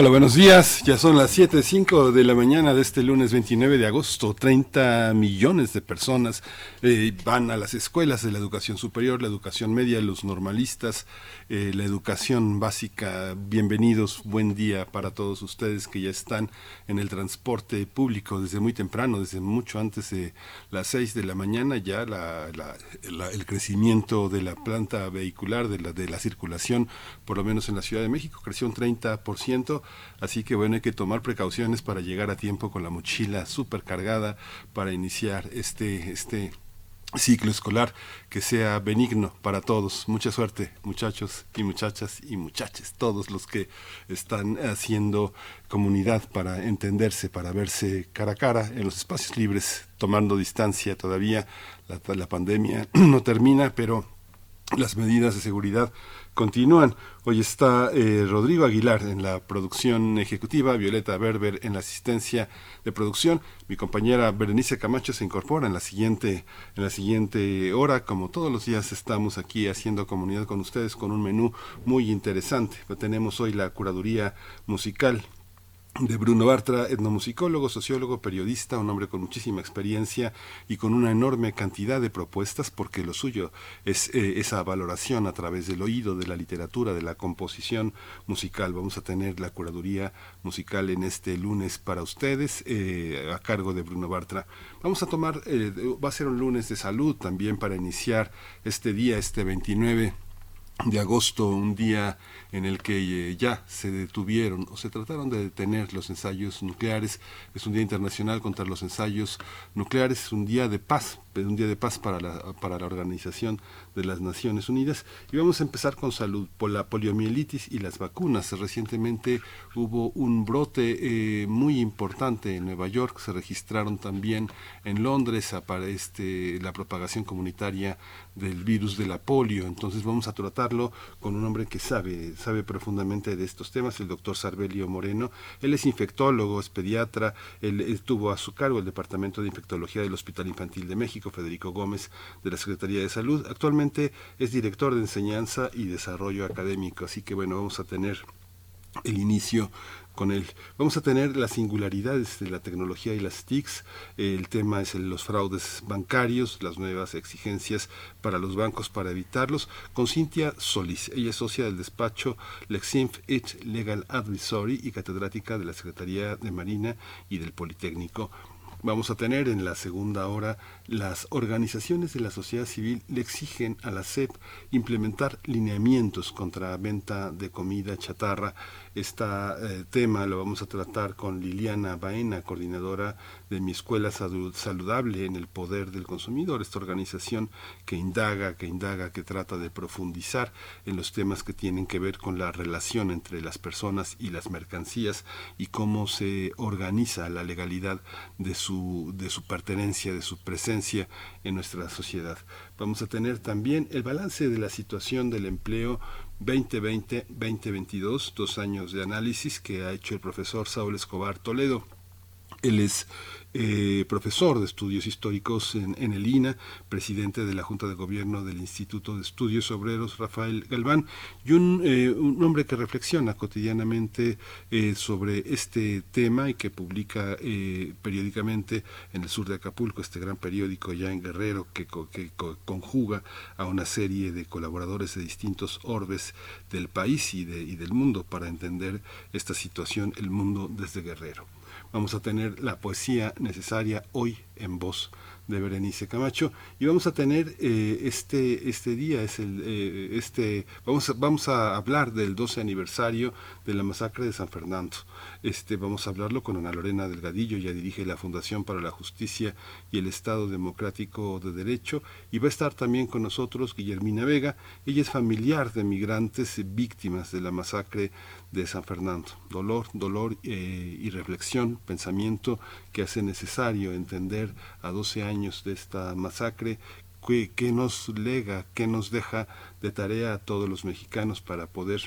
Hola, buenos días. Ya son las 7.05 de la mañana de este lunes 29 de agosto. 30 millones de personas eh, van a las escuelas de la educación superior, la educación media, los normalistas, eh, la educación básica. Bienvenidos, buen día para todos ustedes que ya están en el transporte público desde muy temprano, desde mucho antes de las 6 de la mañana. Ya el crecimiento de la planta vehicular, de la, de la circulación, por lo menos en la Ciudad de México, creció un 30%. Así que bueno, hay que tomar precauciones para llegar a tiempo con la mochila súper cargada para iniciar este, este ciclo escolar que sea benigno para todos. Mucha suerte, muchachos y muchachas y muchaches, todos los que están haciendo comunidad para entenderse, para verse cara a cara en los espacios libres, tomando distancia todavía. La, la pandemia no termina, pero las medidas de seguridad continúan. Hoy está eh, Rodrigo Aguilar en la producción ejecutiva, Violeta Berber en la asistencia de producción. Mi compañera Berenice Camacho se incorpora en la siguiente en la siguiente hora. Como todos los días estamos aquí haciendo comunidad con ustedes con un menú muy interesante. Tenemos hoy la curaduría musical de Bruno Bartra, etnomusicólogo, sociólogo, periodista, un hombre con muchísima experiencia y con una enorme cantidad de propuestas, porque lo suyo es eh, esa valoración a través del oído, de la literatura, de la composición musical. Vamos a tener la curaduría musical en este lunes para ustedes, eh, a cargo de Bruno Bartra. Vamos a tomar, eh, va a ser un lunes de salud también para iniciar este día, este 29 de agosto, un día en el que eh, ya se detuvieron o se trataron de detener los ensayos nucleares. Es un día internacional contra los ensayos nucleares, es un día de paz, un día de paz para la, para la Organización de las Naciones Unidas. Y vamos a empezar con salud, por la poliomielitis y las vacunas. Recientemente hubo un brote eh, muy importante en Nueva York, se registraron también en Londres para este, la propagación comunitaria del virus de la polio. Entonces vamos a tratarlo con un hombre que sabe, sabe profundamente de estos temas, el doctor Sarbelio Moreno. Él es infectólogo, es pediatra, él, él tuvo a su cargo el Departamento de Infectología del Hospital Infantil de México, Federico Gómez, de la Secretaría de Salud. Actualmente es director de enseñanza y desarrollo académico, así que bueno, vamos a tener el inicio con él. Vamos a tener las singularidades de la tecnología y las TICs. El tema es los fraudes bancarios, las nuevas exigencias para los bancos para evitarlos. Con Cintia Solís, ella es socia del despacho Lexinf It Legal Advisory y catedrática de la Secretaría de Marina y del Politécnico. Vamos a tener en la segunda hora las organizaciones de la sociedad civil le exigen a la SEP implementar lineamientos contra venta de comida chatarra este tema lo vamos a tratar con Liliana Baena, coordinadora de Mi Escuela Saludable en el Poder del Consumidor, esta organización que indaga, que indaga, que trata de profundizar en los temas que tienen que ver con la relación entre las personas y las mercancías y cómo se organiza la legalidad de su, de su pertenencia, de su presencia en nuestra sociedad. Vamos a tener también el balance de la situación del empleo 2020-2022, dos años de análisis que ha hecho el profesor Saúl Escobar Toledo. Él es eh, profesor de estudios históricos en, el INA, presidente de la Junta de Gobierno del Instituto de Estudios Obreros, Rafael Galván, y un, eh, un hombre que reflexiona cotidianamente eh, sobre este tema y que publica periódicamente en el sur de Acapulco, este gran periódico ya en Guerrero, que, que conjuga a una serie de colaboradores de distintos orbes del país y, de, y del mundo para entender esta situación, el mundo desde Guerrero vamos a tener la poesía necesaria hoy en voz de Berenice Camacho. Y vamos a tener eh, este este día es el eh, este vamos a, vamos a hablar del 12 aniversario de la masacre de San Fernando. Este vamos a hablarlo con Ana Lorena Delgadillo ya dirige la Fundación para la Justicia y el Estado Democrático de Derecho y va a estar también con nosotros Guillermina Vega. Ella es familiar de migrantes víctimas de la masacre de San Fernando dolor dolor eh, y reflexión pensamiento que hace necesario entender a 12 años de esta masacre, qué, nos lega, qué nos deja de tarea a todos los mexicanos para poder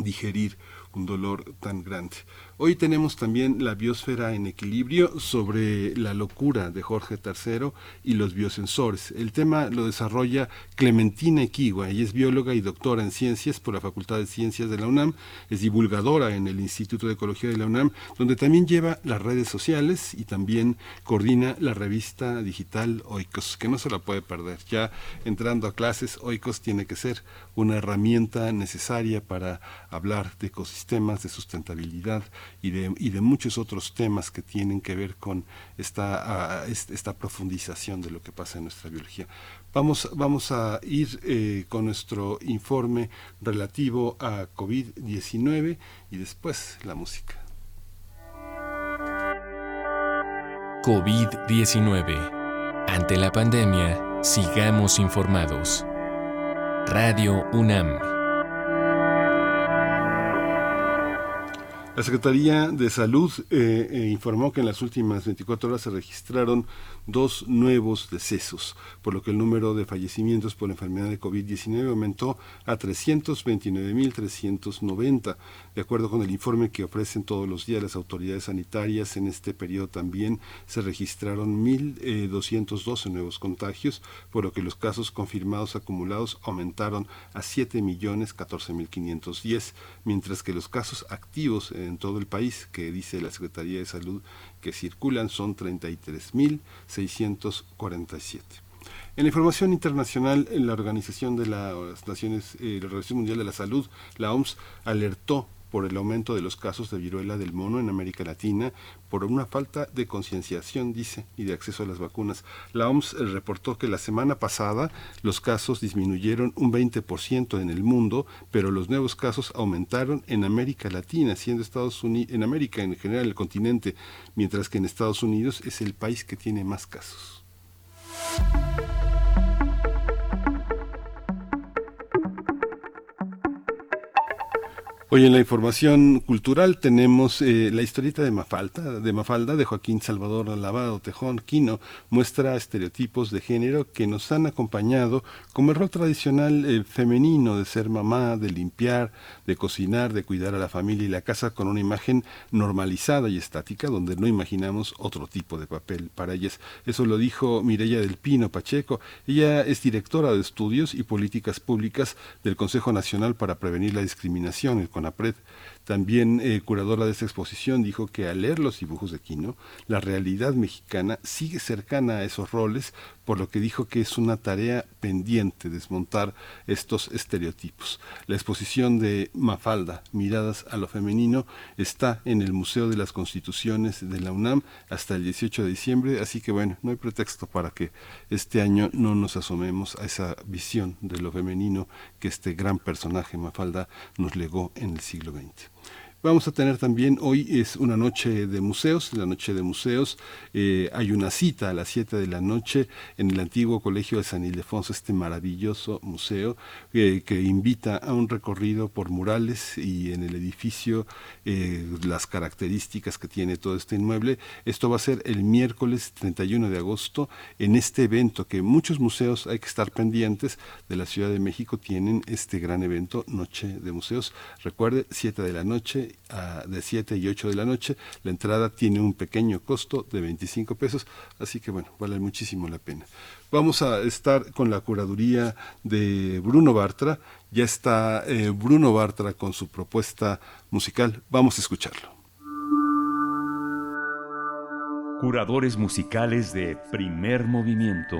digerir un dolor tan grande. Hoy tenemos también la biosfera en equilibrio sobre la locura de Jorge III y los biosensores. El tema lo desarrolla Clementina Equigua. Ella es bióloga y doctora en ciencias por la Facultad de Ciencias de la UNAM. Es divulgadora en el Instituto de Ecología de la UNAM, donde también lleva las redes sociales y también coordina la revista digital Oikos, que no se la puede perder. Ya entrando a clases, Oikos tiene que ser una herramienta necesaria para hablar de ecosistemas, de sustentabilidad, y de, y de muchos otros temas que tienen que ver con esta, ah, esta profundización de lo que pasa en nuestra biología. Vamos, vamos a ir eh, con nuestro informe relativo a COVID-19 y después la música. COVID-19. Ante la pandemia, sigamos informados. Radio UNAM. La Secretaría de Salud eh, eh, informó que en las últimas 24 horas se registraron dos nuevos decesos, por lo que el número de fallecimientos por la enfermedad de COVID-19 aumentó a 329.390. De acuerdo con el informe que ofrecen todos los días las autoridades sanitarias, en este periodo también se registraron 1.212 nuevos contagios, por lo que los casos confirmados acumulados aumentaron a 7.014.510, mientras que los casos activos en todo el país, que dice la Secretaría de Salud que circulan, son 33.647. En la información internacional, la Organización de las Naciones, eh, la Organización Mundial de la Salud, la OMS, alertó por el aumento de los casos de viruela del mono en América Latina, por una falta de concienciación, dice, y de acceso a las vacunas. La OMS reportó que la semana pasada los casos disminuyeron un 20% en el mundo, pero los nuevos casos aumentaron en América Latina, siendo Estados Unidos, en América en general el continente, mientras que en Estados Unidos es el país que tiene más casos. Hoy en la información cultural tenemos eh, la historieta de Mafalda, de Mafalda de Joaquín Salvador Lavado Tejón Quino, muestra estereotipos de género que nos han acompañado como el rol tradicional eh, femenino de ser mamá, de limpiar, de cocinar, de cuidar a la familia y la casa con una imagen normalizada y estática donde no imaginamos otro tipo de papel para ellas. Eso lo dijo Mireya del Pino Pacheco. Ella es directora de estudios y políticas públicas del Consejo Nacional para Prevenir la Discriminación, CONAPRED. También eh, curadora de esta exposición dijo que al leer los dibujos de Quino, la realidad mexicana sigue cercana a esos roles, por lo que dijo que es una tarea pendiente desmontar estos estereotipos. La exposición de Mafalda, Miradas a lo Femenino, está en el Museo de las Constituciones de la UNAM hasta el 18 de diciembre, así que bueno, no hay pretexto para que este año no nos asomemos a esa visión de lo femenino que este gran personaje Mafalda nos legó en el siglo XX. Vamos a tener también, hoy es una noche de museos, la noche de museos, eh, hay una cita a las 7 de la noche en el antiguo Colegio de San Ildefonso, este maravilloso museo eh, que invita a un recorrido por murales y en el edificio eh, las características que tiene todo este inmueble. Esto va a ser el miércoles 31 de agosto en este evento que muchos museos hay que estar pendientes de la Ciudad de México tienen este gran evento, Noche de Museos. Recuerde, 7 de la noche de 7 y 8 de la noche. La entrada tiene un pequeño costo de 25 pesos, así que bueno, vale muchísimo la pena. Vamos a estar con la curaduría de Bruno Bartra. Ya está eh, Bruno Bartra con su propuesta musical. Vamos a escucharlo. Curadores musicales de primer movimiento.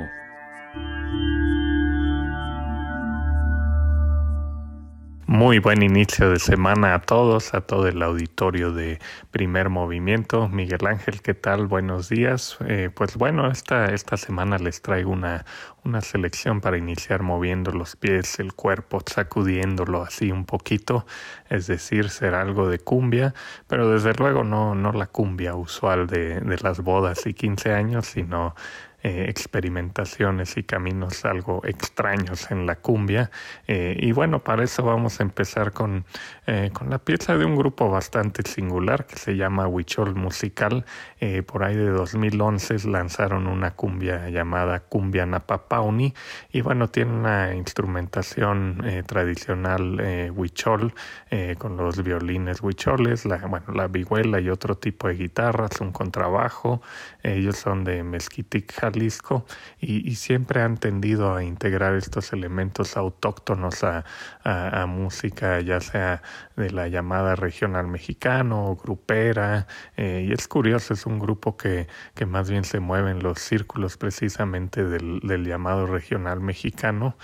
Muy buen inicio de semana a todos, a todo el auditorio de Primer Movimiento. Miguel Ángel, ¿qué tal? Buenos días. Eh, pues bueno, esta, esta semana les traigo una, una selección para iniciar moviendo los pies, el cuerpo, sacudiéndolo así un poquito, es decir, ser algo de cumbia, pero desde luego no, no la cumbia usual de, de las bodas y 15 años, sino eh, experimentaciones y caminos algo extraños en la cumbia. Eh, y bueno, para eso vamos a empezar con, con la pieza de un grupo bastante singular que se llama Huichol Musical. por ahí de 2011 lanzaron una cumbia llamada Cumbia Napapauni y bueno, tiene una instrumentación tradicional huichol con los violines huicholes, la, bueno, la vihuela y otro tipo de guitarras, un contrabajo. Ellos son de Mezquitic, Jalisco, y, siempre han tendido a integrar estos elementos autóctonos a, música, ya sea de la llamada regional mexicano o grupera. Eh, y es curioso, es un grupo que, que más bien se mueve en los círculos precisamente del, del llamado regional mexicano.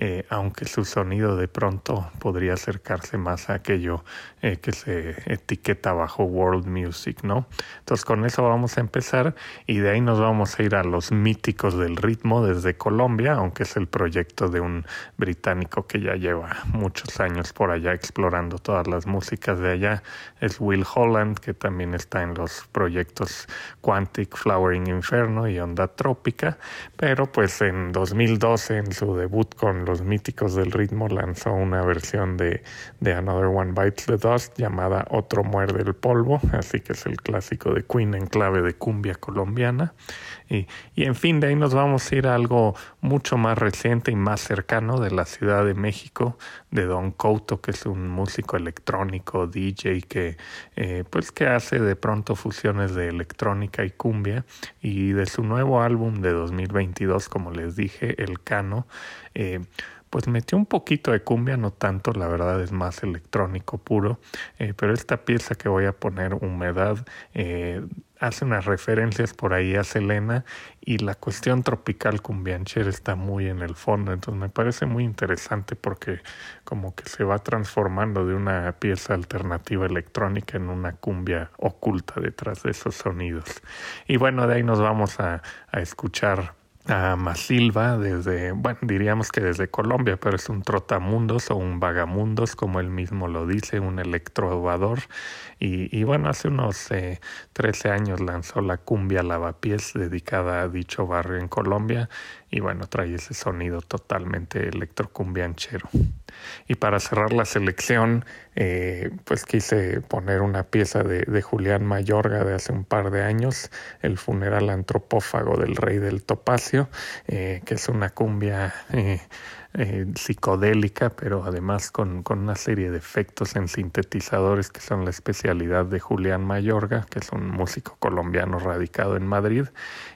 Eh, aunque su sonido de pronto podría acercarse más a aquello eh, que se etiqueta bajo world music, ¿no? Entonces con eso vamos a empezar y de ahí nos vamos a ir a los míticos del ritmo desde Colombia, aunque es el proyecto de un británico que ya lleva muchos años por allá explorando las músicas de allá, es Will Holland, que también está en los proyectos Quantic, Flowering Inferno y Onda Trópica, pero pues en 2012 en su debut con los míticos del ritmo lanzó una versión de, de Another One Bites the Dust llamada Otro Muerde el Polvo, así que es el clásico de Queen en clave de cumbia colombiana. Y, y en fin, de ahí nos vamos a ir a algo mucho más reciente y más cercano de la Ciudad de México, de Don Couto, que es un músico electrónico, DJ, que eh, pues que hace de pronto fusiones de electrónica y cumbia, y de su nuevo álbum de 2022, como les dije, El Cano, eh, pues metió un poquito de cumbia, no tanto, la verdad es más electrónico puro, eh, pero esta pieza que voy a poner, Humedad, eh, hace unas referencias por ahí a Selena y la cuestión tropical cumbiancher está muy en el fondo, entonces me parece muy interesante porque como que se va transformando de una pieza alternativa electrónica en una cumbia oculta detrás de esos sonidos. Y bueno, de ahí nos vamos a, a escuchar a Masilva desde, bueno, diríamos que desde Colombia, pero es un trotamundos o un vagamundos, como él mismo lo dice, un electrovador. Y, bueno, hace unos eh, 13 años lanzó la cumbia lavapiés dedicada a dicho barrio en Colombia y bueno, trae ese sonido totalmente electrocumbianchero. Y para cerrar la selección, eh, pues quise poner una pieza de, de, Julián Mayorga de hace un par de años, El funeral antropófago del rey del topacio, eh, que es una cumbia eh, eh, psicodélica, pero además con, con, una serie de efectos en sintetizadores que son la especialidad de Julián Mayorga, que es un músico colombiano radicado en Madrid.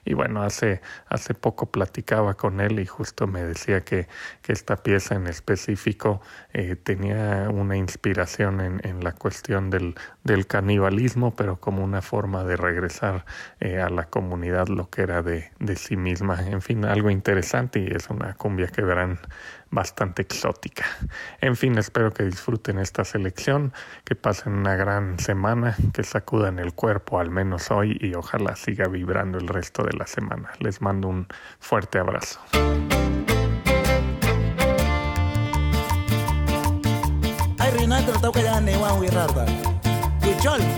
Y bueno, hace, hace poco platicaba con él y justo me decía que, que esta pieza en específico eh, tenía una inspiración en, en la cuestión del, del, canibalismo, pero como una forma de regresar eh, a la comunidad lo que era de, de sí misma. En fin, algo interesante y es una cumbia que verán bastante exótica. En fin, espero que disfruten esta selección, que pasen una gran semana, que sacudan el cuerpo al menos hoy y ojalá siga vibrando el resto de la semana. Les mando un fuerte abrazo.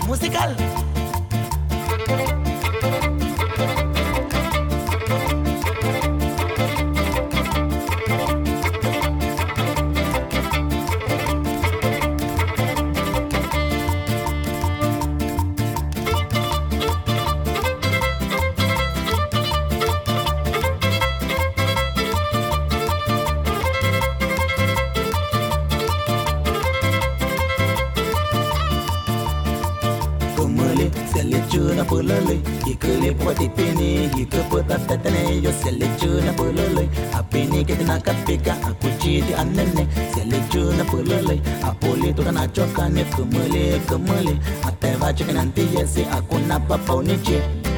musical. pulului Icule poate pini ică pot atatane Yo seleciune pulului Apene că din acapteca, acucide anene Seleciune pulului Apole tu na ciocane, cămăle, cămăle Ateva ce că n-antiese, acuna papaunice Muzica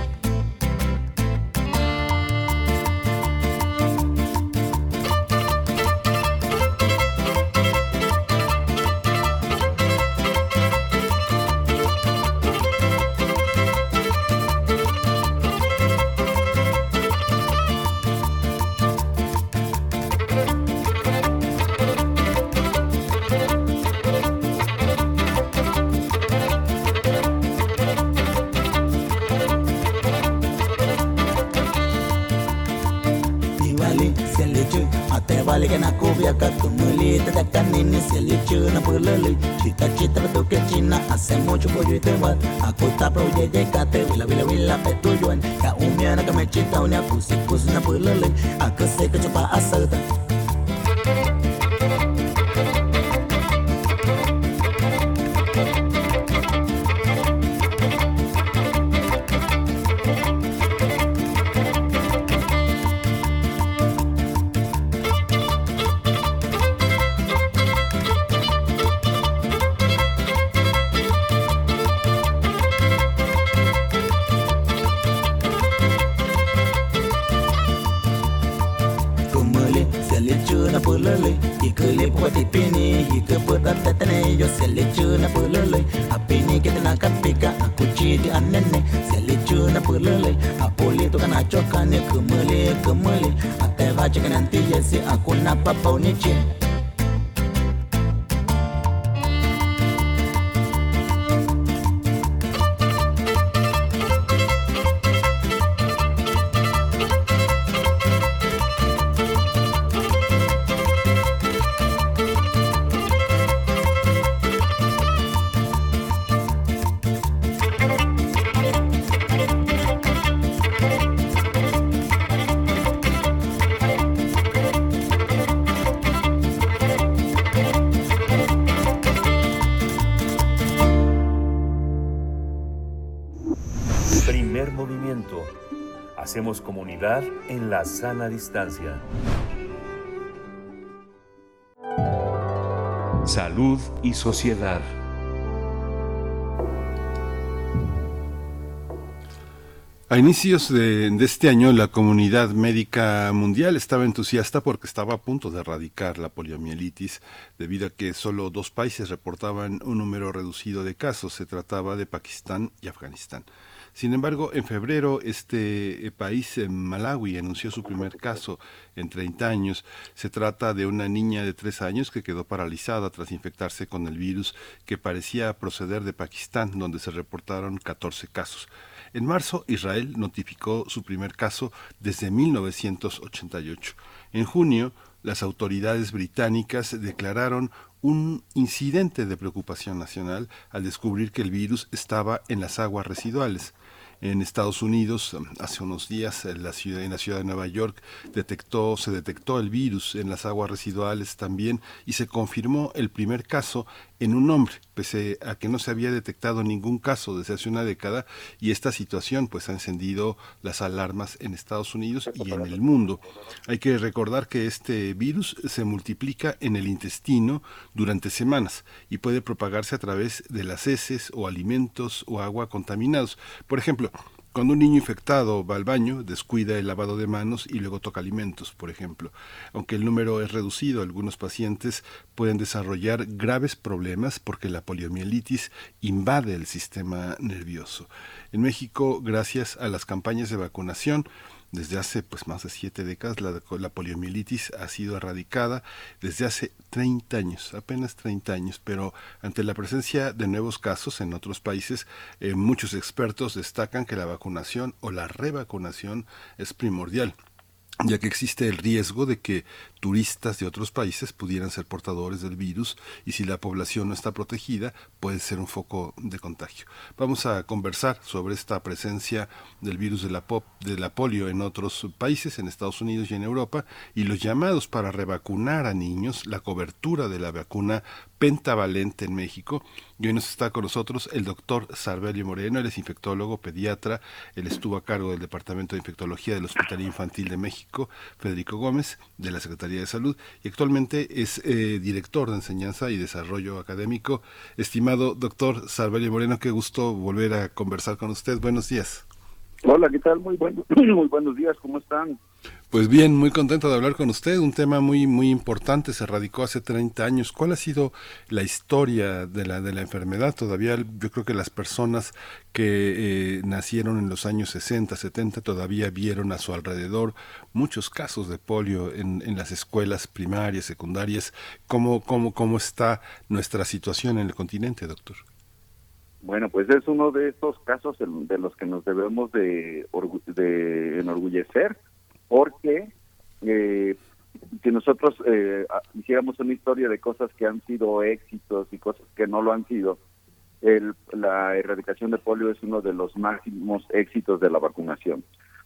china hace mucho pollo y te va a costa pro ye ye kate vila vila vila pe tu yuan ka umia na ka me chita unia kusi kusi na pulele a que se chupa asada en la sana distancia. Salud y sociedad. A inicios de, este año, la comunidad médica mundial estaba entusiasta porque estaba a punto de erradicar la poliomielitis, debido a que solo dos países reportaban un número reducido de casos. Se trataba de Pakistán y Afganistán. Sin embargo, en febrero este eh, país, Malawi, anunció su primer caso en 30 años. Se trata de una niña de 3 años que quedó paralizada tras infectarse con el virus que parecía proceder de Pakistán, donde se reportaron 14 casos. En marzo, Israel notificó su primer caso desde 1988. En junio, las autoridades británicas declararon un incidente de preocupación nacional al descubrir que el virus estaba en las aguas residuales en Estados Unidos hace unos días en la ciudad en la ciudad de Nueva York detectó se detectó el virus en las aguas residuales también y se confirmó el primer caso en un hombre, pese a que no se había detectado ningún caso desde hace una década y esta situación pues ha encendido las alarmas en Estados Unidos y en el mundo. Hay que recordar que este virus se multiplica en el intestino durante semanas y puede propagarse a través de las heces o alimentos o agua contaminados. Por ejemplo, cuando un niño infectado va al baño, descuida el lavado de manos y luego toca alimentos, por ejemplo. Aunque el número es reducido, algunos pacientes pueden desarrollar graves problemas porque la poliomielitis invade el sistema nervioso. En México, gracias a las campañas de vacunación, desde hace pues más de siete décadas la, poliomielitis ha sido erradicada desde hace 30 años, apenas 30 años, pero ante la presencia de nuevos casos en otros países, eh, muchos expertos destacan que la vacunación o la revacunación es primordial ya que existe el riesgo de que turistas de otros países pudieran ser portadores del virus y si la población no está protegida puede ser un foco de contagio. Vamos a conversar sobre esta presencia del virus de la, pop, polio en otros países, en Estados Unidos y en Europa, y los llamados para revacunar a niños, la cobertura de la vacuna pentavalente en México. Y hoy nos está con nosotros el doctor Sarbelio Moreno, él es infectólogo, pediatra, él estuvo a cargo del Departamento de Infectología del Hospital Infantil de México, Federico Gómez, de la Secretaría de Salud y actualmente es eh, director de enseñanza y desarrollo académico. Estimado doctor Salverio Moreno, qué gusto volver a conversar con usted. Buenos días. Hola, ¿qué tal? Muy, muy buenos días, ¿cómo están? Pues bien, muy contento de hablar con usted. Un tema muy muy importante se radicó hace 30 años. ¿Cuál ha sido la historia de la de la enfermedad? Todavía yo creo que las personas que eh, nacieron en los años 60, 70 todavía vieron a su alrededor muchos casos de polio en, en las escuelas primarias, secundarias. ¿Cómo, cómo, ¿Cómo está nuestra situación en el continente, doctor? Bueno, pues es uno de estos casos de los que nos debemos de, de enorgullecer porque eh, si nosotros eh, hiciéramos una historia de cosas que han sido éxitos y cosas que no lo han sido, el, la erradicación de polio es uno de los máximos éxitos de la vacunación.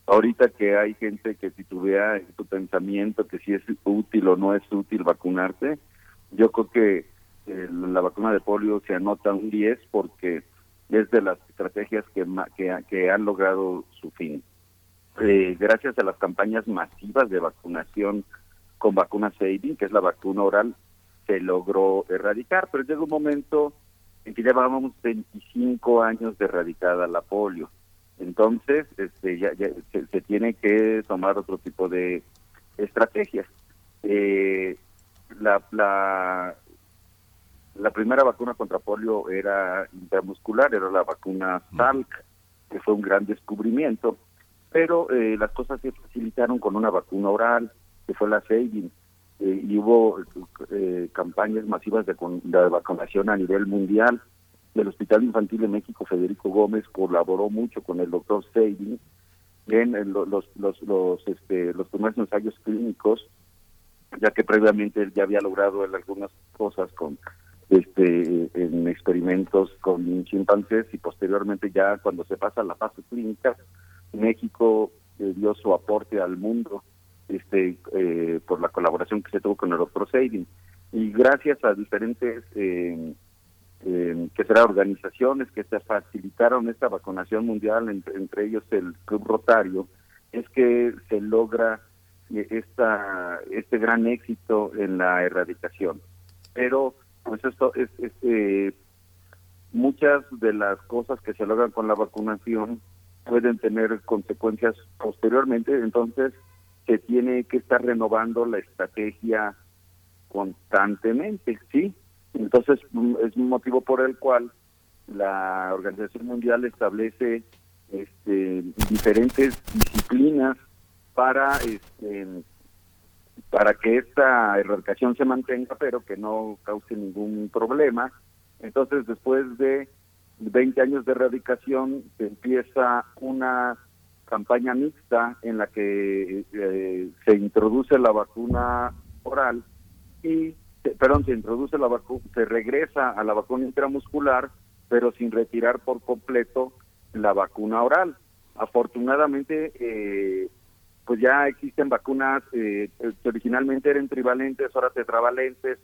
Ahorita que hay gente que titubea en su pensamiento que si es útil o no es útil vacunarse, yo creo que eh, la vacuna de polio se anota un 10 porque es de las estrategias que, que, que han logrado su fin. Eh, gracias a las campañas masivas de vacunación con vacuna saving, que es la vacuna oral, se logró erradicar, pero llega un momento en que llevábamos 25 años de erradicada la polio. Entonces, este, ya, se, tiene que tomar otro tipo de estrategias. Eh, la, la, la primera vacuna contra polio era intramuscular, era la vacuna Salk, que fue un gran descubrimiento, pero eh, las cosas se facilitaron con una vacuna oral, que fue la Sabin, eh, y hubo eh, campañas masivas de, de, vacunación a nivel mundial. El Hospital Infantil de México, Federico Gómez, colaboró mucho con el doctor Sabin en los, los, los, este, los primeros ensayos clínicos, ya que previamente él ya había logrado algunas cosas con este en experimentos con chimpancés y posteriormente ya cuando se pasa a la fase clínica, México eh, dio su aporte al mundo este eh, por la colaboración que se tuvo con el Seidin y gracias a diferentes eh, que será organizaciones que se facilitaron esta vacunación mundial entre, entre ellos el Club Rotario es que se logra esta este gran éxito en la erradicación. Pero pues esto es, eh, muchas de las cosas que se logran con la vacunación pueden tener consecuencias posteriormente, entonces se tiene que estar renovando la estrategia constantemente, ¿sí? Entonces mm, es un motivo por el cual la Organización Mundial establece este, diferentes disciplinas para este, para que esta erradicación se mantenga, pero que no cause ningún problema. Entonces, después de 20 años de erradicación, se empieza una campaña mixta en la que eh, se introduce la vacuna oral y, perdón, se introduce la vacuna, se regresa a la vacuna intramuscular, pero sin retirar por completo la vacuna oral. Afortunadamente, eh, pues ya existen vacunas eh, que originalmente eran trivalentes, ahora tetravalentes,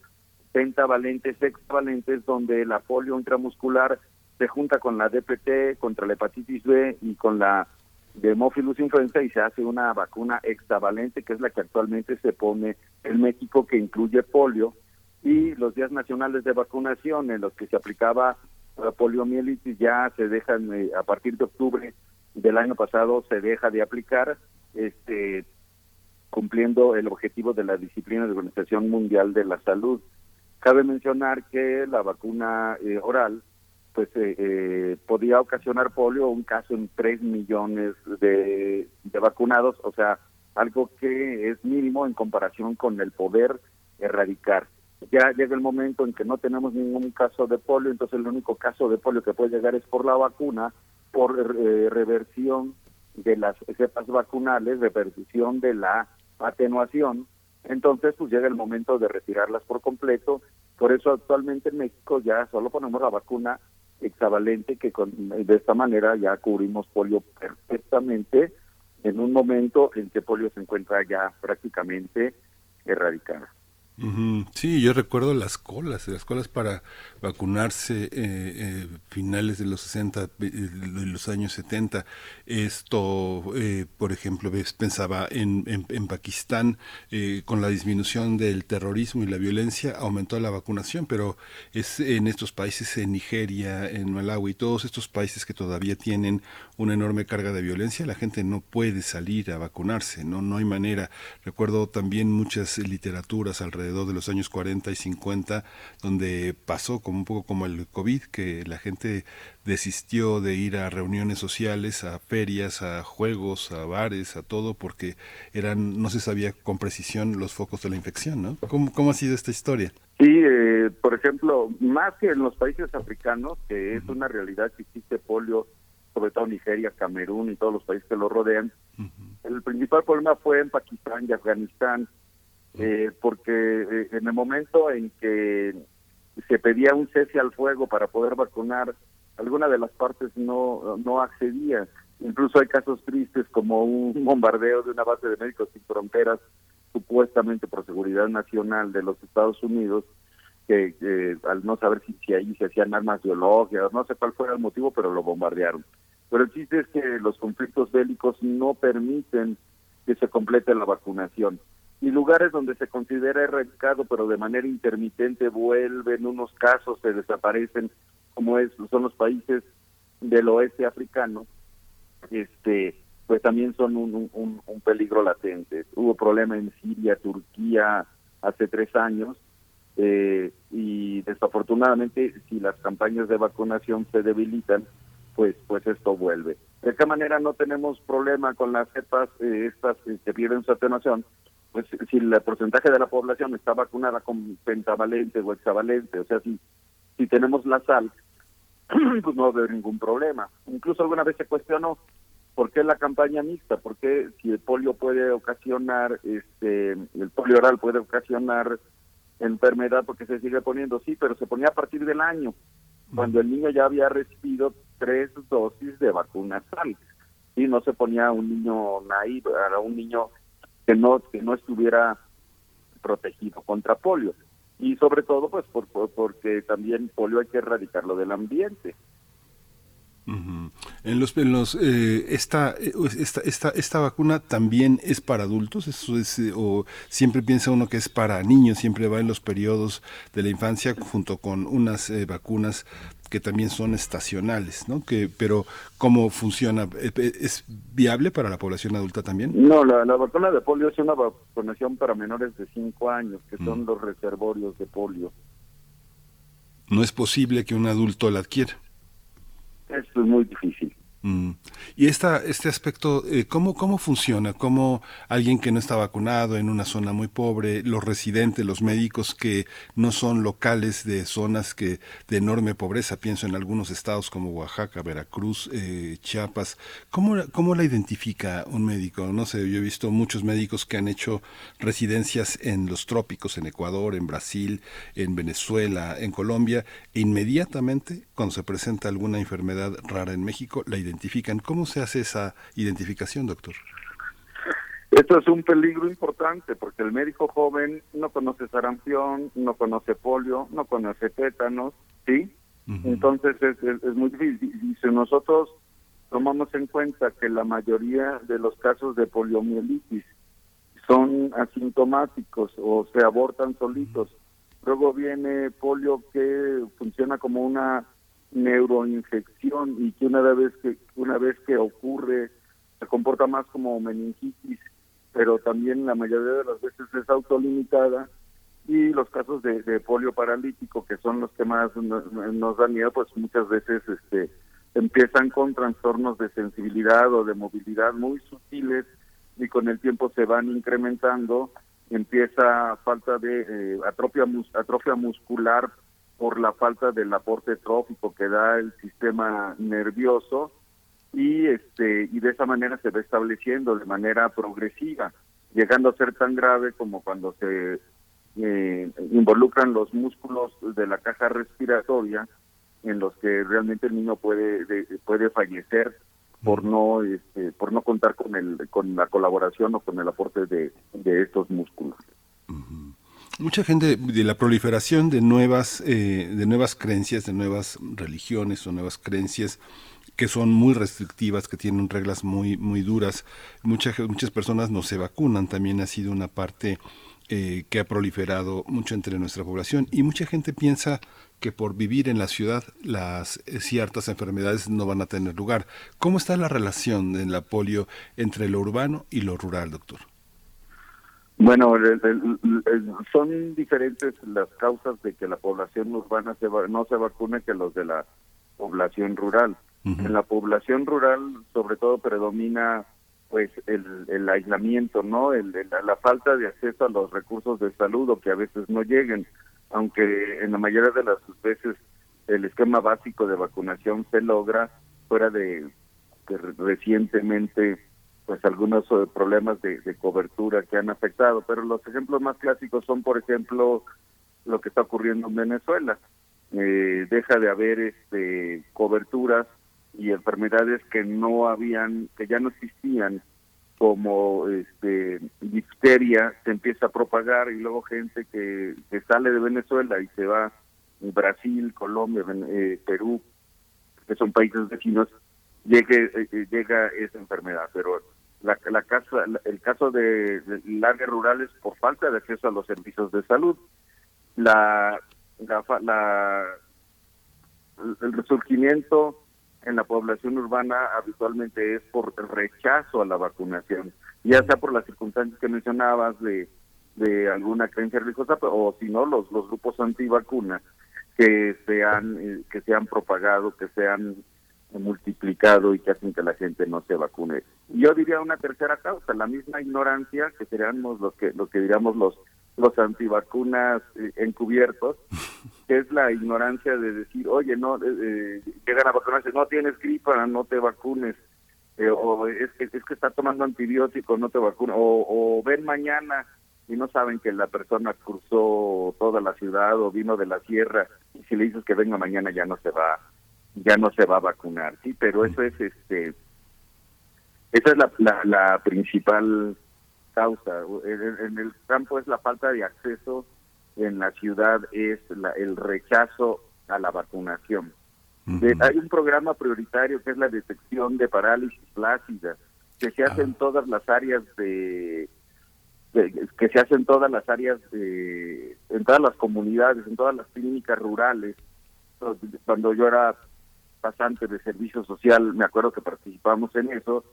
pentavalentes, sextavalentes, donde la polio intramuscular se junta con la DPT contra la hepatitis B y con la Hemophilus influenza y se hace una vacuna hexavalente que es la que actualmente se pone en México que incluye polio y los días nacionales de vacunación en los que se aplicaba poliomielitis ya se dejan eh, a partir de octubre del año pasado se deja de aplicar este cumpliendo el objetivo de la disciplina de Organización Mundial de la Salud. Cabe mencionar que la vacuna eh, oral pues eh, eh, podía ocasionar polio, un caso en 3 millones de, de vacunados, o sea, algo que es mínimo en comparación con el poder erradicar. Ya llega el momento en que no tenemos ningún caso de polio, entonces el único caso de polio que puede llegar es por la vacuna, por reversión de las cepas vacunales, repercusión de la atenuación, entonces pues llega el momento de retirarlas por completo. Por eso actualmente en México ya solo ponemos la vacuna hexavalente que con, de esta manera ya cubrimos polio perfectamente en un momento en que polio se encuentra ya prácticamente erradicada. Sí, yo recuerdo las colas, las colas para vacunarse eh, eh, finales de los 60, eh, de los años 70. Esto, por ejemplo, pensaba en, en, Pakistán, con la disminución del terrorismo y la violencia, aumentó la vacunación, pero es en estos países, en Nigeria, en Malawi, todos estos países que todavía tienen una enorme carga de violencia, la gente no puede salir a vacunarse, no, no hay manera. Recuerdo también muchas literaturas alrededor de los años 40 y 50, donde pasó como un poco como el COVID, que la gente desistió de ir a reuniones sociales, a ferias, a juegos, a bares, a todo, porque eran no se sabía con precisión los focos de la infección, ¿no? ¿Cómo, cómo ha sido esta historia? Sí, eh, por ejemplo, más que en los países africanos, que es una realidad que existe polio, sobre todo Nigeria, Camerún y todos los países que lo rodean, el principal problema fue en Pakistán y Afganistán, eh, porque eh, en el momento en que se pedía un cese al fuego para poder vacunar, alguna de las partes no, no accedía. Incluso hay casos tristes como un bombardeo de una base de médicos sin fronteras, supuestamente por seguridad nacional de los Estados Unidos, que al no saber si, si ahí se hacían armas biológicas, no sé cuál fuera el motivo, pero lo bombardearon. Pero el chiste es que los conflictos bélicos no permiten que se complete la vacunación. Y lugares donde se considera erradicado, pero de manera intermitente vuelven unos casos, se desaparecen, como es, son los países del oeste africano, este pues también son un, un, peligro latente. Hubo problema en Siria, Turquía, hace tres años, eh, y desafortunadamente si las campañas de vacunación se debilitan, pues pues esto vuelve. De esta manera no tenemos problema con las cepas eh, estas que pierden su atenuación, pues si el porcentaje de la población está vacunada con pentavalente o hexavalente, o sea, si, si tenemos la sal, pues no va a haber ningún problema. Incluso alguna vez se cuestionó por qué la campaña mixta, por qué si el polio puede ocasionar, este, el polio oral puede ocasionar enfermedad porque se sigue poniendo, sí, pero se ponía a partir del año, cuando el niño ya había recibido tres dosis de vacuna sal, y no se ponía un niño naive, era un niño que no que no estuviera protegido contra polio. Y sobre todo pues por, porque también polio hay que erradicarlo del ambiente. En los, en los eh, esta, esta, esta, esta vacuna también es para adultos, eso es, eh, o siempre piensa uno que es para niños, siempre va en los periodos de la infancia junto con unas eh, vacunas que también son estacionales, ¿no? Que, pero ¿cómo funciona? ¿Es viable para la población adulta también? No, la, vacuna de polio es una vacunación para menores de 5 años, que son mm. los reservorios de polio. No es posible que un adulto la adquiera. Esto es muy difícil. Mm. Y esta, este aspecto, eh, ¿cómo, ¿cómo funciona? ¿Cómo alguien que no está vacunado en una zona muy pobre, los residentes, los médicos que no son locales de zonas que de enorme pobreza, pienso en algunos estados como Oaxaca, Veracruz, eh, Chiapas, ¿cómo, ¿cómo la identifica un médico? No sé, yo he visto muchos médicos que han hecho residencias en los trópicos, en Ecuador, en Brasil, en Venezuela, en Colombia, e inmediatamente cuando se presenta alguna enfermedad rara en México, la identifican. ¿Cómo se hace esa identificación, doctor? Esto es un peligro importante porque el médico joven no conoce sarampión, no conoce polio, no conoce tétanos, ¿sí? Entonces es, es, muy difícil. Y si nosotros tomamos en cuenta que la mayoría de los casos de poliomielitis son asintomáticos o se abortan solitos, luego viene polio que funciona como una neuroinfección y que una vez que una vez que ocurre se comporta más como meningitis, pero también la mayoría de las veces es autolimitada y los casos de, polio paralítico que son los que más nos, dan miedo, pues muchas veces este empiezan con trastornos de sensibilidad o de movilidad muy sutiles y con el tiempo se van incrementando, empieza falta de eh, atrofia, atrofia muscular por la falta del aporte trófico que da el sistema nervioso y este y de esa manera se va estableciendo de manera progresiva llegando a ser tan grave como cuando se eh, involucran los músculos de la caja respiratoria en los que realmente el niño puede puede fallecer por no este, por no contar con el con la colaboración o con el aporte de, de estos músculos mucha gente de la proliferación de nuevas eh, de nuevas creencias de nuevas religiones o nuevas creencias que son muy restrictivas que tienen reglas muy muy duras muchas muchas personas no se vacunan también ha sido una parte eh, que ha proliferado mucho entre nuestra población y mucha gente piensa que por vivir en la ciudad las eh, ciertas enfermedades no van a tener lugar. ¿Cómo está la relación en la polio entre lo urbano y lo rural, doctor? Bueno, son diferentes las causas de que la población urbana se no se vacune que los de la población rural. En la población rural, sobre todo, predomina pues el, aislamiento, ¿no? El, la, falta de acceso a los recursos de salud o que a veces no lleguen, aunque en la mayoría de las veces el esquema básico de vacunación se logra fuera de que recientemente pues algunos eh, problemas de, cobertura que han afectado, pero los ejemplos más clásicos son, por ejemplo, lo que está ocurriendo en Venezuela. Eh, deja de haber este, coberturas y enfermedades que no habían, que ya no existían, como este difteria, se empieza a propagar y luego gente que, que sale de Venezuela y se va a Brasil, Colombia, eh, Perú, que son países vecinos, llegue, llega esa enfermedad. Pero la, la casa, el caso de, áreas rurales por falta de acceso a los servicios de salud, la, la, el resurgimiento en la población urbana habitualmente es por rechazo a la vacunación, ya sea por las circunstancias que mencionabas de, de alguna creencia religiosa o si no los los grupos antivacunas que se han eh, que se han propagado, que se han multiplicado y que hacen que la gente no se vacune. Yo diría una tercera causa, la misma ignorancia que seríamos los que lo que diríamos los los antivacunas eh, encubiertos, que es la ignorancia de decir, oye, no, eh, eh llegan a vacunarse, no tienes gripa, no te vacunes, eh, o es que, es que está tomando antibióticos, no te vacunes, o, o ven mañana y no saben que la persona cruzó toda la ciudad o vino de la sierra y si le dices que venga mañana ya no se va ya no se va a vacunar, sí, pero eso es este esa es la, la, principal causa. En, el campo es la falta de acceso, en la ciudad es el rechazo a la vacunación. hay un programa prioritario que es la detección de parálisis plácida, que se hace en ah. todas las áreas de, que se hace en todas las áreas de, en todas las comunidades, en todas las clínicas rurales. Cuando yo era pasante de servicio social, me acuerdo que participamos en eso,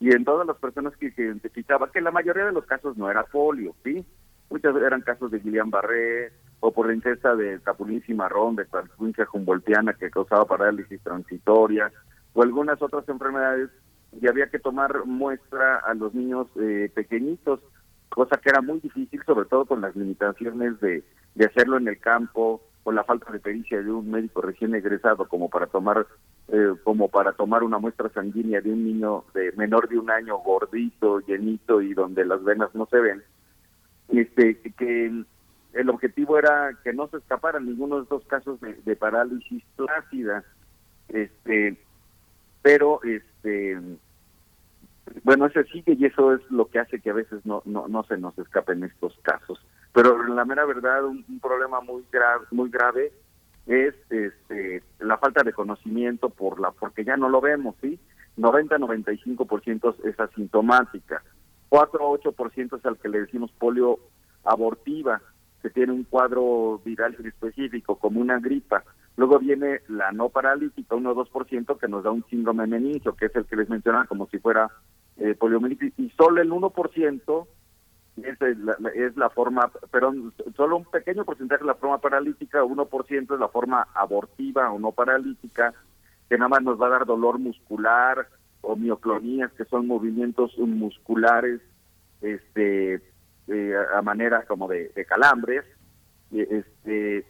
y en todas las personas que se identificaba, que la mayoría de los casos no era polio, ¿sí? Muchas eran casos de Guillain-Barré, o por la ingesta de capulín cimarrón, de provincia humboldtiana que causaba parálisis transitoria, o algunas otras enfermedades, y había que tomar muestra a los niños eh, pequeñitos, cosa que era muy difícil, sobre todo con las limitaciones de, de hacerlo en el campo, con la falta de pericia de un médico recién egresado como para tomar eh, como para tomar una muestra sanguínea de un niño de menor de un año gordito llenito y donde las venas no se ven este que el, objetivo era que no se escapara ninguno de estos casos de, parálisis plácida este pero este bueno, ese sigue y eso es lo que hace que a veces no, no, no se nos escapen estos casos. Pero la mera verdad, un, problema muy grave, muy grave es este, la falta de conocimiento por la porque ya no lo vemos, ¿sí? 90-95% es asintomática. 4-8% es al que le decimos polio abortiva, que tiene un cuadro viral específico, como una gripa. Luego viene la no paralítica, 1-2%, que nos da un síndrome meningio, que es el que les mencionaba como si fuera eh, poliomielitis. Y solo el 1% es la, es la forma, pero solo un pequeño porcentaje es la forma paralítica, 1% es la forma abortiva o no paralítica, que nada más nos va a dar dolor muscular o mioclonías, que son movimientos musculares este eh, a manera como de, calambres, este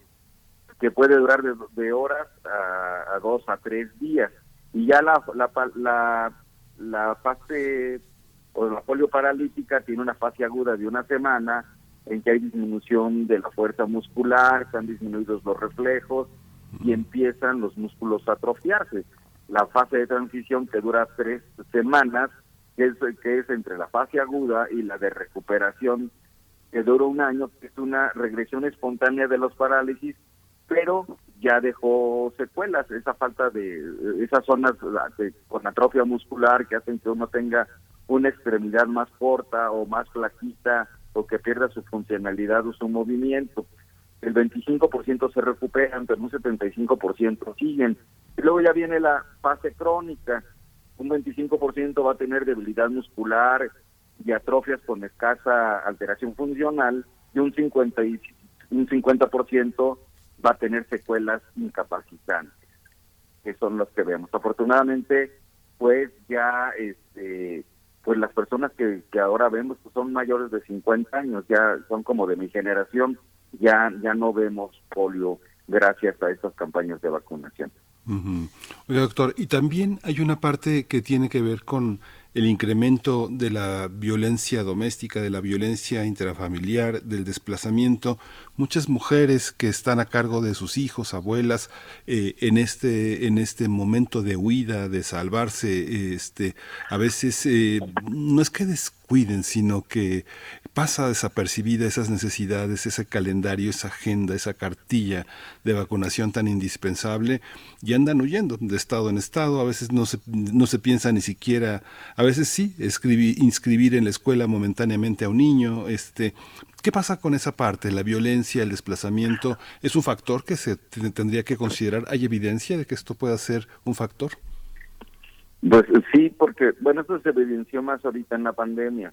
que puede durar de, horas a, dos a tres días. Y ya la, la, la, la fase o la polio paralítica tiene una fase aguda de una semana en que hay disminución de la fuerza muscular, están disminuidos los reflejos y empiezan los músculos a atrofiarse. La fase de transición que dura tres semanas, que es, que es entre la fase aguda y la de recuperación, que dura un año, que es una regresión espontánea de los parálisis, pero ya dejó secuelas, esa falta de esas zonas con atrofia muscular que hacen que uno tenga una extremidad más corta o más flaquita o que pierda su funcionalidad o su movimiento. El 25% se recuperan, pero un 75% siguen. Y luego ya viene la fase crónica. Un 25% va a tener debilidad muscular y atrofias con escasa alteración funcional y un 50 y un 50% va a tener secuelas incapacitantes, que son las que vemos. Afortunadamente, pues ya este pues las personas que, que ahora vemos pues son mayores de 50 años, ya son como de mi generación, ya, ya no vemos polio gracias a estas campañas de vacunación. Oiga, doctor, y también hay una parte que tiene que ver con el incremento de la violencia doméstica, de la violencia intrafamiliar, del desplazamiento, muchas mujeres que están a cargo de sus hijos, abuelas, eh, en este en este momento de huida, de salvarse, este, a veces eh, no es que descuiden, sino que pasa desapercibida esas necesidades, ese calendario, esa agenda, esa cartilla de vacunación tan indispensable y andan huyendo de estado en estado, a veces no se, no se piensa ni siquiera, a veces sí, escribir, inscribir en la escuela momentáneamente a un niño, este, ¿Qué pasa con esa parte? La violencia, el desplazamiento, ¿es un factor que se tendría que considerar? ¿Hay evidencia de que esto pueda ser un factor? Pues sí, porque, bueno, eso se evidenció más ahorita en la pandemia.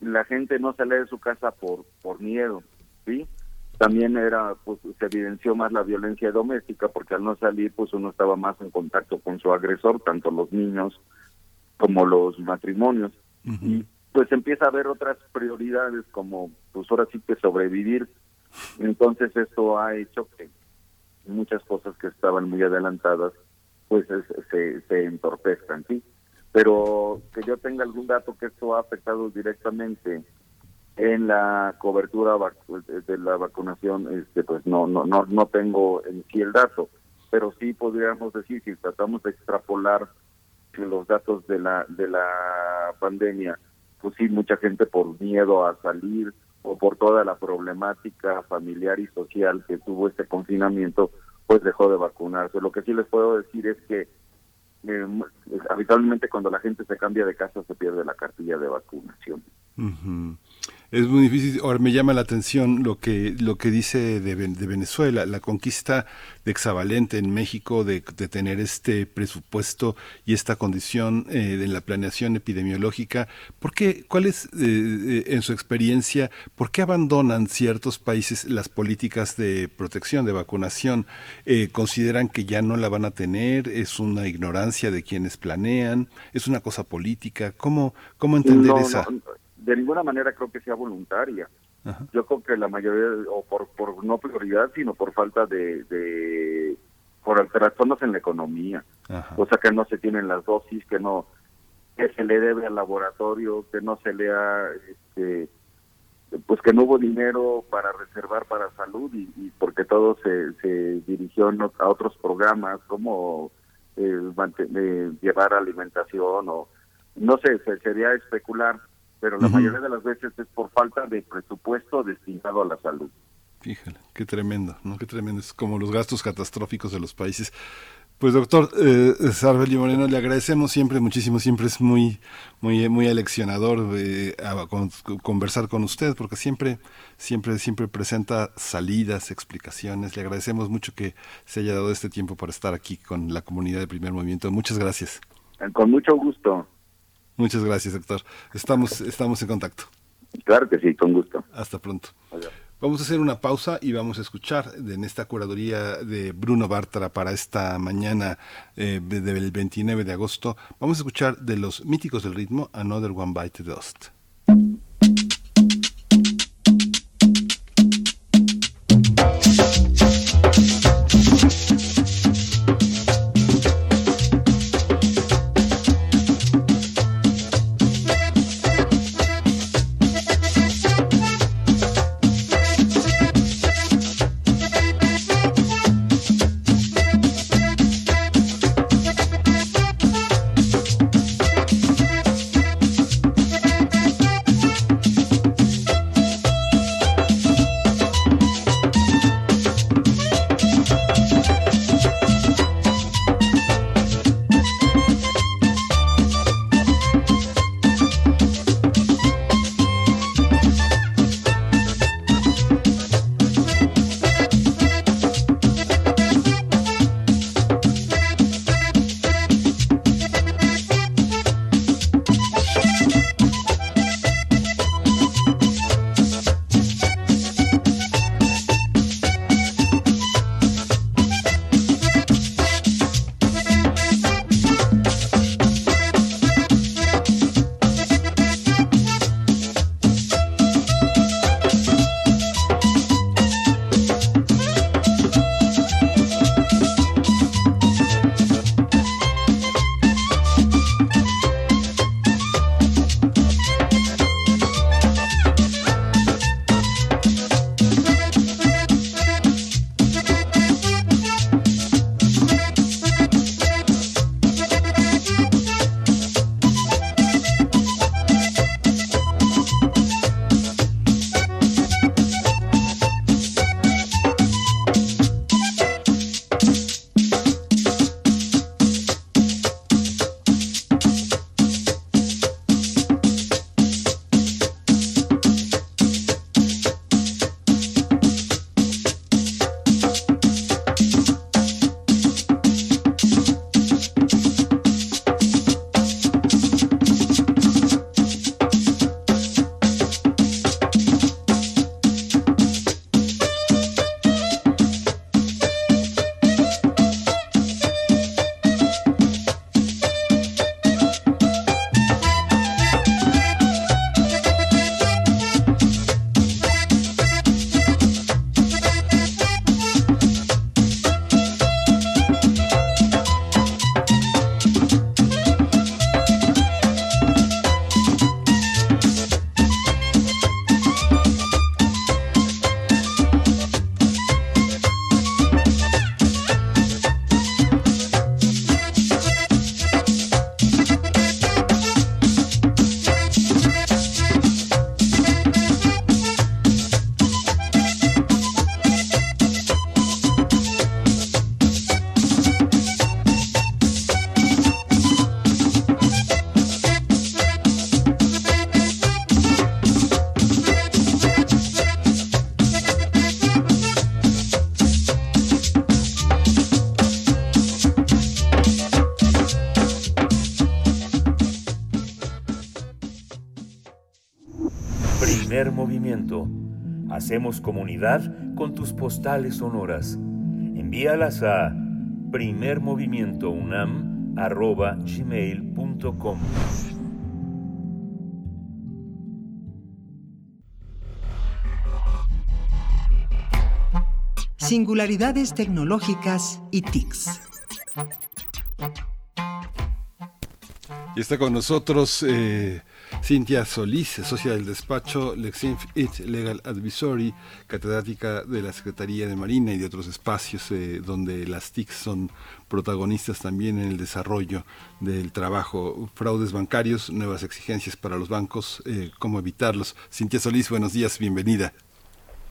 La gente no sale de su casa por, por miedo, ¿sí? También era, pues se evidenció más la violencia doméstica, porque al no salir, pues uno estaba más en contacto con su agresor, tanto los niños como los matrimonios. Y pues empieza a haber otras prioridades como pues ahora sí que sobrevivir. Entonces esto ha hecho que muchas cosas que estaban muy adelantadas pues se, se entorpezcan, ¿sí? Pero que yo tenga algún dato que esto ha afectado directamente en la cobertura de la vacunación, este pues no no no no tengo en sí el dato, pero sí podríamos decir si tratamos de extrapolar los datos de la de la pandemia pues sí, mucha gente por miedo a salir o por toda la problemática familiar y social que tuvo este confinamiento, pues dejó de vacunarse. Lo que sí les puedo decir es que eh, habitualmente cuando la gente se cambia de casa se pierde la cartilla de vacunación es muy difícil. Ahora me llama la atención lo que lo que dice de, Venezuela, la conquista de Exavalente en México de, tener este presupuesto y esta condición eh, de la planeación epidemiológica. ¿Por qué? ¿Cuál es, eh, eh, en su experiencia, por qué abandonan ciertos países las políticas de protección, de vacunación? ¿Consideran que ya no la van a tener? ¿Es una ignorancia de quienes planean? ¿Es una cosa política? ¿Cómo, cómo entender esa? De ninguna manera creo que sea voluntaria. Yo creo que la mayoría, o por, por no prioridad, sino por falta de, de por trastornos en la economía, o sea que no se tienen las dosis, que no que se le debe al laboratorio, que no se le ha, este, pues que no hubo dinero para reservar para salud y, porque todo se, se dirigió a otros programas como eh, eh, llevar alimentación o no sé, se, sería especular pero la mayoría de las veces es por falta de presupuesto destinado a la salud. Fíjale, qué tremendo, ¿no? Qué tremendo. Es como los gastos catastróficos de los países. Pues doctor eh, Sarbeli Moreno, le agradecemos siempre muchísimo, siempre es muy, muy, muy aleccionador eh, conversar con usted, porque siempre, siempre, siempre presenta salidas, explicaciones. Le agradecemos mucho que se haya dado este tiempo para estar aquí con la comunidad de Primer Movimiento. Muchas gracias. Con mucho gusto. Muchas gracias, doctor. Estamos, estamos en contacto. Claro que sí, con gusto. Hasta pronto. Vamos a hacer una pausa y vamos a escuchar en esta curaduría de Bruno Bartra para esta mañana eh, del 29 de agosto. Vamos a escuchar de los míticos del ritmo Another One Bite the Dust. Hacemos comunidad con tus postales sonoras. Envíalas a primermovimientounam.gmail.com Singularidades tecnológicas y TICs. Y está con nosotros eh, Cintia Solís, socia del despacho Lexinf It Legal Advisory, catedrática de la Secretaría de Marina y de otros espacios eh, donde las TICs son protagonistas también en el desarrollo del trabajo. Fraudes bancarios, nuevas exigencias para los bancos, eh, cómo evitarlos. Cintia Solís, buenos días, bienvenida.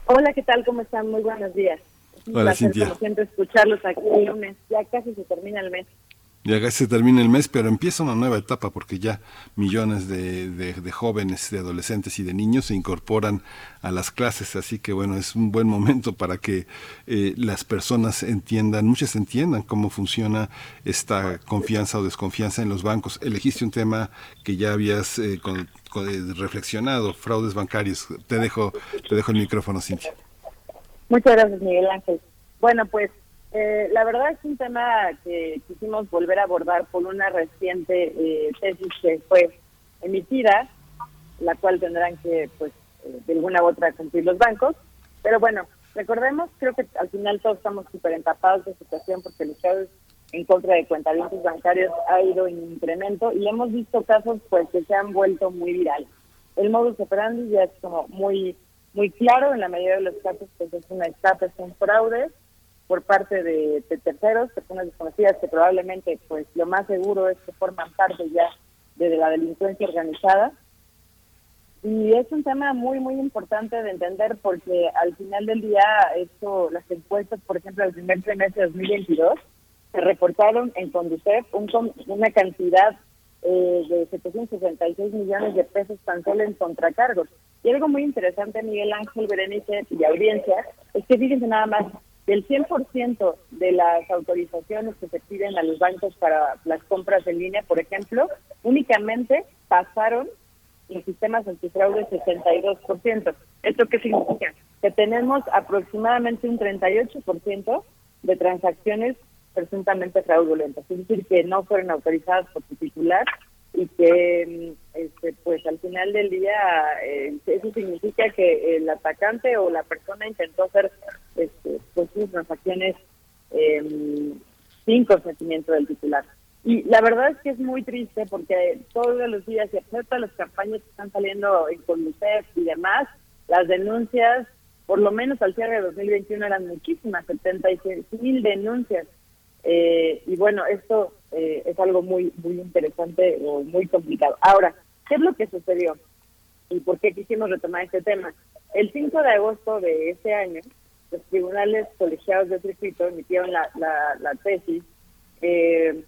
Hola, ¿qué tal? ¿Cómo están? Muy buenos días. Hola, Cintia. Como siempre, escucharlos aquí el lunes. Ya casi se termina el mes. Ya casi se termina el mes, pero empieza una nueva etapa porque ya millones de, de, jóvenes, de adolescentes y de niños se incorporan a las clases, así que bueno, es un buen momento para que eh, las personas entiendan, muchas entiendan cómo funciona esta confianza o desconfianza en los bancos. Elegiste un tema que ya habías eh, con, reflexionado, fraudes bancarios. Te dejo, te dejo el micrófono, Cintia. Muchas gracias, Miguel Ángel. Bueno, pues eh, la verdad es un tema que quisimos volver a abordar por una reciente eh, tesis que fue emitida, la cual tendrán que, pues, eh, de alguna u otra cumplir los bancos. Pero bueno, recordemos, creo que al final todos estamos súper empapados de situación porque los casos en contra de cuentavientes bancarios ha ido en incremento y hemos visto casos pues que se han vuelto muy virales. El modus operandi ya es como muy muy claro en la mayoría de los casos pues es una estafa, es un fraude por parte de, terceros, personas desconocidas que probablemente, pues lo más seguro es que forman parte ya de, la delincuencia organizada. Y es un tema muy, muy importante de entender porque al final del día, esto, las encuestas, por ejemplo, del primer trimestre de 2022, se reportaron en Conducef una cantidad eh, de 766 millones de pesos tan solo en contracargos. Y algo muy interesante, Miguel Ángel, Berenice y audiencia, es que fíjense nada más, del 100% de las autorizaciones que se piden a los bancos para las compras en línea, por ejemplo, únicamente pasaron en sistemas antifraude 62%. ¿Esto qué significa? Que tenemos aproximadamente un 38% de transacciones presuntamente fraudulentas, es decir, que no fueron autorizadas por titular y que mm, este, pues al final del día eh, eso significa que el atacante o la persona intentó hacer este, pues sus transacciones eh, sin consentimiento del titular. Y la verdad es que es muy triste porque todos los días, y excepto las campañas que están saliendo en Conducef y demás, las denuncias, por lo menos al cierre de 2021 eran muchísimas, 76 mil denuncias. Eh, y bueno, esto eh, es algo muy, muy interesante o muy complicado. Ahora, ¿qué es lo que sucedió? ¿Y por qué quisimos retomar este tema? El 5 de agosto de este año, los tribunales colegiados de circuito emitieron la, la, tesis, eh,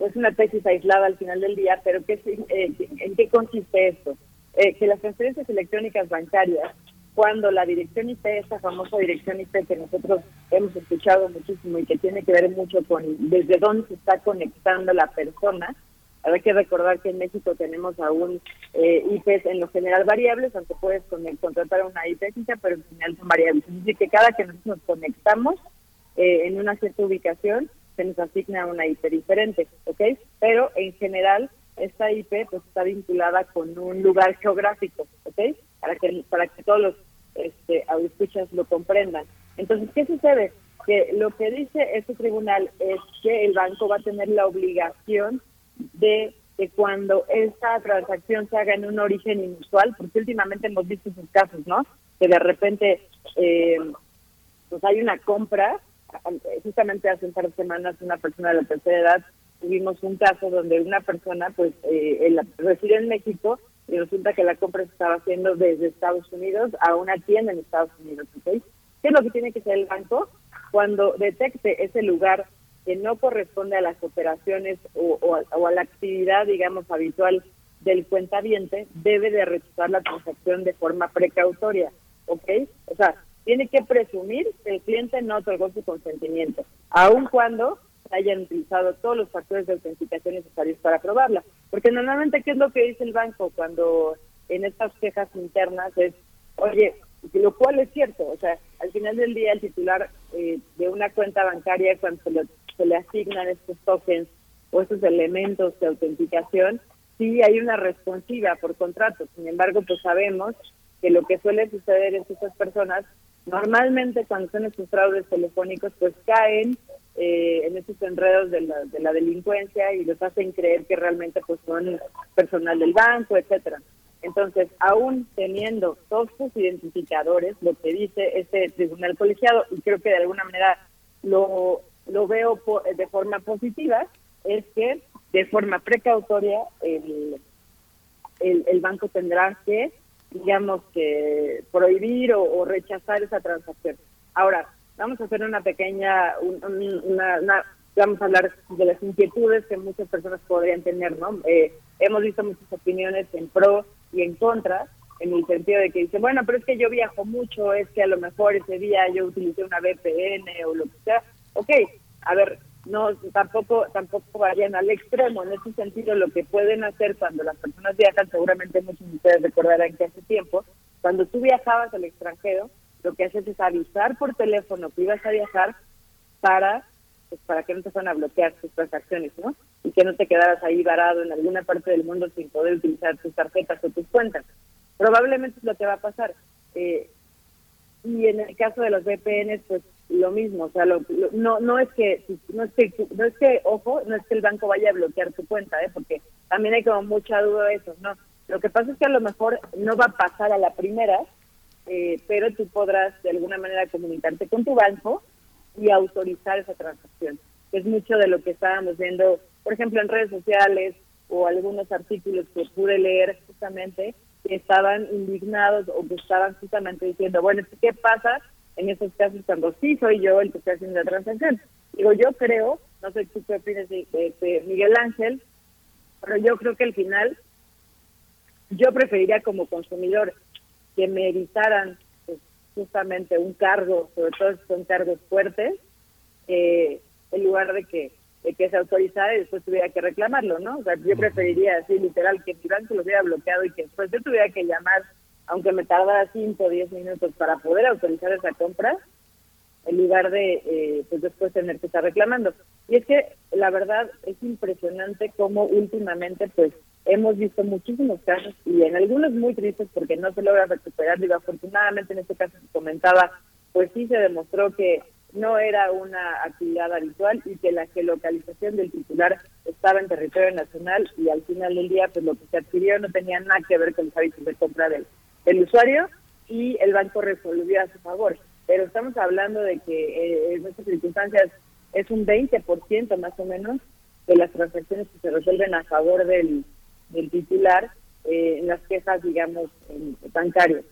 es una tesis aislada al final del día, pero ¿qué, eh, ¿en qué consiste esto? Eh, que las transferencias electrónicas bancarias cuando la dirección IP, esta famosa dirección IP que nosotros hemos escuchado muchísimo y que tiene que ver mucho con desde dónde se está conectando la persona, hay que recordar que en México tenemos aún eh, IPs en lo general variables, aunque puedes contratar una IP fija, pero en general son variables. Es decir, que cada que nosotros nos conectamos eh, en una cierta ubicación, se nos asigna una IP diferente, ¿ok? Pero en general, esta IP pues está vinculada con un lugar geográfico, ¿ok? para que para que todos los este, escuchas lo comprendan. Entonces, ¿qué sucede? Que lo que dice este tribunal es que el banco va a tener la obligación de que cuando esta transacción se haga en un origen inusual, porque últimamente hemos visto esos casos, ¿no? Que de repente eh, pues hay una compra, justamente hace un par de semanas una persona de la tercera edad tuvimos un caso donde una persona pues eh, reside en México y resulta que la compra se estaba haciendo desde Estados Unidos a una tienda en Estados Unidos. ¿Qué es lo que tiene que hacer el banco? Cuando detecte ese lugar que no corresponde a las operaciones o, a, la actividad, digamos, habitual del cuentaviente, debe de rechazar la transacción de forma precautoria, ¿ok? O sea, tiene que presumir que el cliente no otorgó su consentimiento, aun cuando hayan utilizado todos los factores de autenticación necesarios para probarla. Porque normalmente, ¿qué es lo que dice el banco cuando en estas quejas internas es, oye, lo cual es cierto, o sea, al final del día el titular eh, de una cuenta bancaria cuando se le, asignan estos tokens o estos elementos de autenticación, sí hay una responsiva por contrato. Sin embargo, pues sabemos que lo que suele suceder es que estas personas normalmente cuando son estos fraudes telefónicos pues caen eh, en esos enredos de la, de la delincuencia y los hacen creer que realmente pues son personal del banco, etcétera. Entonces, aún teniendo todos sus identificadores, lo que dice este tribunal colegiado, y creo que de alguna manera lo, lo veo de forma positiva, es que de forma precautoria el, el, banco tendrá que, digamos, que prohibir o, rechazar esa transacción. Ahora, vamos a hacer una pequeña, una, vamos a hablar de las inquietudes que muchas personas podrían tener, ¿no? Eh, hemos visto muchas opiniones en pro y en contra, en el sentido de que dice, bueno, pero es que yo viajo mucho, es que a lo mejor ese día yo utilicé una VPN o lo que sea. Ok, a ver, no tampoco tampoco vayan al extremo. En ese sentido, lo que pueden hacer cuando las personas viajan, seguramente muchos de ustedes recordarán que hace tiempo, cuando tú viajabas al extranjero, lo que haces es avisar por teléfono que ibas a viajar para pues, para que no te van a bloquear tus transacciones, ¿no? Y que no te quedaras ahí varado en alguna parte del mundo sin poder utilizar tus tarjetas o tus cuentas. Probablemente es lo que va a pasar. Eh, y en el caso de los VPNs, pues lo mismo, o sea, lo, no no es que no es que no es que ojo, no es que el banco vaya a bloquear tu cuenta, ¿eh? porque también hay como mucha duda de eso, no. Lo que pasa es que a lo mejor no va a pasar a la primera, eh, pero tú podrás de alguna manera comunicarte con tu banco y autorizar esa transacción. Es mucho de lo que estábamos viendo, por ejemplo, en redes sociales o algunos artículos que pude leer justamente que estaban indignados o que estaban justamente diciendo, bueno, ¿qué pasa en esos casos cuando sí soy yo el que está haciendo la transacción? Digo, yo creo, no sé tú qué opinas de, Miguel Ángel, pero yo creo que al final yo preferiría como consumidor que me evitaran justamente un cargo, sobre todo si son cargos fuertes, eh, en lugar de que de que se autorizara y después tuviera que reclamarlo, ¿no? O sea, yo preferiría así, literal, que el banco lo hubiera bloqueado y que después yo tuviera que llamar, aunque me tardara 5 o 10 minutos para poder autorizar esa compra, en lugar de eh, pues después tener que estar reclamando. Y es que la verdad es impresionante cómo últimamente pues hemos visto muchísimos casos y en algunos muy tristes porque no se logra recuperar. Digo, afortunadamente en este caso se comentaba, pues sí se demostró que no era una actividad habitual y que la geolocalización del titular estaba en territorio nacional y al final del día pues lo que se adquirió no tenía nada que ver con los hábitos de compra del, del usuario y el banco resolvió a su favor. Pero estamos hablando de que eh, en estas circunstancias es un 20% más o menos de las transacciones que se resuelven a favor del, del titular eh, en las quejas, digamos, bancarias.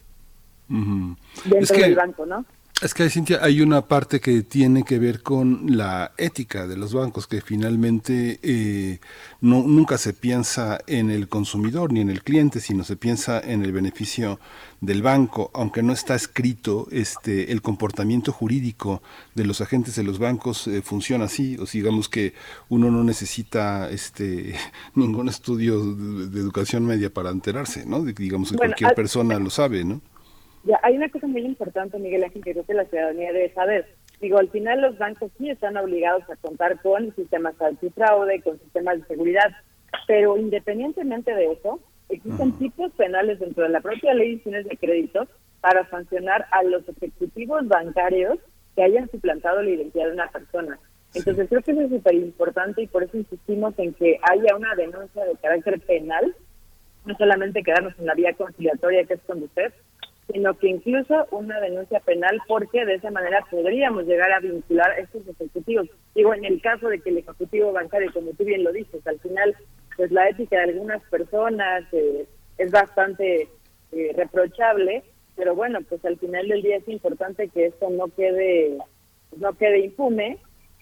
Dentro del banco, ¿no? Es que, Cintia, hay una parte que tiene que ver con la ética de los bancos, que finalmente eh, no, nunca se piensa en el consumidor ni en el cliente, sino se piensa en el beneficio del banco, aunque no está escrito, este, el comportamiento jurídico de los agentes de los bancos eh, funciona así, o digamos que uno no necesita este, ningún estudio de, educación media para enterarse, ¿no? digamos que cualquier persona lo sabe, ¿no? Ya, hay una cosa muy importante, Miguel Ángel, que creo que la ciudadanía debe saber. Digo, al final los bancos sí están obligados a contar con sistemas antifraude, con sistemas de seguridad, pero independientemente de eso, existen tipos penales dentro de la propia ley de instituciones de crédito para sancionar a los ejecutivos bancarios que hayan suplantado la identidad de una persona. Entonces creo que eso es súper importante y por eso insistimos en que haya una denuncia de carácter penal, no solamente quedarnos en la vía conciliatoria que es con usted, sino que incluso una denuncia penal porque de esa manera podríamos llegar a vincular a estos ejecutivos. Digo, en el caso de que el ejecutivo bancario, como tú bien lo dices, al final, pues la ética de algunas personas eh, es bastante eh, reprochable, pero bueno, pues al final del día es importante que esto no quede no quede impune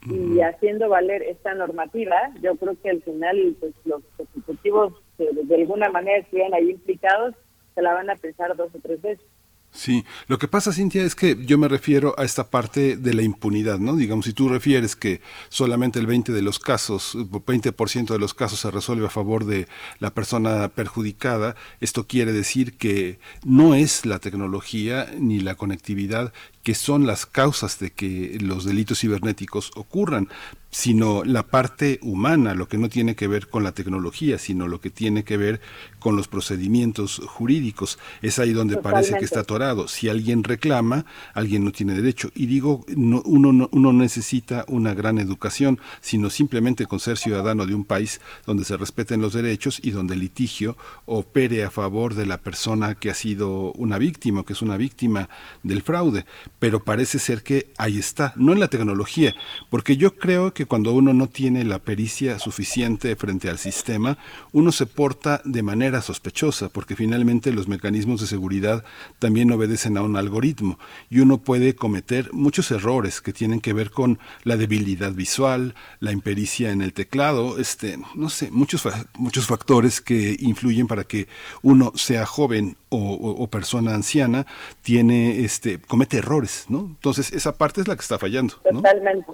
y haciendo valer esta normativa, yo creo que al final pues los ejecutivos que de alguna manera estuvieran ahí implicados se la van a pensar dos o tres veces. Sí, lo que pasa, Cintia, es que yo me refiero a esta parte de la impunidad, ¿no? Digamos, si tú refieres que solamente el 20 de los casos, 20% de los casos se resuelve a favor de la persona perjudicada, esto quiere decir que no es la tecnología ni la conectividad que son las causas de que los delitos cibernéticos ocurran, sino la parte humana, lo que no tiene que ver con la tecnología, sino lo que tiene que ver con los procedimientos jurídicos. Es ahí donde parece que está atorado. Si alguien reclama, alguien no tiene derecho. Y digo, no, uno no uno necesita una gran educación, sino simplemente con ser ciudadano de un país donde se respeten los derechos y donde el litigio opere a favor de la persona que ha sido una víctima, que es una víctima del fraude pero parece ser que ahí está, no en la tecnología, porque yo creo que cuando uno no tiene la pericia suficiente frente al sistema, uno se porta de manera sospechosa, porque finalmente los mecanismos de seguridad también obedecen a un algoritmo y uno puede cometer muchos errores que tienen que ver con la debilidad visual, la impericia en el teclado, este, no sé, muchos muchos factores que influyen para que uno sea joven o, persona anciana tiene este comete errores, ¿no? Entonces esa parte es la que está fallando. Totalmente,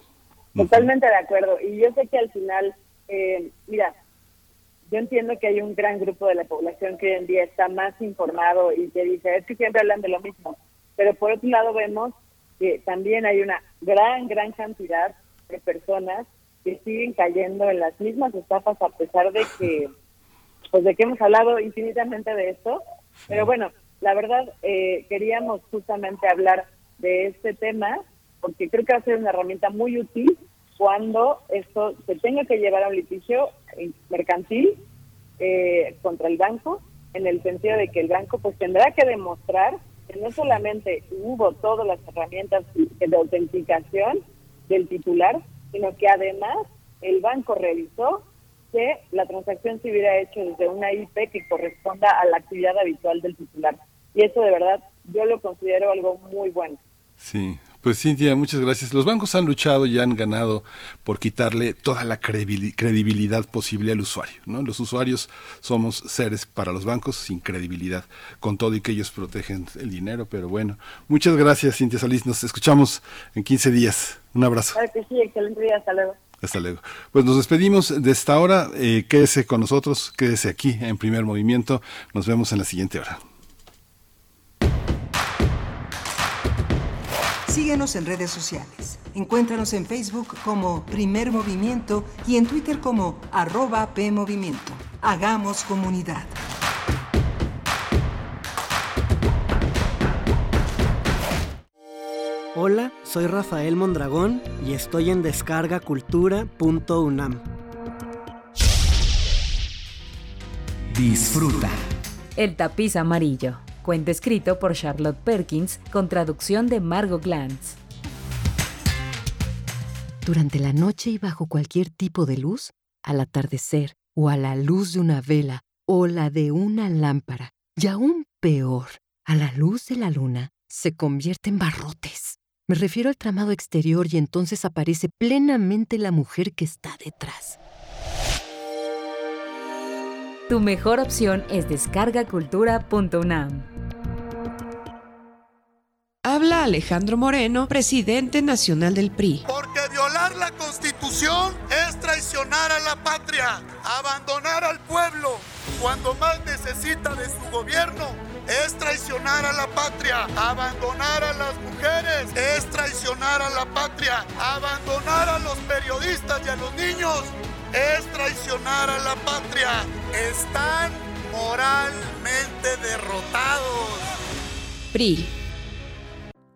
totalmente de acuerdo. Y yo sé que al final, eh, mira, yo entiendo que hay un gran grupo de la población que hoy en día está más informado y que dice es que siempre hablan de lo mismo, pero por otro lado vemos que también hay una gran gran cantidad de personas que siguen cayendo en las mismas estafas a pesar de que pues de que hemos hablado infinitamente de esto pero bueno, la verdad, eh, queríamos justamente hablar de este tema porque creo que va a ser una herramienta muy útil cuando esto se tenga que llevar a un litigio mercantil eh, contra el banco, en el sentido de que el banco pues tendrá que demostrar que no solamente hubo todas las herramientas de autenticación del titular, sino que además el banco realizó que la transacción se hubiera hecho desde una IP que corresponda a la actividad habitual del titular. Y eso de verdad yo lo considero algo muy bueno. Sí, pues Cintia, muchas gracias. Los bancos han luchado y han ganado por quitarle toda la credibilidad posible al usuario. ¿no? Los usuarios somos seres para los bancos sin credibilidad, con todo y que ellos protegen el dinero. Pero bueno, muchas gracias Cintia Solís. Nos escuchamos en 15 días. Un abrazo. Claro que sí, excelente día. Hasta luego. Hasta luego. Pues nos despedimos de esta hora. Eh, quédese con nosotros, quédese aquí en primer movimiento. Nos vemos en la siguiente hora. Síguenos en redes sociales. Encuéntranos en Facebook como Primer Movimiento y en Twitter como arroba PMovimiento. Hagamos comunidad. Hola, soy Rafael Mondragón y estoy en descargacultura.unam. Disfruta. El tapiz amarillo. Cuento escrito por Charlotte Perkins con traducción de Margot Glantz. Durante la noche y bajo cualquier tipo de luz, al atardecer o a la luz de una vela o la de una lámpara, y aún peor, a la luz de la luna, se convierte en barrotes. Me refiero al tramado exterior y entonces aparece plenamente la mujer que está detrás. Tu mejor opción es descargacultura.unam. Habla Alejandro Moreno, presidente nacional del PRI. Porque violar la constitución es traicionar a la patria, abandonar al pueblo cuando más necesita de su gobierno es traicionar a la patria. Abandonar a las mujeres es traicionar a la patria. Abandonar a los periodistas y a los niños es traicionar a la patria. Están moralmente derrotados. PRI.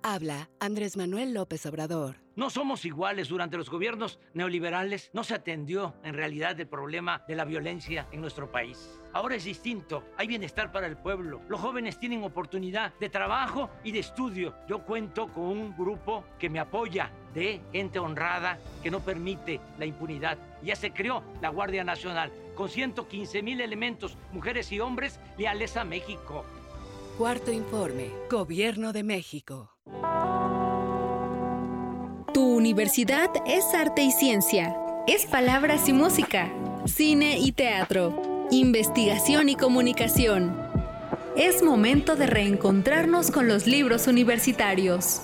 Habla Andrés Manuel López Obrador. No somos iguales. Durante los gobiernos neoliberales no se atendió en realidad el problema de la violencia en nuestro país. Ahora es distinto. Hay bienestar para el pueblo. Los jóvenes tienen oportunidad de trabajo y de estudio. Yo cuento con un grupo que me apoya de gente honrada que no permite la impunidad. Ya se creó la Guardia Nacional con 115 mil elementos, mujeres y hombres leales a México. Cuarto informe. Gobierno de México. Tu universidad es arte y ciencia. Es palabras y música. Cine y teatro. Investigación y comunicación. Es momento de reencontrarnos con los libros universitarios.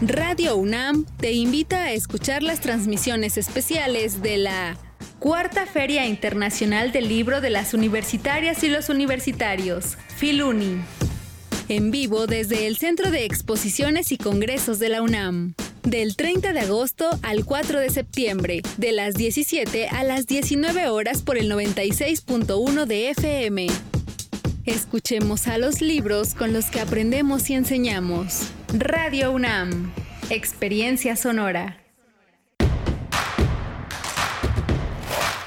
Radio UNAM te invita a escuchar las transmisiones especiales de la Cuarta Feria Internacional del Libro de las Universitarias y los Universitarios, Filuni. En vivo desde el Centro de Exposiciones y Congresos de la UNAM. Del 30 de agosto al 4 de septiembre, de las 17 a las 19 horas por el 96.1 de FM. Escuchemos a los libros con los que aprendemos y enseñamos. Radio UNAM. Experiencia sonora.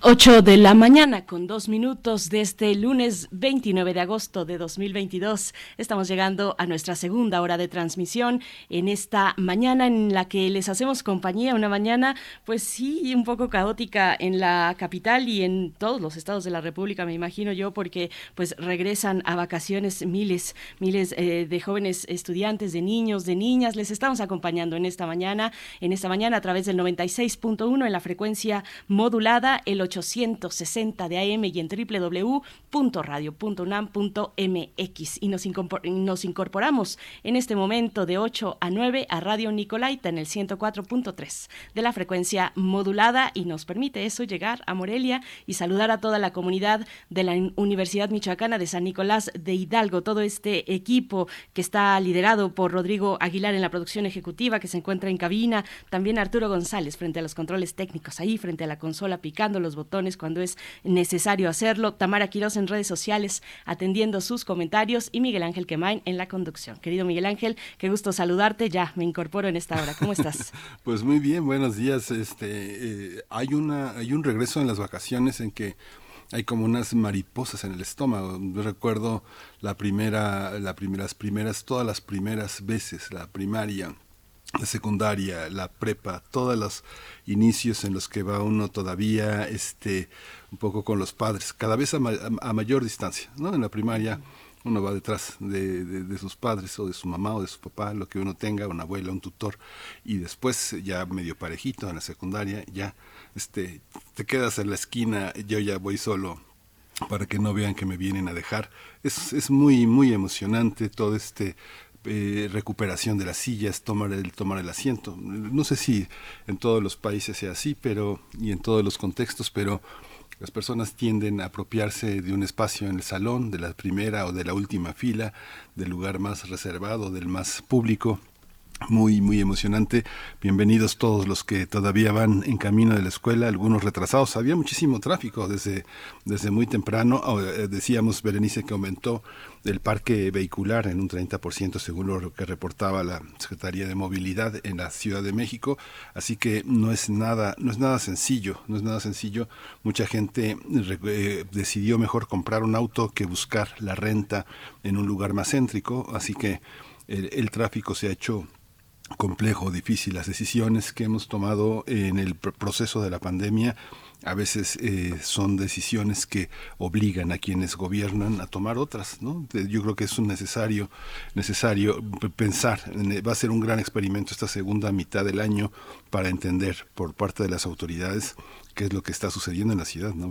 8 de la mañana con dos minutos de este lunes 29 de agosto de 2022. Estamos llegando a nuestra segunda hora de transmisión en esta mañana en la que les hacemos compañía, una mañana pues sí un poco caótica en la capital y en todos los estados de la República, me imagino yo, porque pues regresan a vacaciones miles, miles eh, de jóvenes estudiantes, de niños, de niñas. Les estamos acompañando en esta mañana, en esta mañana a través del 96.1 en la frecuencia modulada, el 860 de AM y en www.radio.unam.mx. Y nos, incorporamos en este momento de 8 a 9 a Radio Nicolaita en el 104.3 de la frecuencia modulada y nos permite eso llegar a Morelia y saludar a toda la comunidad de la Universidad Michoacana de San Nicolás de Hidalgo, todo este equipo que está liderado por Rodrigo Aguilar en la producción ejecutiva que se encuentra en cabina, también Arturo González frente a los controles técnicos ahí frente a la consola picando los botones cuando es necesario hacerlo. Tamara Quiroz en redes sociales atendiendo sus comentarios y Miguel Ángel Quemain en la conducción. Querido Miguel Ángel, qué gusto saludarte. Ya me incorporo en esta hora. ¿Cómo estás? pues muy bien, buenos días. Este, eh, hay una, hay un regreso en las vacaciones en que hay como unas mariposas en el estómago. Recuerdo la primera, la primeras, primeras, todas las primeras veces, la primaria, la secundaria, la prepa, todos los inicios en los que va uno todavía este, un poco con los padres, cada vez a, mayor distancia. ¿no? En la primaria uno va detrás de, de, sus padres o de su mamá o de su papá, lo que uno tenga, una abuela, un tutor, y después ya medio parejito en la secundaria, ya este, te quedas en la esquina, yo ya voy solo para que no vean que me vienen a dejar. Es, es muy, muy emocionante todo este eh, recuperación de las sillas, tomar el, tomar el asiento. No sé si en todos los países sea así, pero, y en todos los contextos, pero las personas tienden a apropiarse de un espacio en el salón, de la primera o de la última fila, del lugar más reservado, del más público muy, muy emocionante. Bienvenidos todos los que todavía van en camino de la escuela, algunos retrasados. Había muchísimo tráfico desde, desde muy temprano. Eh, decíamos, Berenice, que aumentó el parque vehicular en un 30% según lo que reportaba la Secretaría de Movilidad en la Ciudad de México. Así que no es nada, no es nada sencillo, no es nada sencillo. Mucha gente eh, decidió mejor comprar un auto que buscar la renta en un lugar más céntrico. Así que el tráfico se ha hecho complejo, difícil. Las decisiones que hemos tomado en el proceso de la pandemia a veces eh, son decisiones que obligan a quienes gobiernan a tomar otras, ¿no? Yo creo que es un necesario, necesario pensar, va a ser un gran experimento esta segunda mitad del año para entender por parte de las autoridades qué es lo que está sucediendo en la ciudad, ¿no,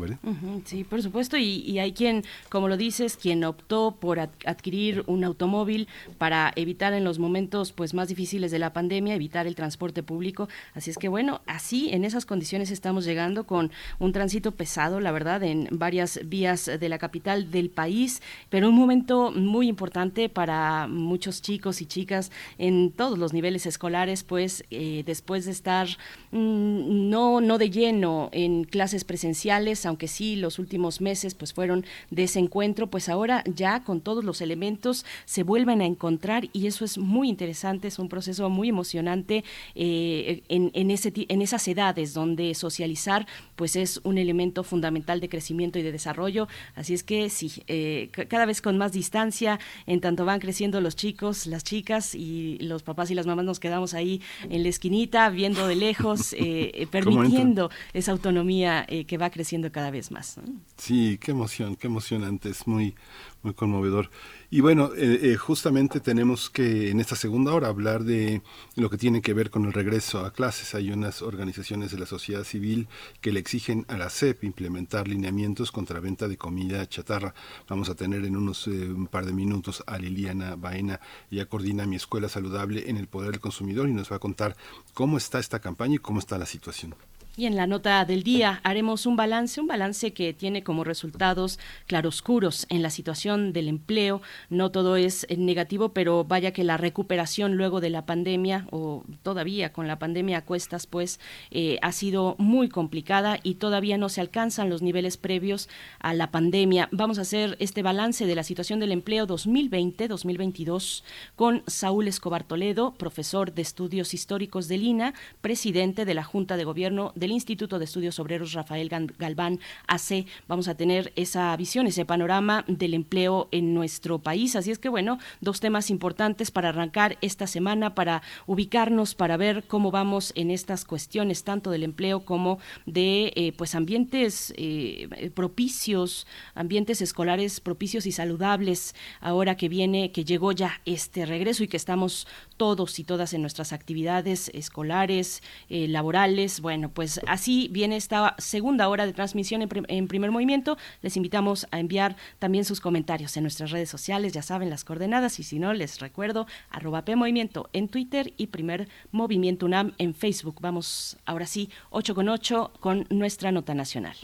sí, por supuesto, y, hay quien, como lo dices, quien optó por adquirir un automóvil para evitar en los momentos pues más difíciles de la pandemia, evitar el transporte público. Así es que bueno, así en esas condiciones estamos llegando con un tránsito pesado, la verdad, en varias vías de la capital del país, pero un momento muy importante para muchos chicos y chicas en todos los niveles escolares, pues eh, después de estar mm, no, no de lleno en clases presenciales, aunque sí los últimos meses pues fueron de ese encuentro, pues ahora ya con todos los elementos se vuelven a encontrar y eso es muy interesante, es un proceso muy emocionante eh, en, en, ese, en esas edades donde socializar pues es un elemento fundamental de crecimiento y de desarrollo, así es que sí, eh, cada vez con más distancia, en tanto van creciendo los chicos, las chicas y los papás y las mamás nos quedamos ahí en la esquinita viendo de lejos, eh, permitiendo esa autonomía eh, que va creciendo cada vez más. Sí, qué emoción, qué emocionante. Es muy, muy conmovedor. Y bueno, eh, eh, justamente tenemos que en esta segunda hora hablar de lo que tiene que ver con el regreso a clases. Hay unas organizaciones de la sociedad civil que le exigen a la CEP implementar lineamientos contra venta de comida chatarra. Vamos a tener en unos eh, un par de minutos a Liliana Baena. Ella coordina Mi Escuela Saludable en el Poder del Consumidor y nos va a contar cómo está esta campaña y cómo está la situación. Y en la nota del día haremos un balance, un balance que tiene como resultados claroscuros en la situación del empleo. No todo es negativo, pero vaya que la recuperación luego de la pandemia o todavía con la pandemia a cuestas, pues eh, ha sido muy complicada y todavía no se alcanzan los niveles previos a la pandemia. Vamos a hacer este balance de la situación del empleo 2020-2022 con Saúl Escobar Toledo, profesor de estudios históricos de Lina, presidente de la Junta de Gobierno de Instituto de Estudios Obreros Rafael Galván AC. Vamos a tener esa visión, ese panorama del empleo en nuestro país. Así es que bueno, dos temas importantes para arrancar esta semana, para ubicarnos, para ver cómo vamos en estas cuestiones, tanto del empleo como de eh, pues ambientes eh, propicios, ambientes escolares propicios y saludables, ahora que viene, que llegó ya este regreso y que estamos todos y todas en nuestras actividades escolares, eh, laborales. Bueno, pues así viene esta segunda hora de transmisión en, primer movimiento. Les invitamos a enviar también sus comentarios en nuestras redes sociales, ya saben las coordenadas y si no, les recuerdo arroba P Movimiento en Twitter y primer Movimiento UNAM en Facebook. Vamos ahora sí, 8 con 8 con nuestra nota nacional.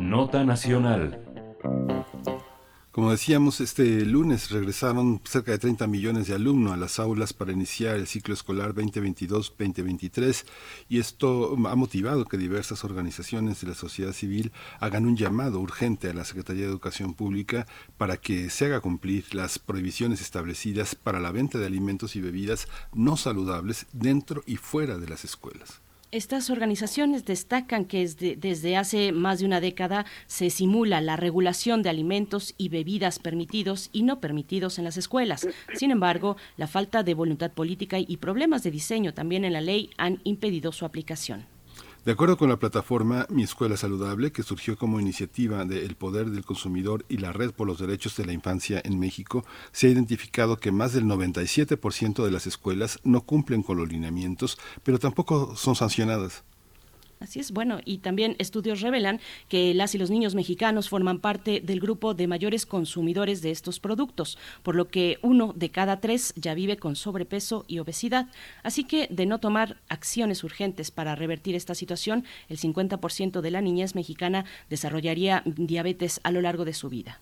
Nota nacional. Como decíamos, este lunes regresaron cerca de 30 millones de alumnos a las aulas para iniciar el ciclo escolar 2022-2023 y esto ha motivado que diversas organizaciones de la sociedad civil hagan un llamado urgente a la Secretaría de Educación Pública para que se haga cumplir las prohibiciones establecidas para la venta de alimentos y bebidas no saludables dentro y fuera de las escuelas. Estas organizaciones destacan que desde, hace más de una década se simula la regulación de alimentos y bebidas permitidos y no permitidos en las escuelas. Sin embargo, la falta de voluntad política y problemas de diseño también en la ley han impedido su aplicación. De acuerdo con la plataforma Mi Escuela Saludable, que surgió como iniciativa del Poder del Consumidor y la Red por los Derechos de la Infancia en México, se ha identificado que más del 97% de las escuelas no cumplen con los lineamientos, pero tampoco son sancionadas. Así es, bueno, y también estudios revelan que las y los niños mexicanos forman parte del grupo de mayores consumidores de estos productos, por lo que uno de cada tres ya vive con sobrepeso y obesidad. Así que, de no tomar acciones urgentes para revertir esta situación, el 50% de la niñez mexicana desarrollaría diabetes a lo largo de su vida.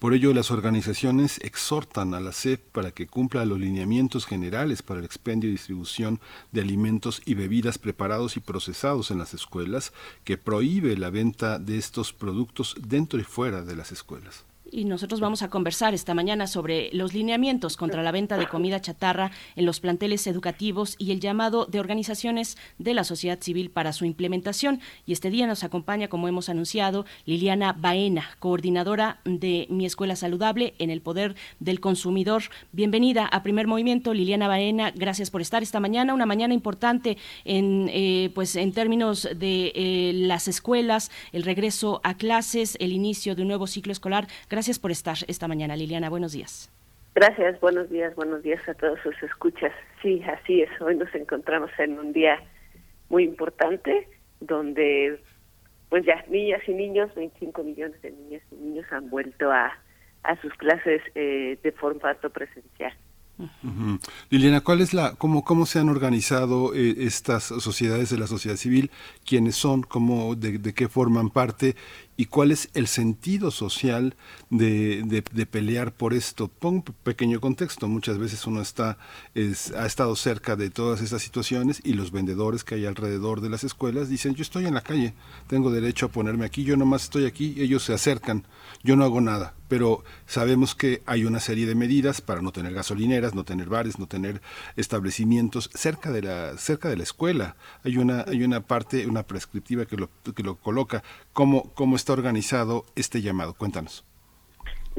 Por ello, las organizaciones exhortan a la SEP para que cumpla los lineamientos generales para el expendio y distribución de alimentos y bebidas preparados y procesados en las escuelas, que prohíbe la venta de estos productos dentro y fuera de las escuelas y nosotros vamos a conversar esta mañana sobre los lineamientos contra la venta de comida chatarra en los planteles educativos y el llamado de organizaciones de la sociedad civil para su implementación. Y este día nos acompaña, como hemos anunciado, Liliana Baena, coordinadora de Mi Escuela Saludable en el Poder del Consumidor. Bienvenida a Primer Movimiento, Liliana Baena. Gracias por estar esta mañana, una mañana importante en, eh, pues, en términos de eh, las escuelas, el regreso a clases, el inicio de un nuevo ciclo escolar. Gracias por estar esta mañana, Liliana. Buenos días. Gracias, buenos días, buenos días a todos sus escuchas. Sí, así es. Hoy nos encontramos en un día muy importante donde, pues ya, niñas y niños, 25 millones de niñas y niños han vuelto a, a sus clases eh, de formato presencial. Liliana, ¿cuál es la, cómo, cómo se han organizado eh, estas sociedades de la sociedad civil? ¿Quiénes son? Cómo, de, de, qué forman parte? Y cuál es el sentido social de, de, pelear por esto. Pongo un pequeño contexto. Muchas veces uno está, es, ha estado cerca de todas estas situaciones y los vendedores que hay alrededor de las escuelas dicen, yo estoy en la calle, tengo derecho a ponerme aquí, yo nomás estoy aquí, ellos se acercan, yo no hago nada. Pero sabemos que hay una serie de medidas para no tener gasolineras, no tener bares, no tener establecimientos cerca de la, cerca de la escuela. Hay una, hay una parte, una prescriptiva que lo, que lo coloca. ¿Cómo, cómo está organizado este llamado? Cuéntanos.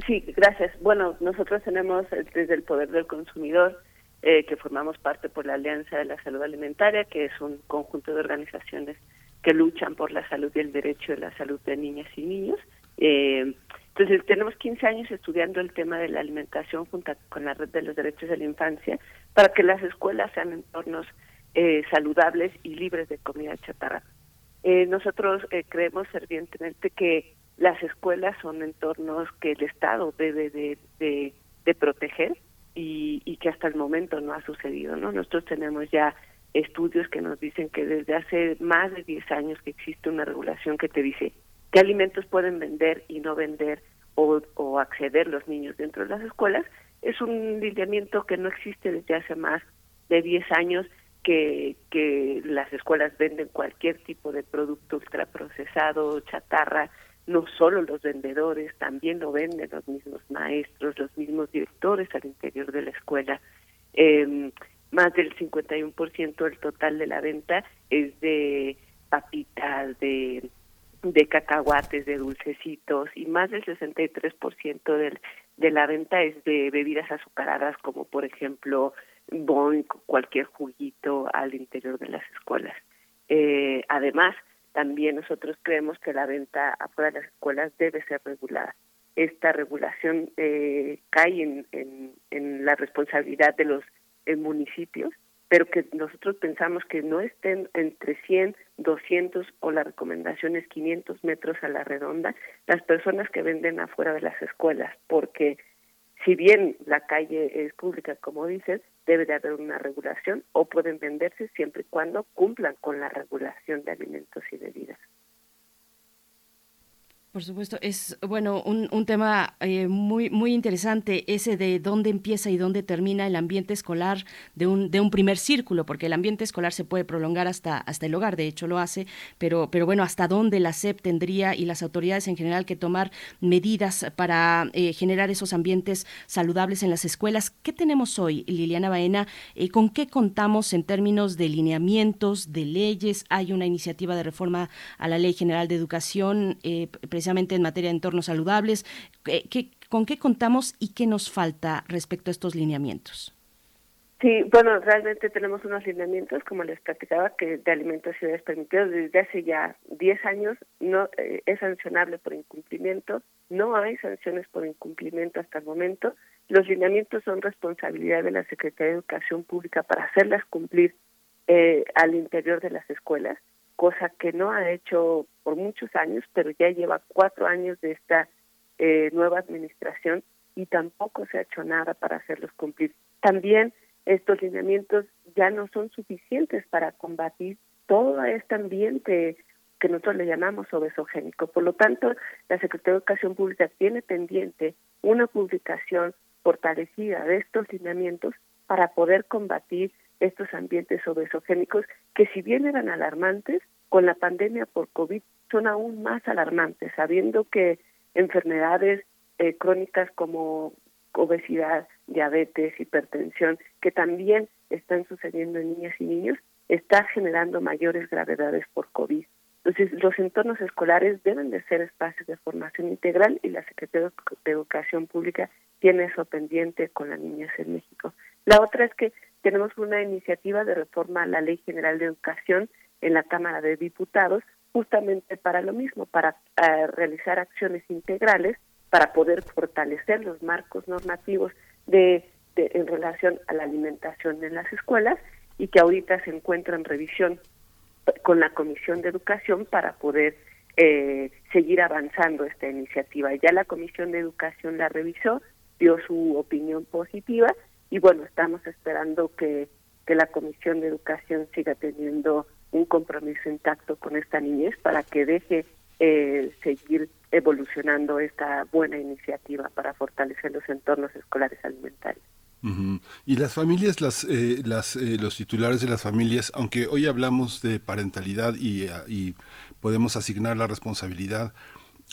Sí, gracias. Bueno, nosotros tenemos eh, desde el Poder del Consumidor, eh, que formamos parte por la Alianza de la Salud Alimentaria, que es un conjunto de organizaciones que luchan por la salud y el derecho de la salud de niñas y niños, Eh, entonces, tenemos 15 años estudiando el tema de la alimentación junto con la Red de los Derechos de la Infancia para que las escuelas sean entornos eh, saludables y libres de comida chatarra. Eh, nosotros eh, creemos fervientemente que las escuelas son entornos que el Estado debe de, de, proteger y, que hasta el momento no ha sucedido. ¿no? Nosotros tenemos ya estudios que nos dicen que desde hace más de 10 años que existe una regulación que te dice qué alimentos pueden vender y no vender o, o acceder los niños dentro de las escuelas. Es un lineamiento que no existe desde hace más de 10 años que, que las escuelas venden cualquier tipo de producto ultraprocesado, chatarra, no solo los vendedores, también lo venden los mismos maestros, los mismos directores al interior de la escuela. Eh, más del 51% del total de la venta es de papitas, de, de cacahuates, de dulcecitos y más del 63% del, de la venta es de bebidas azucaradas como por ejemplo bon, cualquier juguito al interior de las escuelas. Eh, además, también nosotros creemos que la venta afuera de las escuelas debe ser regulada. Esta regulación eh, cae en, en, en, la responsabilidad de los eh, municipios, pero que nosotros pensamos que no estén entre 100, 200 o la recomendación es 500 metros a la redonda las personas que venden afuera de las escuelas, porque si bien la calle es pública, como dices, debe de haber una regulación o pueden venderse siempre y cuando cumplan con la regulación de alimentos y bebidas. Por supuesto, es bueno un, un tema eh, muy muy interesante ese de dónde empieza y dónde termina el ambiente escolar de un de un primer círculo, porque el ambiente escolar se puede prolongar hasta hasta el hogar, de hecho lo hace, pero pero bueno hasta dónde la SEP tendría y las autoridades en general que tomar medidas para eh, generar esos ambientes saludables en las escuelas. ¿Qué tenemos hoy, Liliana Baena? Eh, ¿Con qué contamos en términos de lineamientos, de leyes? Hay una iniciativa de reforma a la Ley General de Educación precisamente en materia de entornos saludables. ¿Qué, con qué contamos y qué nos falta respecto a estos lineamientos? Sí, bueno, realmente tenemos unos lineamientos, como les platicaba, que de alimentos y bebidas permitidos desde hace ya 10 años no eh, es sancionable por incumplimiento, no hay sanciones por incumplimiento hasta el momento. Los lineamientos son responsabilidad de la Secretaría de Educación Pública para hacerlas cumplir eh, al interior de las escuelas cosa que no ha hecho por muchos años, pero ya lleva cuatro años de esta eh, nueva administración y tampoco se ha hecho nada para hacerlos cumplir. También estos lineamientos ya no son suficientes para combatir todo este ambiente que nosotros le llamamos obesogénico. Por lo tanto, la Secretaría de Educación Pública tiene pendiente una publicación fortalecida de estos lineamientos para poder combatir estos ambientes obesogénicos que si bien eran alarmantes, con la pandemia por COVID son aún más alarmantes, sabiendo que enfermedades eh, crónicas como obesidad, diabetes, hipertensión, que también están sucediendo en niñas y niños, está generando mayores gravedades por COVID. Entonces, los entornos escolares deben de ser espacios de formación integral y la Secretaría de Educación Pública tiene eso pendiente con las niñas en México. La otra es que tenemos una iniciativa de reforma a la Ley General de Educación en la Cámara de Diputados, justamente para lo mismo, para eh, realizar acciones integrales, para poder fortalecer los marcos normativos de, en relación a la alimentación en las escuelas y que ahorita se encuentra en revisión con la Comisión de Educación para poder eh, seguir avanzando esta iniciativa. Ya la Comisión de Educación la revisó, dio su opinión positiva y bueno, estamos esperando que, que la Comisión de Educación siga teniendo un compromiso intacto con esta niñez para que deje eh, seguir evolucionando esta buena iniciativa para fortalecer los entornos escolares alimentarios. Y las familias, las, eh, las, eh, los titulares de las familias, aunque hoy hablamos de parentalidad y, y podemos asignar la responsabilidad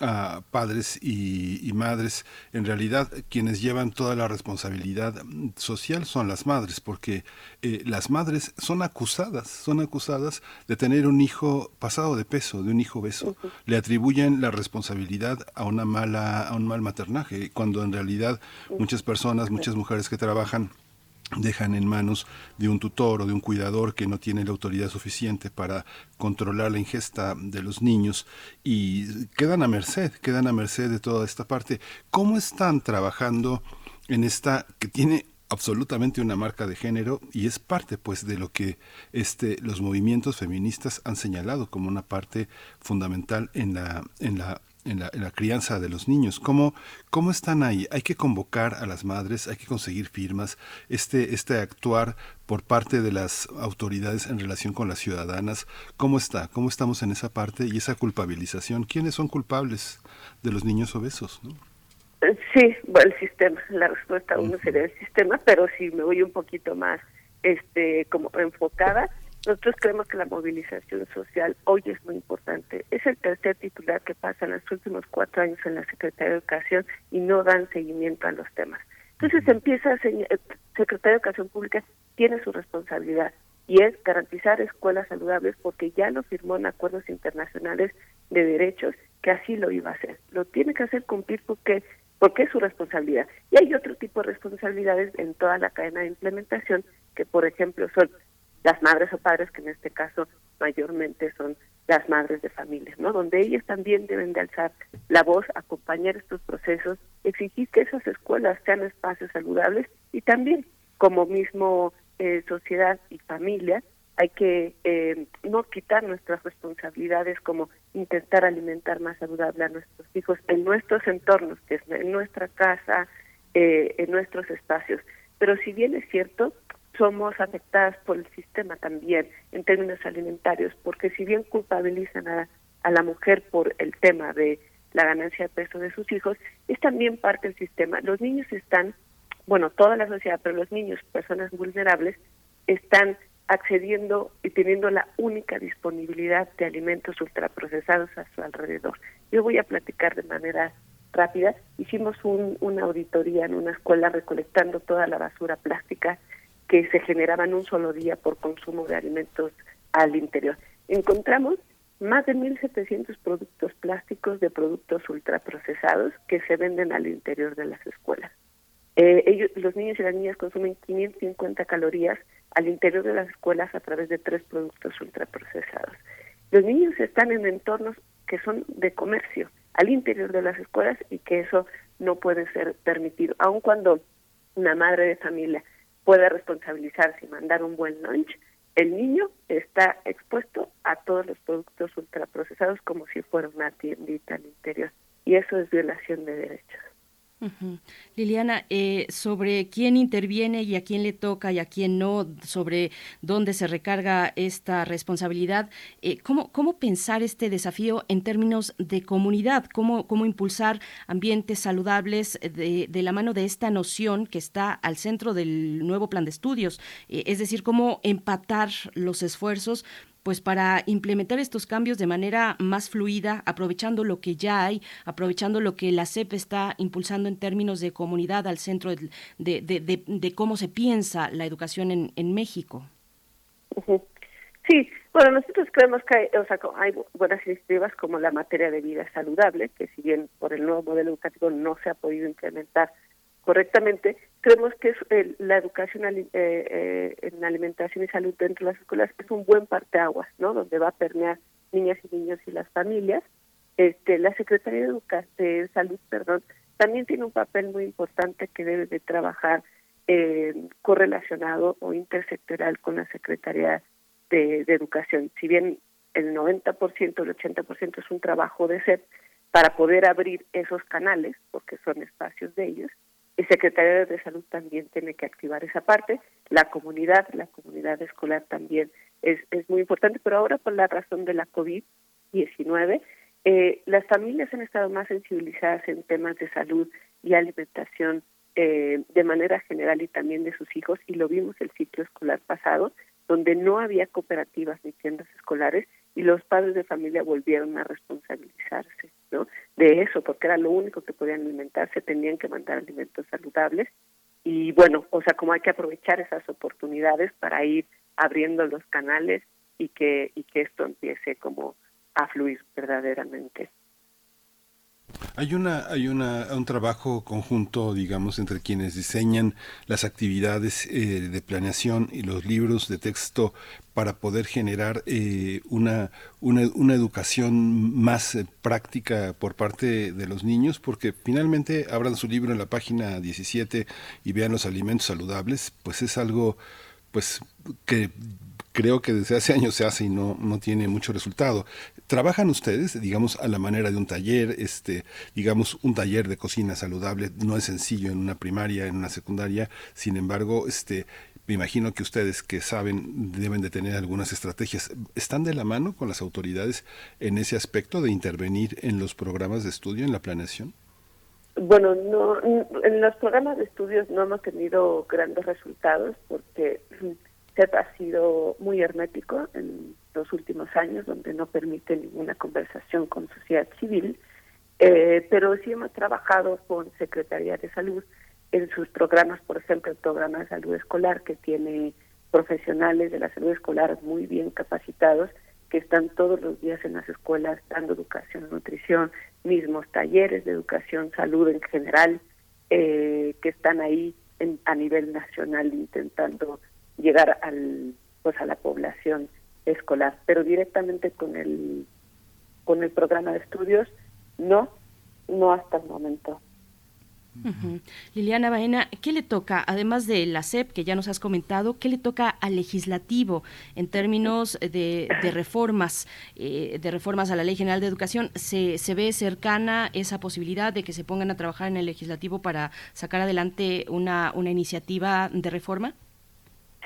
a padres y, madres, en realidad quienes llevan toda la responsabilidad social son las madres, porque eh, las madres son acusadas, son acusadas de tener un hijo pasado de peso, de un hijo beso. Le atribuyen la responsabilidad a una mala, a un mal maternaje, cuando en realidad muchas personas, muchas mujeres que trabajan dejan en manos de un tutor o de un cuidador que no tiene la autoridad suficiente para controlar la ingesta de los niños y quedan a merced, quedan a merced de toda esta parte. ¿Cómo están trabajando en esta que tiene absolutamente una marca de género y es parte pues de lo que este los movimientos feministas han señalado como una parte fundamental en la en la en la, crianza de los niños. ¿Cómo, ¿Cómo están ahí? Hay que convocar a las madres, hay que conseguir firmas, este, este actuar por parte de las autoridades en relación con las ciudadanas. ¿Cómo está? ¿Cómo estamos en esa parte y esa culpabilización? ¿Quiénes son culpables de los niños obesos? Sí, bueno, el sistema. La respuesta uno sería el sistema, pero si me voy un poquito más este como enfocada, nosotros creemos que la movilización social hoy es muy importante. Es el tercer titular que pasa en los últimos cuatro años en la Secretaría de Educación y no dan seguimiento a los temas. Entonces empieza, el Secretaría de Educación Pública tiene su responsabilidad y es garantizar escuelas saludables porque ya lo firmó en acuerdos internacionales de derechos que así lo iba a hacer. Lo tiene que hacer cumplir porque porque es su responsabilidad. Y hay otro tipo de responsabilidades en toda la cadena de implementación que, por ejemplo, son las madres o padres, que en este caso mayormente son las madres de familia, ¿no? Donde ellas también deben de alzar la voz, acompañar estos procesos, exigir que esas escuelas sean espacios saludables y también como mismo eh, sociedad y familia hay que eh, no quitar nuestras responsabilidades como intentar alimentar más saludable a nuestros hijos en nuestros entornos, que es en nuestra casa, eh, en nuestros espacios. Pero si bien es cierto, somos afectadas por el sistema también en términos alimentarios, porque si bien culpabilizan a, a la mujer por el tema de la ganancia de peso de sus hijos, es también parte del sistema. Los niños están, bueno, toda la sociedad, pero los niños, personas vulnerables, están accediendo y teniendo la única disponibilidad de alimentos ultraprocesados a su alrededor. Yo voy a platicar de manera rápida. Hicimos un, una auditoría en una escuela recolectando toda la basura plástica que se generaba en un solo día por consumo de alimentos al interior. Encontramos más de 1.700 productos plásticos de productos ultraprocesados que se venden al interior de las escuelas. Eh, los niños y las niñas consumen 550 calorías al interior de las escuelas a través de tres productos ultraprocesados. Los niños están en entornos que son de comercio al interior de las escuelas y que eso no puede ser permitido, aun cuando una madre de familia puede responsabilizarse y mandar un buen lunch, el niño está expuesto a todos los productos ultraprocesados como si fuera una tiendita al interior. Y eso es violación de derechos. Liliana, eh, sobre quién interviene y a quién le toca y a quién no, sobre dónde se recarga esta responsabilidad, eh, ¿cómo, ¿cómo, pensar este desafío en términos de comunidad? ¿Cómo, cómo impulsar ambientes saludables de, de, la mano de esta noción que está al centro del nuevo plan de estudios? Eh, es decir, cómo empatar los esfuerzos pues para implementar estos cambios de manera más fluida, aprovechando lo que ya hay, aprovechando lo que la CEP está impulsando en términos de comunidad al centro de, de, cómo se piensa la educación en, en México. Sí, bueno, nosotros creemos que hay, o sea, hay buenas iniciativas como la materia de vida saludable, que si bien por el nuevo modelo educativo no se ha podido implementar correctamente, creemos que es la educación eh, eh, en alimentación y salud dentro de las escuelas es un buen parteaguas, ¿no? Donde va a permear niñas y niños y las familias. Este, la Secretaría de, Educación, de Salud, perdón, también tiene un papel muy importante que debe de trabajar eh, correlacionado o intersectorial con la Secretaría de, de Educación. Si bien el 90%, el 80% es un trabajo de SEP para poder abrir esos canales, porque son espacios de ellos, el secretario de Salud también tiene que activar esa parte, la comunidad, la comunidad escolar también es, es muy importante, pero ahora por la razón de la COVID-19, eh, las familias han estado más sensibilizadas en temas de salud y alimentación eh, de manera general y también de sus hijos, y lo vimos el ciclo escolar pasado, donde no había cooperativas ni tiendas escolares y los padres de familia volvieron a responsabilizarse ¿no? de eso, porque era lo único que podían alimentarse, tenían que mandar alimentos saludables y bueno, o sea, como hay que aprovechar esas oportunidades para ir abriendo los canales y que y que esto empiece como a fluir verdaderamente. Hay una, hay una, un trabajo conjunto, digamos, entre quienes diseñan las actividades eh, de planeación y los libros de texto para poder generar eh, una, una, una, educación más eh, práctica por parte de los niños, porque finalmente abran su libro en la página 17 y vean los alimentos saludables, pues es algo pues que creo que desde hace años se hace y no, no tiene mucho resultado. ¿Trabajan ustedes, digamos, a la manera de un taller, este, digamos, un taller de cocina saludable? No es sencillo en una primaria, en una secundaria, sin embargo, este, me imagino que ustedes que saben deben de tener algunas estrategias. ¿Están de la mano con las autoridades en ese aspecto de intervenir en los programas de estudio, en la planeación? Bueno, no, en los programas de estudios no hemos tenido grandes resultados porque CEP ha sido muy hermético en los últimos años, donde no permite ninguna conversación con sociedad civil, eh, pero sí hemos trabajado con Secretaría de Salud en sus programas, por ejemplo, el programa de salud escolar, que tiene profesionales de la salud escolar muy bien capacitados, que están todos los días en las escuelas dando educación, nutrición, mismos talleres de educación, salud en general, eh, que están ahí a nivel nacional intentando llegar al pues a la población escolar, pero directamente con el con el programa de estudios no, no hasta el momento. Liliana Baena, ¿qué le toca, además de la SEP que ya nos has comentado, qué le toca al legislativo en términos de, reformas, eh, de reformas a la Ley General de Educación? ¿Se, ¿Se ve cercana esa posibilidad de que se pongan a trabajar en el legislativo para sacar adelante una, una iniciativa de reforma?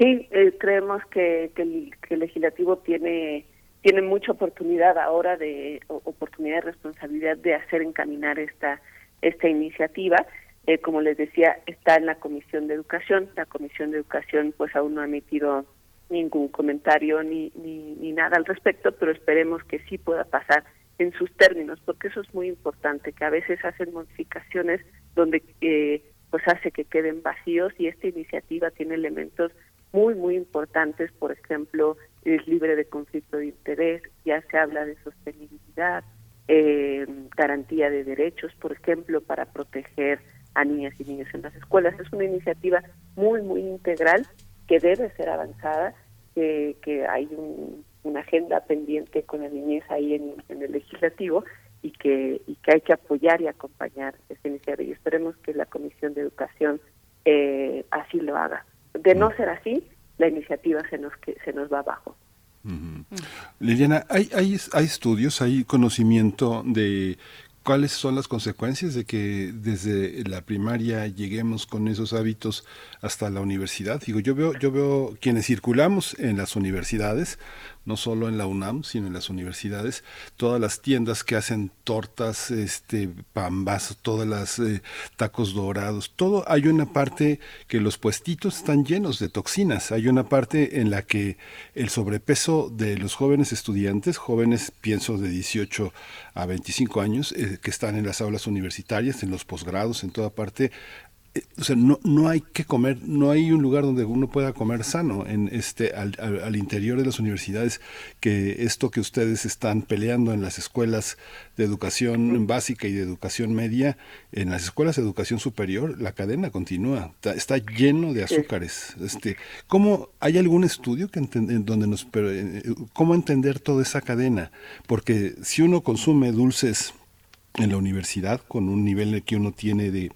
Sí, eh, creemos que, el, legislativo tiene tiene mucha oportunidad ahora de oportunidad de responsabilidad de hacer encaminar esta esta iniciativa. Eh, como les decía, está en la Comisión de Educación. La Comisión de Educación pues aún no ha emitido ningún comentario ni, ni, ni nada al respecto, pero esperemos que sí pueda pasar en sus términos, porque eso es muy importante, que a veces hacen modificaciones donde eh, pues hace que queden vacíos y esta iniciativa tiene elementos muy, muy importantes, por ejemplo, es libre de conflicto de interés, ya se habla de sostenibilidad, eh, garantía de derechos, por ejemplo, para proteger a niñas y niños en las escuelas. Es una iniciativa muy, muy integral que debe ser avanzada, que, que hay una agenda pendiente con la niñez ahí en, en, el legislativo y que, y que hay que apoyar y acompañar esta iniciativa. Y esperemos que la Comisión de Educación eh, así lo haga. De no ser así, la iniciativa se nos, que, se nos va abajo. Liliana, ¿hay, hay, hay estudios, hay conocimiento de cuáles son las consecuencias de que desde la primaria lleguemos con esos hábitos hasta la universidad. Digo, yo veo, yo veo quienes circulamos en las universidades, no solo en la UNAM, sino en las universidades, todas las tiendas que hacen tortas, este, pambas, todas las eh, tacos dorados, todo, hay una parte que los puestitos están llenos de toxinas, hay una parte en la que el sobrepeso de los jóvenes estudiantes, jóvenes, pienso de 18 a 25 años, eh, que están en las aulas universitarias, en los posgrados, en toda parte, o sea, no, no hay que comer, no hay un lugar donde uno pueda comer sano en este al, al, interior de las universidades que esto que ustedes están peleando en las escuelas de educación básica y de educación media, en las escuelas de educación superior la cadena continúa, está, está lleno de azúcares. Este, ¿cómo hay algún estudio que donde nos pero, eh, cómo entender toda esa cadena? Porque si uno consume dulces en la universidad con un nivel en el que uno tiene de,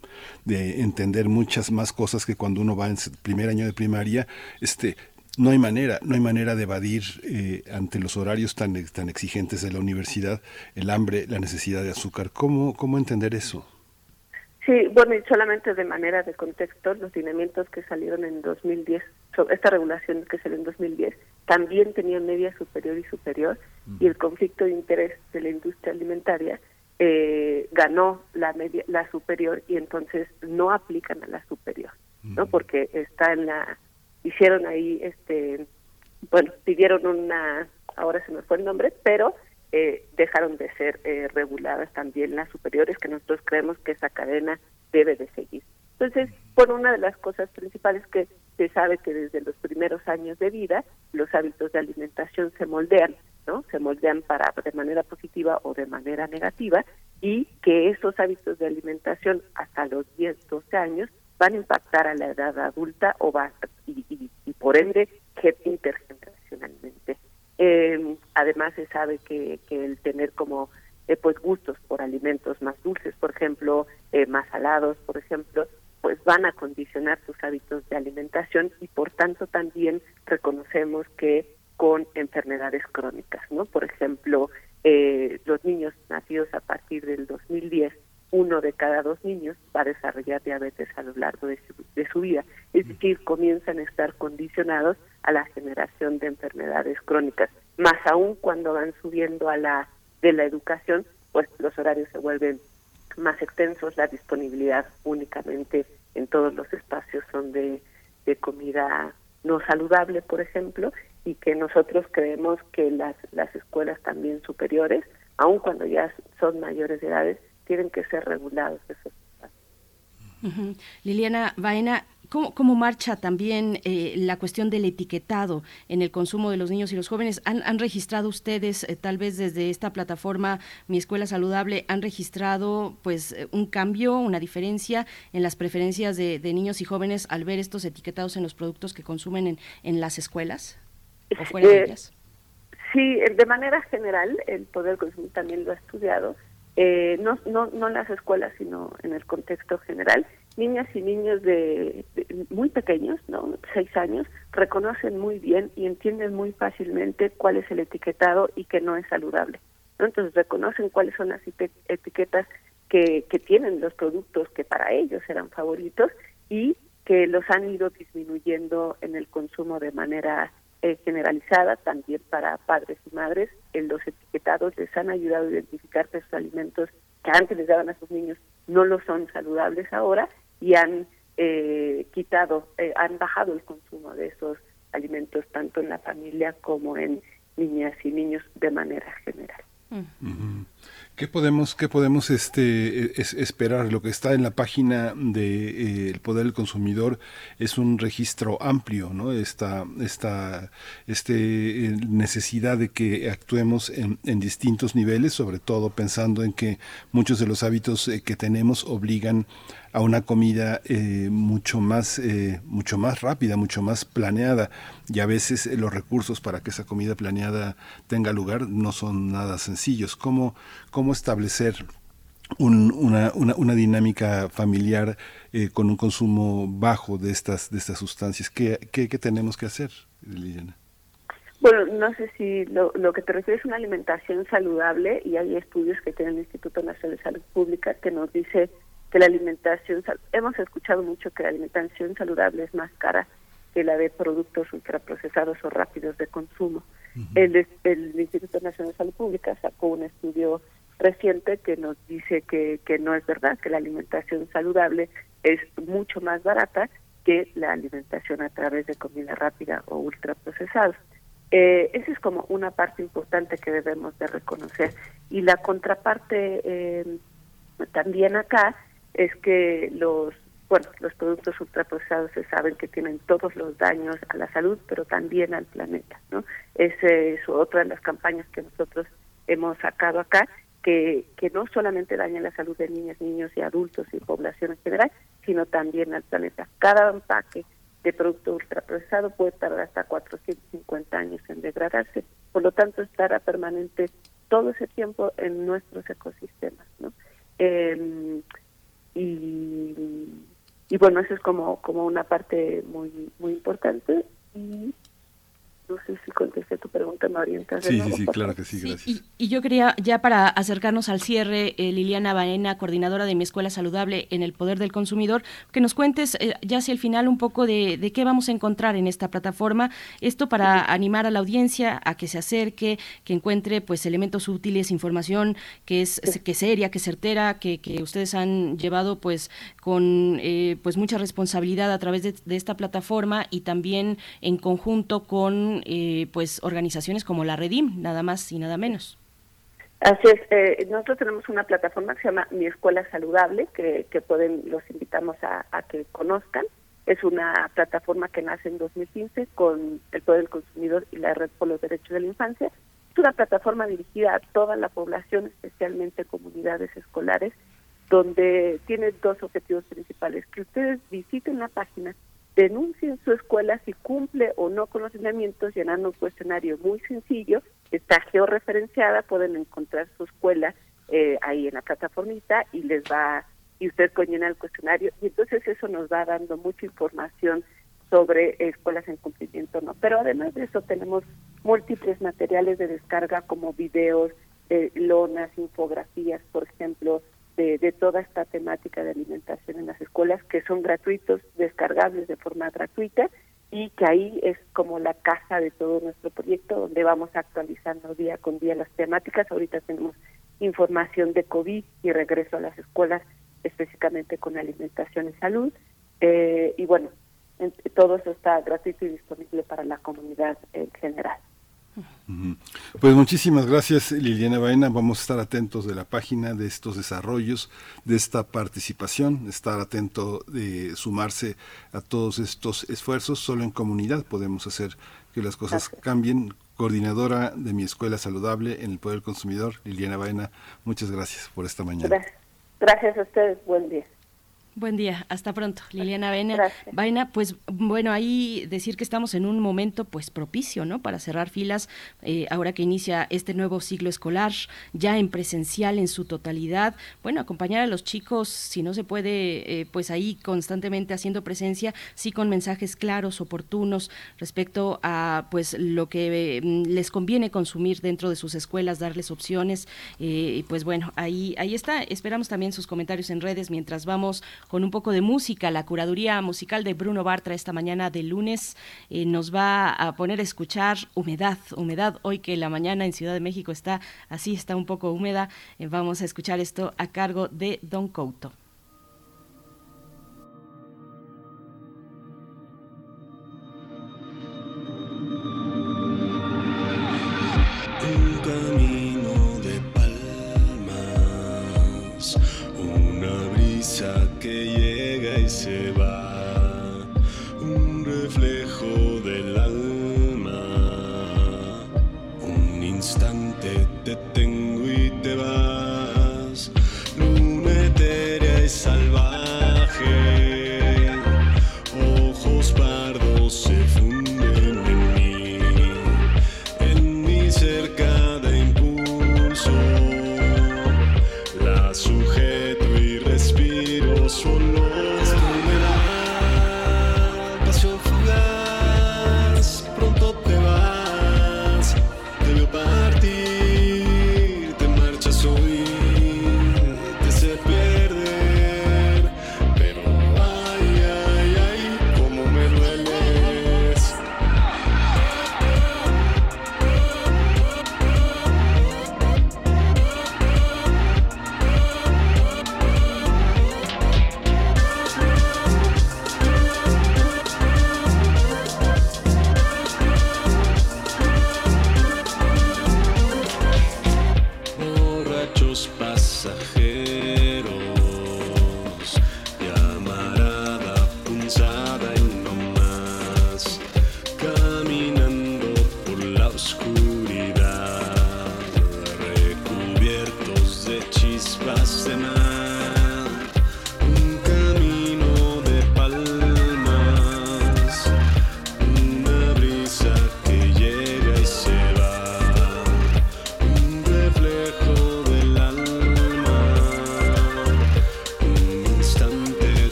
de, entender muchas más cosas que cuando uno va en primer año de primaria, este no hay manera, no hay manera de evadir eh, ante los horarios tan, tan exigentes de la universidad el hambre, la necesidad de azúcar. ¿Cómo, cómo entender eso? Sí, bueno, y solamente de manera de contexto, los lineamientos que salieron en 2010, esta regulación que salió en 2010, también tenían media superior y superior, y el conflicto de interés de la industria alimentaria eh, ganó la media, la superior y entonces no aplican a la superior, ¿no? Porque está en la hicieron ahí este bueno, pidieron una ahora se me fue el nombre, pero eh, dejaron de ser eh, reguladas también las superiores que nosotros creemos que esa cadena debe de seguir. Entonces, por una de las cosas principales que se sabe que desde los primeros años de vida los hábitos de alimentación se moldean ¿no? Se moldean para de manera positiva o de manera negativa y que esos hábitos de alimentación hasta los 10, 12 años van a impactar a la edad adulta o va y, y, por ende intergeneracionalmente. Eh, además se sabe que, que el tener como eh, pues gustos por alimentos más dulces, por ejemplo, eh, más salados, por ejemplo, pues van a condicionar tus hábitos de alimentación y por tanto también reconocemos que con enfermedades crónicas, ¿no? Por ejemplo, eh, los niños nacidos a partir del 2010, uno de cada dos niños va a desarrollar diabetes a lo largo de su, de su vida. Es decir, comienzan a estar condicionados a la generación de enfermedades crónicas. Más aún cuando van subiendo a la de la educación, pues los horarios se vuelven más extensos, la disponibilidad únicamente en todos los espacios son de, de comida no saludable, por ejemplo, y que nosotros creemos que las, las escuelas también superiores, aun cuando ya son mayores de edades, tienen que ser regulados esos espacios. Liliana Baena, ¿Cómo, marcha también eh, la cuestión del etiquetado en el consumo de los niños y los jóvenes? ¿Han, registrado ustedes, eh, tal vez desde esta plataforma Mi Escuela Saludable, han registrado pues eh, un cambio, una diferencia en las preferencias de, niños y jóvenes al ver estos etiquetados en los productos que consumen en, en las escuelas o fuera de ellas? Sí, de manera general, el Poder Consumir también lo ha estudiado, no, no, no en las escuelas, sino en el contexto general niñas y niños de, muy pequeños, ¿no? Seis años, reconocen muy bien y entienden muy fácilmente cuál es el etiquetado y que no es saludable. ¿no? Entonces reconocen cuáles son las etiquetas que, que tienen los productos que para ellos eran favoritos y que los han ido disminuyendo en el consumo de manera eh, generalizada, también para padres y madres. En los etiquetados les han ayudado a identificar que esos alimentos que antes les daban a sus niños no lo son saludables ahora y han eh, quitado, eh, han bajado el consumo de esos alimentos tanto en la familia como en niñas y niños de manera general. ¿Qué podemos, qué podemos este, esperar? Lo que está en la página de eh, Poder del Consumidor es un registro amplio, ¿no? Esta, esta este, necesidad de que actuemos en, en, distintos niveles, sobre todo pensando en que muchos de los hábitos que tenemos obligan a una comida eh, mucho más eh, mucho más rápida mucho más planeada. Y a veces eh, los recursos para que esa comida planeada tenga lugar no son nada sencillos. Cómo cómo establecer una, una, una, dinámica familiar con un consumo bajo de estas de estas sustancias qué, qué, tenemos que hacer Liliana bueno, no sé si lo, lo que te refieres es una alimentación saludable y hay estudios que tiene el Instituto Nacional de Salud Pública que nos dice que la alimentación, hemos escuchado mucho que la alimentación saludable es más cara que la de productos ultraprocesados o rápidos de consumo. el, el, Instituto Nacional de Salud Pública sacó un estudio reciente que nos dice que, que no es verdad, que la alimentación saludable es mucho más barata que la alimentación a través de comida rápida o ultraprocesados. Eh, esa es como una parte importante que debemos de reconocer. Y la contraparte eh, también acá es que los bueno, los productos ultraprocesados se saben que tienen todos los daños a la salud, pero también al planeta, ¿no? Esa es otra de las campañas que nosotros hemos sacado acá, que, que no solamente daña la salud de niñas, niños y adultos y población en general, sino también al planeta. Cada empaque de producto ultraprocesado puede tardar hasta 450 años en degradarse, por lo tanto estará permanente todo ese tiempo en nuestros ecosistemas, ¿no? Eh, y, y bueno, eso es como, como una parte muy, muy importante. Y no sé si contesté tu pregunta, me orientas. Sí, sí, sí, claro que sí, gracias. y, yo quería, ya para acercarnos al cierre, eh, Liliana Baena, coordinadora de mi Escuela Saludable en el Poder del Consumidor, que nos cuentes eh, ya hacia el final un poco de, de, qué vamos a encontrar en esta plataforma. Esto para animar a la audiencia a que se acerque, que encuentre pues elementos útiles, información que es que seria, que certera, que, que ustedes han llevado pues con eh, pues mucha responsabilidad a través de, de esta plataforma y también en conjunto con eh, pues organizaciones como la Redim, nada más y nada menos. Así es, eh, nosotros tenemos una plataforma que se llama Mi Escuela Saludable, que, pueden, los invitamos a, que conozcan. Es una plataforma que nace en 2015 con el Poder del Consumidor y la Red por los Derechos de la Infancia Es una plataforma dirigida a toda la población, especialmente comunidades escolares, donde tiene dos objetivos principales. Que ustedes visiten la página, denuncien su escuela si cumple o no con los lineamientos, llenando un cuestionario muy sencillo, está georreferenciada, pueden encontrar su escuela eh, ahí en la plataformita y les va y usted llenar el cuestionario. Y entonces eso nos va dando mucha información sobre escuelas en cumplimiento no. Pero además de eso tenemos múltiples materiales de descarga como videos eh, lonas infografías por ejemplo de, de toda esta temática de alimentación en las escuelas que son gratuitos descargables de forma gratuita y que ahí es como la casa de todo nuestro proyecto donde vamos actualizando día con día las temáticas ahorita tenemos información de COVID y regreso a las escuelas específicamente con alimentación y salud. Eh, y bueno, todo eso está gratuito y disponible para la comunidad en general. Pues muchísimas gracias Liliana Baena, vamos a estar atentos de la página, de estos desarrollos, de esta participación, estar atento de sumarse a todos estos esfuerzos, solo en comunidad podemos hacer que las cosas cambien. Coordinadora de mi escuela saludable en el Poder Consumidor, Liliana Baena, muchas gracias por esta mañana. Gracias a ustedes, buen día. Buen día, hasta pronto. Liliana Vaina. Vaina, pues bueno, ahí decir que estamos en un momento pues propicio, ¿no? Para cerrar filas, eh, ahora que inicia este nuevo ciclo escolar, ya en presencial en su totalidad. Bueno, acompañar a los chicos, si no se puede, eh, pues ahí constantemente haciendo presencia, sí con mensajes claros, oportunos respecto a pues lo que mm, les conviene consumir dentro de sus escuelas, darles opciones. Eh, y pues bueno, ahí, ahí está. Esperamos también sus comentarios en redes mientras vamos con un poco de música. La curaduría musical de Bruno Bartra esta mañana de lunes eh, nos va a poner a escuchar Humedad, Humedad. Hoy que la mañana en Ciudad de México está así, está un poco húmeda, eh, vamos a escuchar esto a cargo de Don Couto.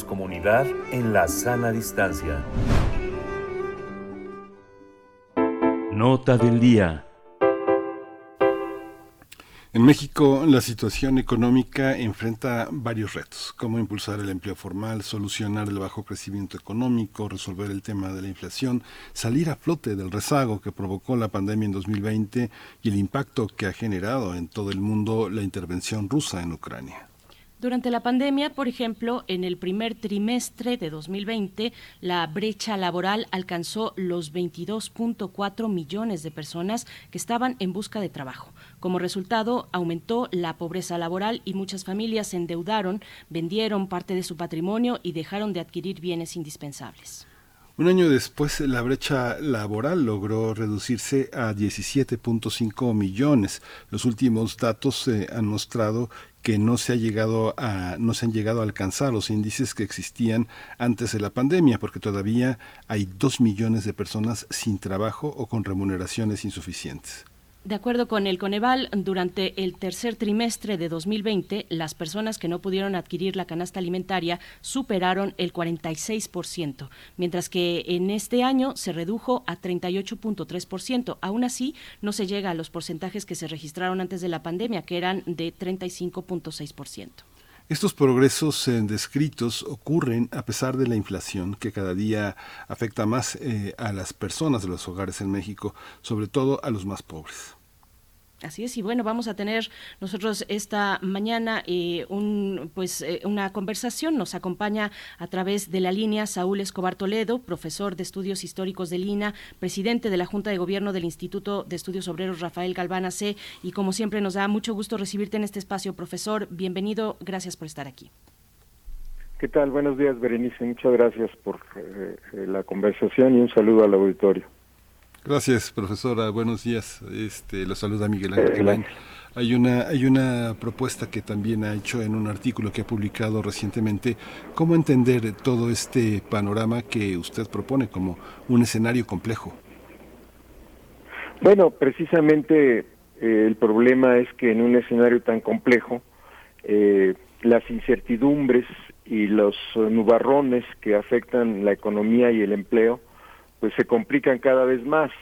Comunidad en la sana distancia. Nota del día. En México, la situación económica enfrenta varios retos, como impulsar el empleo formal, solucionar el bajo crecimiento económico, resolver el tema de la inflación, salir a flote del rezago que provocó la pandemia en 2020 y el impacto que ha generado en todo el mundo la intervención rusa en Ucrania. Durante la pandemia, por ejemplo, en el primer trimestre de 2020, la brecha laboral alcanzó los 22.4 millones de personas que estaban en busca de trabajo. Como resultado, aumentó la pobreza laboral y muchas familias se endeudaron, vendieron parte de su patrimonio y dejaron de adquirir bienes indispensables. Un año después, la brecha laboral logró reducirse a 17.5 millones. Los últimos datos eh, han mostrado que no se ha llegado a no se han llegado a alcanzar los índices que existían antes de la pandemia, porque todavía hay dos millones de personas sin trabajo o con remuneraciones insuficientes. De acuerdo con el Coneval, durante el tercer trimestre de 2020, las personas que no pudieron adquirir la canasta alimentaria superaron el 46%, mientras que en este año se redujo a 38.3%. Aún así, no se llega a los porcentajes que se registraron antes de la pandemia, que eran de 35.6%. Estos progresos eh, descritos ocurren a pesar de la inflación que cada día afecta más eh, a las personas de los hogares en México, sobre todo a los más pobres. Así es, y bueno, vamos a tener nosotros esta mañana eh, un, pues, eh, una conversación. Nos acompaña a través de la línea Saúl Escobar Toledo, profesor de Estudios Históricos de Lina, presidente de la Junta de Gobierno del Instituto de Estudios Obreros Rafael Galván C. Y como siempre, nos da mucho gusto recibirte en este espacio, profesor. Bienvenido, gracias por estar aquí. ¿Qué tal? Buenos días, Berenice. Muchas gracias por eh, la conversación y un saludo al auditorio. Gracias, profesora. Buenos días. Este, lo saluda Miguel Ángel. Hay una, hay una propuesta que también ha hecho en un artículo que ha publicado recientemente, cómo entender todo este panorama que usted propone como un escenario complejo. Bueno, precisamente eh, el problema es que en un escenario tan complejo, eh, las incertidumbres y los nubarrones que afectan la economía y el empleo, pues se complican cada vez más.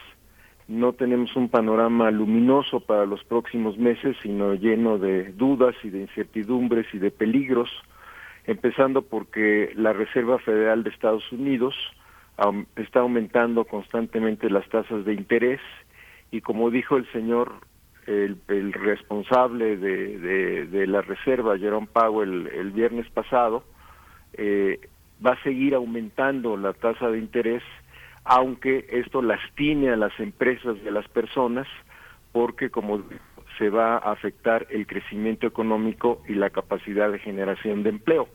No tenemos un panorama luminoso para los próximos meses, sino lleno de dudas y de incertidumbres y de peligros, empezando porque la Reserva Federal de Estados Unidos está aumentando constantemente las tasas de interés y como dijo el señor, el, responsable de, la Reserva, Jerome Powell, el, viernes pasado, eh, va a seguir aumentando la tasa de interés aunque esto lastime a las empresas y a las personas, porque como se va a afectar el crecimiento económico y la capacidad de generación de empleo.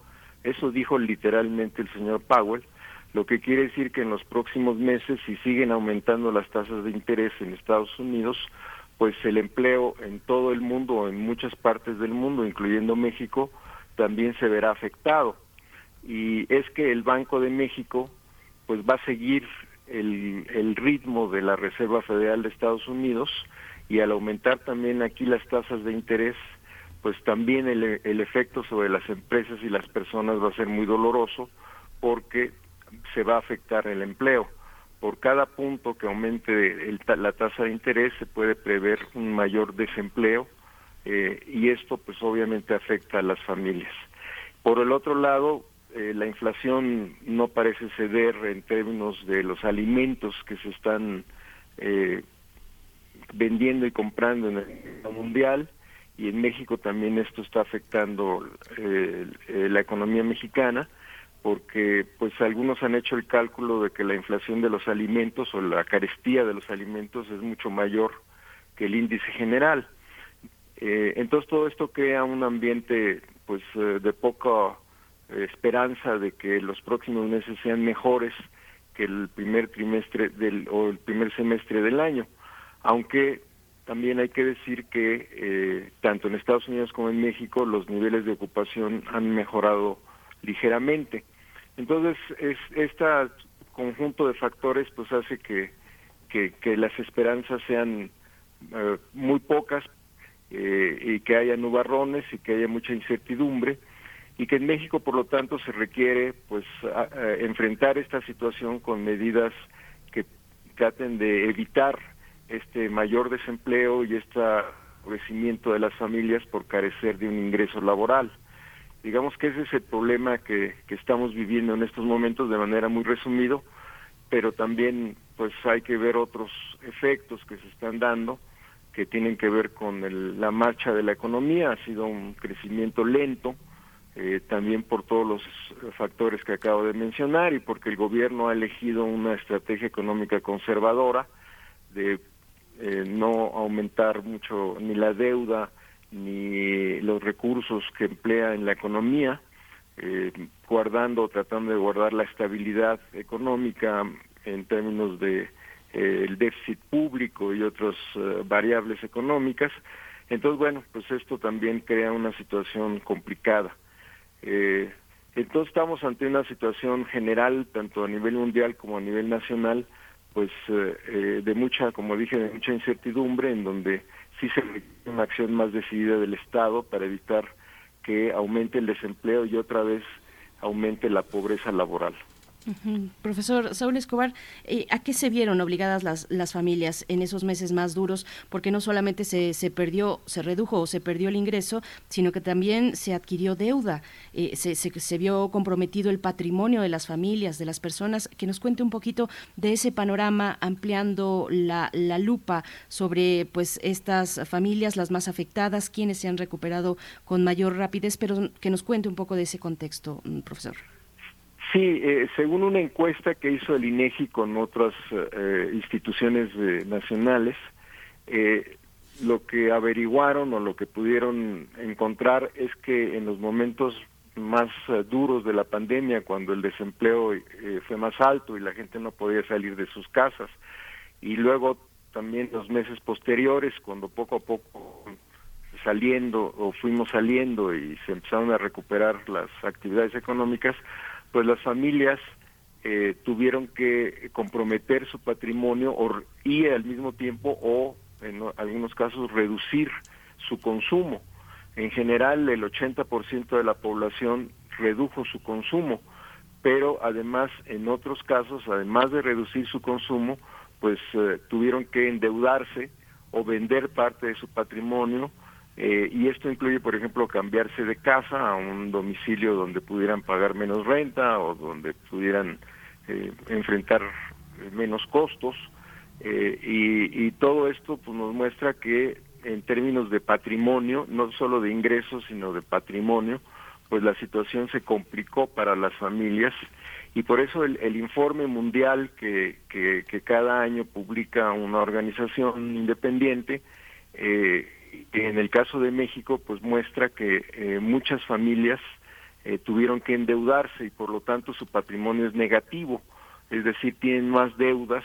Eso dijo literalmente el señor Powell, lo que quiere decir que en los próximos meses, si siguen aumentando las tasas de interés en Estados Unidos, pues el empleo en todo el mundo, en muchas partes del mundo, incluyendo México, también se verá afectado. Y es que el Banco de México pues va a seguir el, el ritmo de la Reserva Federal de Estados Unidos y al aumentar también aquí las tasas de interés, pues también el, el efecto sobre las empresas y las personas va a ser muy doloroso porque se va a afectar el empleo. Por cada punto que aumente el, la tasa de interés se puede prever un mayor desempleo eh, y esto pues obviamente afecta a las familias. Por el otro lado, eh, la inflación no parece ceder en términos de los alimentos que se están eh, vendiendo y comprando en el mundo mundial y en México también esto está afectando eh, la economía mexicana porque pues algunos han hecho el cálculo de que la inflación de los alimentos o la carestía de los alimentos es mucho mayor que el índice general. entonces todo esto crea un ambiente pues de poca esperanza de que los próximos meses sean mejores que el primer trimestre del o el primer semestre del año. Aunque también hay que decir que eh, tanto en Estados Unidos como en México los niveles de ocupación han mejorado ligeramente. Entonces es este conjunto de factores pues hace que que, las esperanzas sean eh, muy pocas eh, y que haya nubarrones y que haya mucha incertidumbre y que en México por lo tanto se requiere pues enfrentar esta situación con medidas que traten de evitar este mayor desempleo y este crecimiento de las familias por carecer de un ingreso laboral. Digamos que ese es el problema que, estamos viviendo en estos momentos de manera muy resumido, pero también pues hay que ver otros efectos que se están dando que tienen que ver con el, la marcha de la economía. Ha sido un crecimiento lento, eh, también por todos los factores que acabo de mencionar y porque el gobierno ha elegido una estrategia económica conservadora de eh, no aumentar mucho ni la deuda ni los recursos que emplea en la economía, eh, guardando, tratando de guardar la estabilidad económica en términos de eh, el déficit público y otras variables económicas. Entonces, bueno, pues esto también crea una situación complicada. Eh, entonces estamos ante una situación general, tanto a nivel mundial como a nivel nacional, pues de mucha, como dije, de mucha incertidumbre, en donde sí se requiere una acción más decidida del Estado para evitar que aumente el desempleo y otra vez aumente la pobreza laboral. Profesor Saúl Escobar, eh, ¿a qué se vieron obligadas las, las familias en esos meses más duros? Porque no solamente se, perdió, se redujo o se perdió el ingreso, sino que también se adquirió deuda, eh, se, se, vio comprometido el patrimonio de las familias, de las personas. Que nos cuente un poquito de ese panorama, ampliando la, la lupa sobre pues estas familias, las más afectadas, quienes se han recuperado con mayor rapidez, pero que nos cuente un poco de ese contexto, mm, profesor. Sí, eh, según una encuesta que hizo el INEGI con otras eh, instituciones eh, nacionales, lo que averiguaron o lo que pudieron encontrar es que en los momentos más duros de la pandemia, cuando el desempleo fue más alto y la gente no podía salir de sus casas, y luego también los meses posteriores, cuando poco a poco saliendo o fuimos saliendo y se empezaron a recuperar las actividades económicas, pues las familias eh, tuvieron que comprometer su patrimonio y al mismo tiempo o en algunos casos reducir su consumo. En general el 80% de la población redujo su consumo, pero además en otros casos, además de reducir su consumo, pues eh, tuvieron que endeudarse o vender parte de su patrimonio eh, y esto incluye, por ejemplo, cambiarse de casa a un domicilio donde pudieran pagar menos renta o donde pudieran eh, enfrentar menos costos. Eh, y, todo esto pues, nos muestra que en términos de patrimonio, no solo de ingresos, sino de patrimonio, pues la situación se complicó para las familias y por eso el, el informe mundial que, que, que, cada año publica una organización independiente eh, en el caso de México, pues muestra que eh, muchas familias eh, tuvieron que endeudarse y por lo tanto su patrimonio es negativo, es decir, tienen más deudas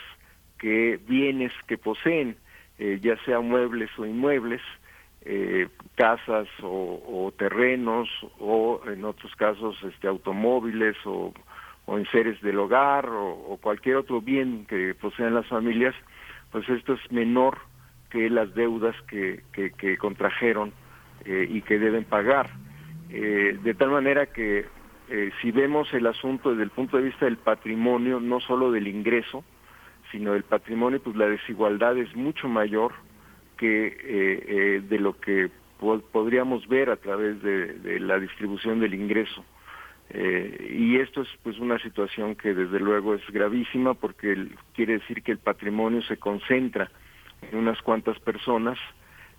que bienes que poseen, eh, ya sea muebles o inmuebles, casas o, terrenos o en otros casos este automóviles o, o enseres del hogar o, o cualquier otro bien que posean las familias, pues esto es menor que las deudas que, que, contrajeron eh, y que deben pagar. Eh, de tal manera que eh, si vemos el asunto desde el punto de vista del patrimonio, no solo del ingreso, sino del patrimonio, pues la desigualdad es mucho mayor que de lo que podríamos ver a través de, la distribución del ingreso. y esto es pues una situación que desde luego es gravísima porque quiere decir que el patrimonio se concentra en unas cuantas personas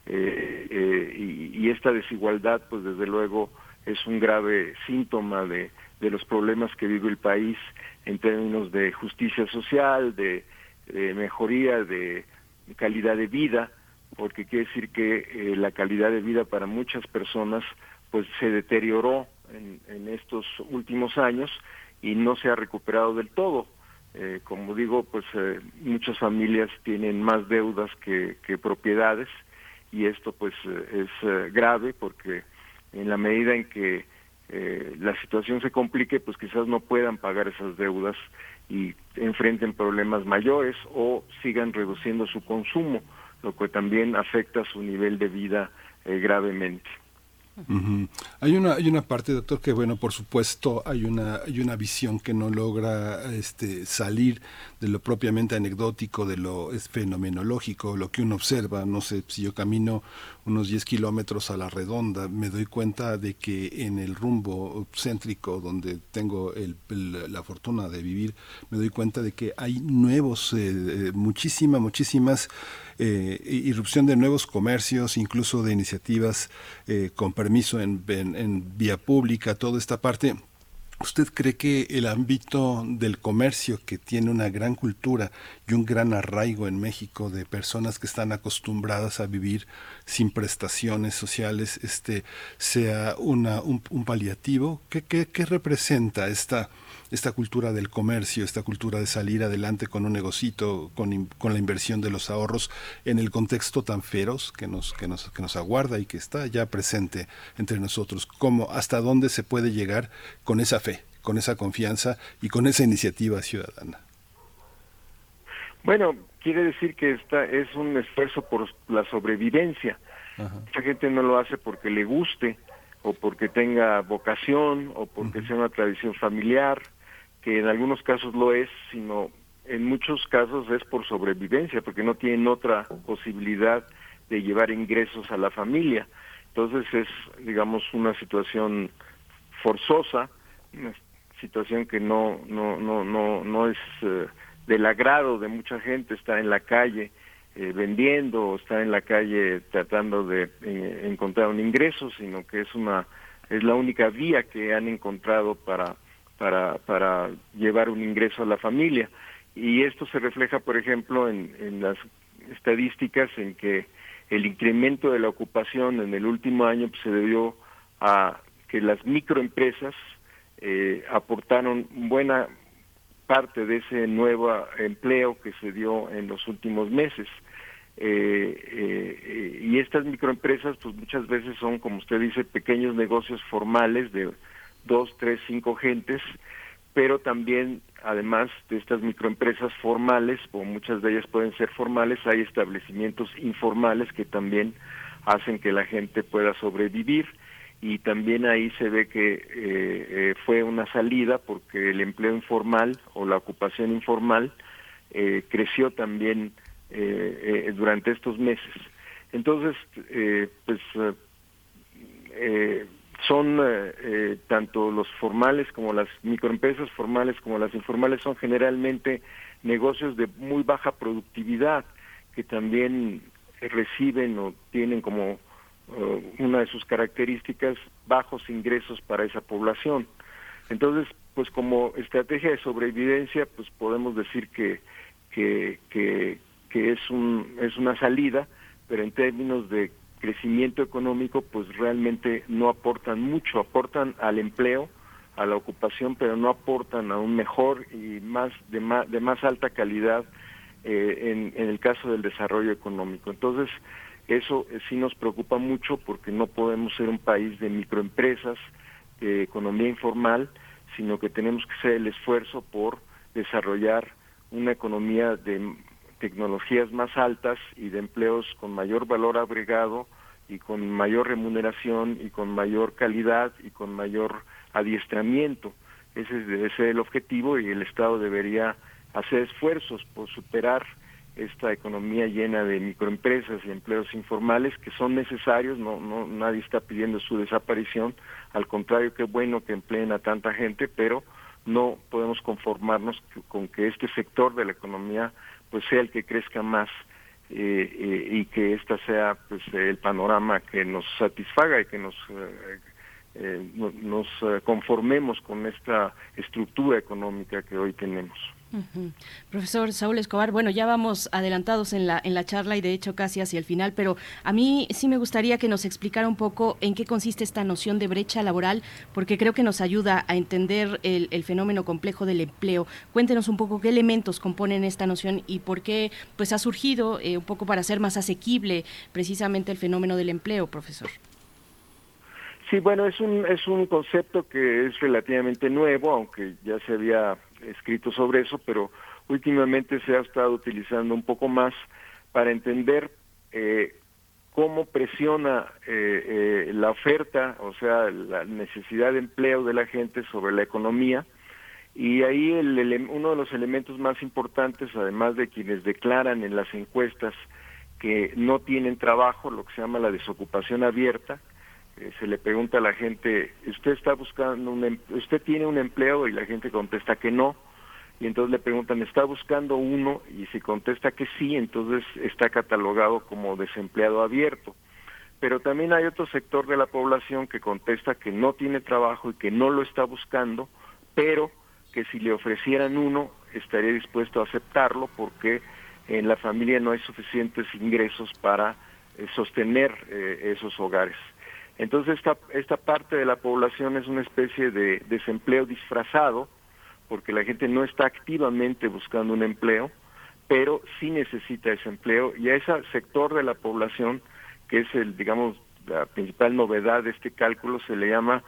eh, eh, y, esta desigualdad pues desde luego es un grave síntoma de, de los problemas que vive el país en términos de justicia social, de, mejoría de calidad de vida, porque quiere decir que eh, la calidad de vida para muchas personas pues se deterioró en, en estos últimos años y no se ha recuperado del todo. Eh, como digo, pues eh, muchas familias tienen más deudas que, propiedades y esto pues eh, es grave porque en la medida en que la situación se complique, pues quizás no puedan pagar esas deudas y enfrenten problemas mayores o sigan reduciendo su consumo, lo que también afecta su nivel de vida gravemente. Hay una hay una parte, doctor, que bueno, por supuesto, hay una hay una visión que no logra este salir de lo propiamente anecdótico, de lo es fenomenológico, lo que uno observa. No sé, si yo camino unos 10 kilómetros a la redonda, me doy cuenta de que en el rumbo céntrico donde tengo el- el- la fortuna de vivir, me doy cuenta de que hay nuevos, eh, eh, muchísima, muchísimas eh, irrupción de nuevos comercios, incluso de iniciativas eh, con permiso en- en vía pública, toda esta parte. ¿Usted cree que el ámbito del comercio, que tiene una gran cultura y un gran arraigo en México de personas que están acostumbradas a vivir sin prestaciones sociales, este, sea una, un, paliativo? ¿Qué, qué, qué representa esta, esta cultura del comercio, esta cultura de salir adelante con un negocito, con, la inversión de los ahorros en el contexto tan feroz que nos, que nos, que nos aguarda y que está ya presente entre nosotros? ¿Cómo, hasta dónde se puede llegar con esa fe, con esa confianza y con esa iniciativa ciudadana? Bueno, quiere decir que esta es un esfuerzo por la sobrevivencia. Mucha gente no lo hace porque le guste o porque tenga vocación o porque sea una tradición familiar, que en algunos casos lo es, sino en muchos casos es por sobrevivencia, porque no tienen otra posibilidad de llevar ingresos a la familia. Entonces es, digamos, una situación forzosa, una situación que no no no no no es eh, del agrado de mucha gente estar en la calle eh, vendiendo o estar en la calle tratando de eh, encontrar un ingreso, sino que es una es la única vía que han encontrado para para para llevar un ingreso a la familia y esto se refleja, por ejemplo, en, en las estadísticas en que el incremento de la ocupación en el último año pues, se debió a que las microempresas eh, aportaron buena parte de ese nuevo empleo que se dio en los últimos meses. Eh, eh, eh, y estas microempresas, pues muchas veces son, como usted dice, pequeños negocios formales de dos, tres, cinco gentes, pero también, además de estas microempresas formales, o muchas de ellas pueden ser formales, hay establecimientos informales que también hacen que la gente pueda sobrevivir y también ahí se ve que eh, eh, fue una salida porque el empleo informal o la ocupación informal eh, creció también eh, eh, durante estos meses. Entonces, pues son eh, eh, tanto los formales como las microempresas formales como las informales son generalmente negocios de muy baja productividad que también reciben o tienen como eh, una de sus características bajos ingresos para esa población. Entonces, pues como estrategia de sobrevivencia, pues podemos decir que que, que, que es un es una salida, pero en términos de crecimiento económico, pues realmente no aportan mucho, aportan al empleo, a la ocupación, pero no aportan a un mejor y más de más, de más alta calidad eh, en, en el caso del desarrollo económico. Entonces, eso eh, sí nos preocupa mucho porque no podemos ser un país de microempresas, de economía informal, sino que tenemos que hacer el esfuerzo por desarrollar una economía de tecnologías más altas y de empleos con mayor valor agregado y con mayor remuneración y con mayor calidad y con mayor adiestramiento. Ese debe ser el objetivo y el Estado debería hacer esfuerzos por superar esta economía llena de microempresas y empleos informales que son necesarios, no, no nadie está pidiendo su desaparición, al contrario, qué bueno que empleen a tanta gente, pero no podemos conformarnos con que este sector de la economía pues sea el que crezca más eh, eh, y que esta sea pues el panorama que nos satisfaga y que nos eh, eh, no- nos conformemos con esta estructura económica que hoy tenemos. Profesor Saúl Escobar, bueno, ya vamos adelantados en la, en la charla y de hecho casi hacia el final, pero a mí sí me gustaría que nos explicara un poco en qué consiste esta noción de brecha laboral, porque creo que nos ayuda a entender el, el fenómeno complejo del empleo. Cuéntenos un poco qué elementos componen esta noción y por qué pues, ha surgido eh, un poco para hacer más asequible precisamente el fenómeno del empleo, profesor. Sí, bueno, es un, es un concepto que es relativamente nuevo, aunque ya se había escrito sobre eso, pero últimamente se ha estado utilizando un poco más para entender eh, cómo presiona eh, la oferta, o sea, la necesidad de empleo de la gente sobre la economía. Y ahí el, uno de los elementos más importantes, además de quienes declaran en las encuestas que no tienen trabajo, lo que se llama la desocupación abierta, se le pregunta a la gente, ¿usted está buscando un, em-, usted tiene un empleo? Y la gente contesta que no y entonces le preguntan, ¿está buscando uno? Y si contesta que sí, entonces está catalogado como desempleado abierto. Pero también hay otro sector de la población que contesta que no tiene trabajo y que no lo está buscando, pero que si le ofrecieran uno estaría dispuesto a aceptarlo porque en la familia no hay suficientes ingresos para eh, sostener eh, esos hogares. Entonces esta, esta parte de la población es una especie de desempleo disfrazado, porque la gente no está activamente buscando un empleo, pero sí necesita ese empleo y a ese sector de la población, que es el, digamos, la principal novedad de este cálculo, se le llama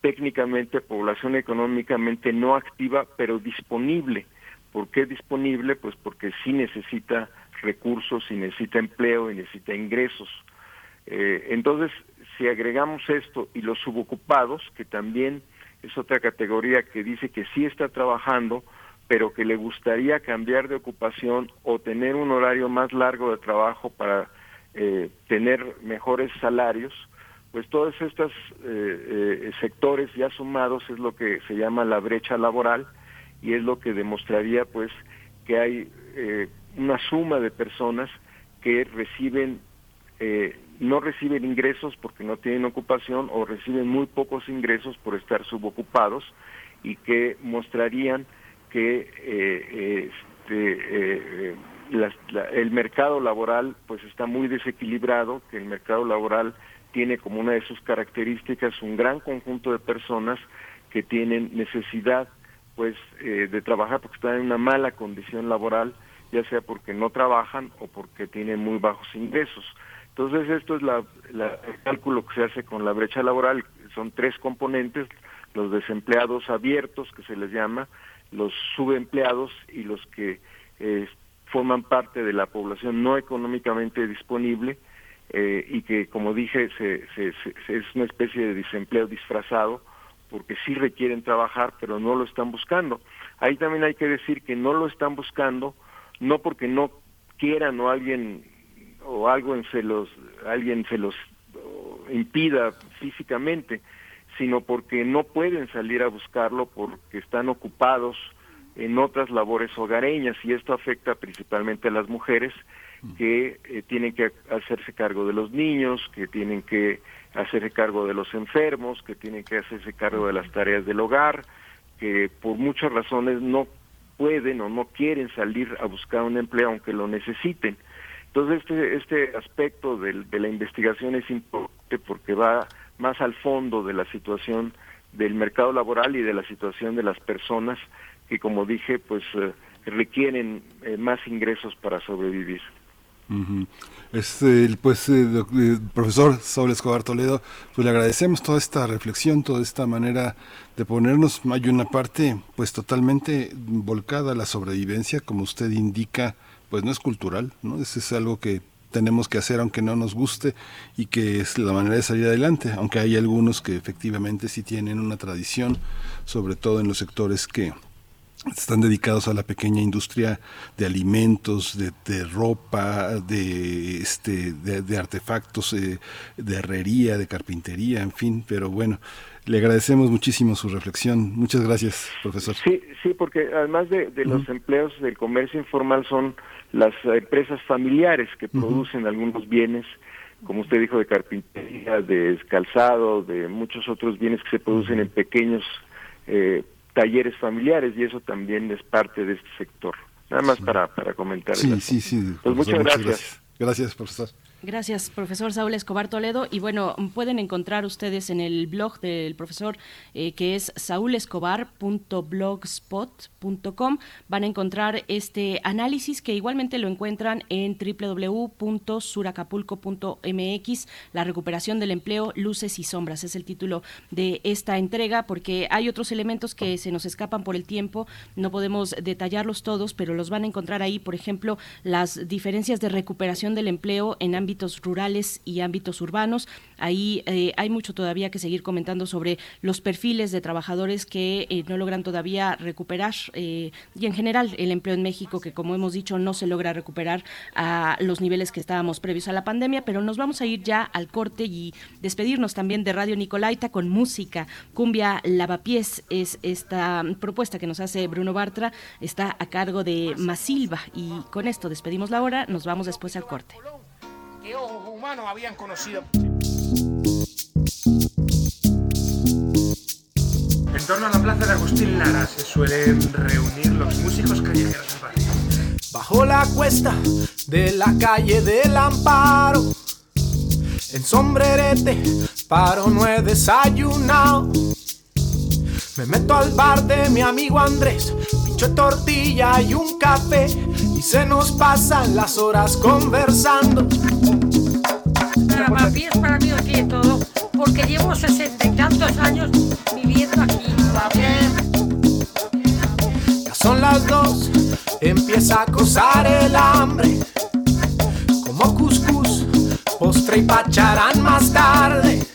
técnicamente población económicamente no activa, pero disponible. ¿Por qué disponible? Pues porque sí necesita recursos, sí necesita empleo y necesita ingresos. Eh, entonces, si agregamos esto y los subocupados, que también es otra categoría que dice que sí está trabajando, pero que le gustaría cambiar de ocupación o tener un horario más largo de trabajo para eh, tener mejores salarios, pues todos estos eh, eh, sectores ya sumados es lo que se llama la brecha laboral y es lo que demostraría pues que hay una suma de personas que reciben no reciben ingresos porque no tienen ocupación o reciben muy pocos ingresos por estar subocupados y que mostrarían que eh, este, eh, el mercado laboral pues está muy desequilibrado, que el mercado laboral tiene como una de sus características un gran conjunto de personas que tienen necesidad pues eh, de trabajar porque están en una mala condición laboral, ya sea porque no trabajan o porque tienen muy bajos ingresos. Entonces, esto es la, el cálculo que se hace con la brecha laboral. Son tres componentes, los desempleados abiertos, que se les llama, los subempleados y los que eh, forman parte de la población no económicamente disponible eh, y que, como dije, se, es una especie de desempleo disfrazado porque sí requieren trabajar, pero no lo están buscando. Ahí también hay que decir que no lo están buscando, no porque no quieran o alguien o algo en se los, alguien se los impida físicamente, sino porque no pueden salir a buscarlo porque están ocupados en otras labores hogareñas y esto afecta principalmente a las mujeres que eh, tienen que hacerse cargo de los niños, que tienen que hacerse cargo de los enfermos, que tienen que hacerse cargo de las tareas del hogar, que por muchas razones no pueden o no quieren salir a buscar un empleo aunque lo necesiten. Entonces, este, este aspecto de, la investigación es importante porque va más al fondo de la situación del mercado laboral y de la situación de las personas que, como dije, pues eh, requieren eh, más ingresos para sobrevivir. este, pues, eh, profesor Saúl Escobar Toledo, pues le agradecemos toda esta reflexión, toda esta manera de ponernos. Hay una parte, pues, totalmente volcada a la sobrevivencia, como usted indica, pues no es cultural, ¿no? Eso es algo que tenemos que hacer aunque no nos guste y que es la manera de salir adelante, aunque hay algunos que efectivamente sí tienen una tradición, sobre todo en los sectores que están dedicados a la pequeña industria de alimentos, de, ropa, de, este, de, artefactos, eh, de herrería, de carpintería, en fin, pero bueno, le agradecemos muchísimo su reflexión. Muchas gracias, profesor. Sí, sí, porque además de, los empleos del comercio informal son las empresas familiares que producen algunos bienes, como usted dijo, de carpintería, de calzado, de muchos otros bienes que se producen en pequeños eh, talleres familiares y eso también es parte de este sector. Nada más para, para comentar. Sí, sí, sí. Pues muchas gracias. Gracias, profesor. Gracias, profesor Saúl Escobar Toledo. Y bueno, pueden encontrar ustedes en el blog del profesor, eh, que es saulescobar.blogspot.com, van a encontrar este análisis que igualmente lo encuentran en www.suracapulco.mx, la recuperación del empleo, luces y sombras. Es el título de esta entrega, porque hay otros elementos que se nos escapan por el tiempo, no podemos detallarlos todos, pero los van a encontrar ahí, por ejemplo, las diferencias de recuperación del empleo en ámbitos ámbitos rurales y ámbitos urbanos. Ahí eh, hay mucho todavía que seguir comentando sobre los perfiles de trabajadores que eh, no logran todavía recuperar y en general el empleo en México que como hemos dicho no se logra recuperar a los niveles que estábamos previos a la pandemia, pero nos vamos a ir ya al corte y despedirnos también de Radio Nicolaita con música. Cumbia Lavapiés es esta propuesta que nos hace Bruno Bartra, está a cargo de Masilva y con esto despedimos la hora, nos vamos después al corte. ¿Qué ojos humanos habían conocido? En torno a la plaza de Agustín Lara se suelen reunir los músicos callejeros. Bajo la cuesta de la calle del Amparo, en sombrerete, paro no he desayunado. Me meto al bar de mi amigo Andrés, tortilla y un café, y se nos pasan las horas conversando. Para es para mí aquí todo, porque llevo sesenta y tantos años viviendo aquí. Ya son las dos, empieza a acosar el hambre, como cuscús, postre y pacharán más tarde.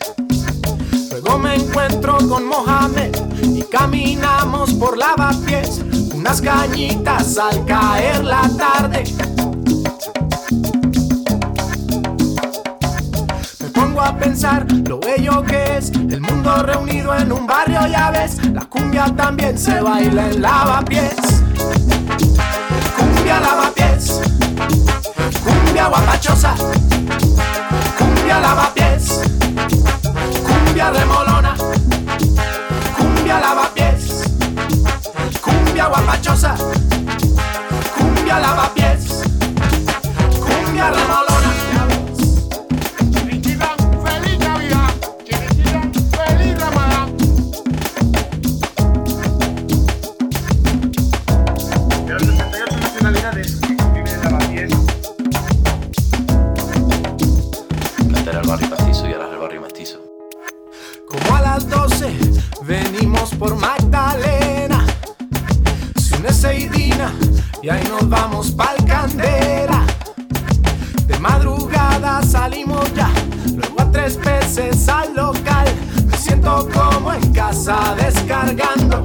Luego me encuentro con Mohamed y caminamos por lavapiés, unas cañitas al caer la tarde. Me pongo a pensar lo bello que es el mundo reunido en un barrio, ya ves, la cumbia también se baila en lavapiés. Cumbia lavapiés, cumbia guapachosa, cumbia lavapiés, cumbia remolona, cumbia guapachosa, cumbia lavapiés, vamos pa'l Candela. De madrugada salimos ya, luego a tres veces al local. Me siento como en casa descargando.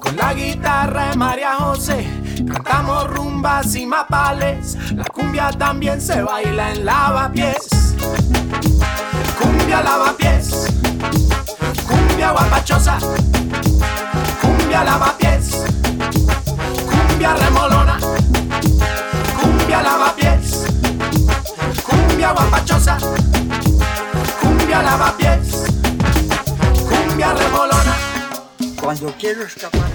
Con la guitarra de María José, cantamos rumbas y mapales. La cumbia también se baila en lavapiés. Cumbia lavapiés, cumbia guapachosa, cumbia lavapiés, cumbia remolona, cumbia lavapiés, cumbia guapachosa, cumbia lavapiés, cumbia remolona. Cuando quiero escapar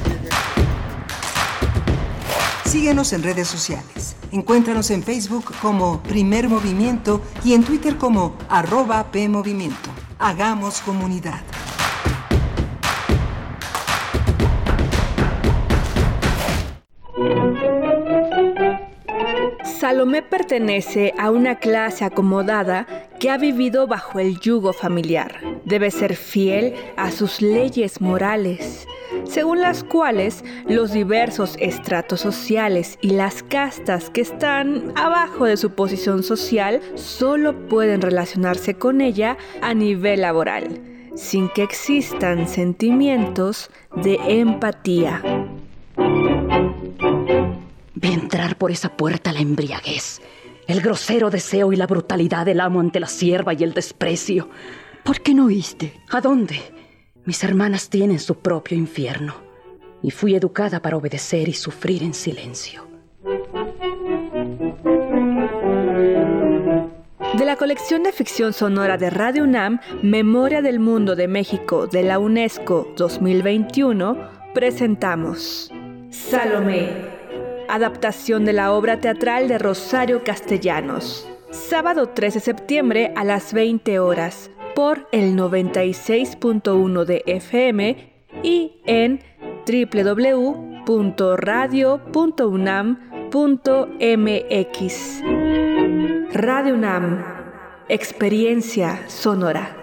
Síguenos en redes sociales. Encuéntranos en Facebook como Primer Movimiento y en Twitter como arroba PMovimiento. Hagamos comunidad. Salomé pertenece a una clase acomodada que ha vivido bajo el yugo familiar. Debe ser fiel a sus leyes morales, según las cuales los diversos estratos sociales y las castas que están abajo de su posición social solo pueden relacionarse con ella a nivel laboral, sin que existan sentimientos de empatía. Entrar por esa puerta la embriaguez, el grosero deseo y la brutalidad del amo ante la sierva y el desprecio. ¿Por qué no oíste? ¿A dónde? Mis hermanas tienen su propio infierno y fui educada para obedecer y sufrir en silencio. De la colección de ficción sonora de Radio UNAM, Memoria del Mundo de México de la UNESCO 2021, presentamos Salomé, adaptación de la obra teatral de Rosario Castellanos. Sábado 13 de septiembre a las 20 horas por el 96.1 de FM y en www.radio.unam.mx. Radio UNAM, experiencia sonora.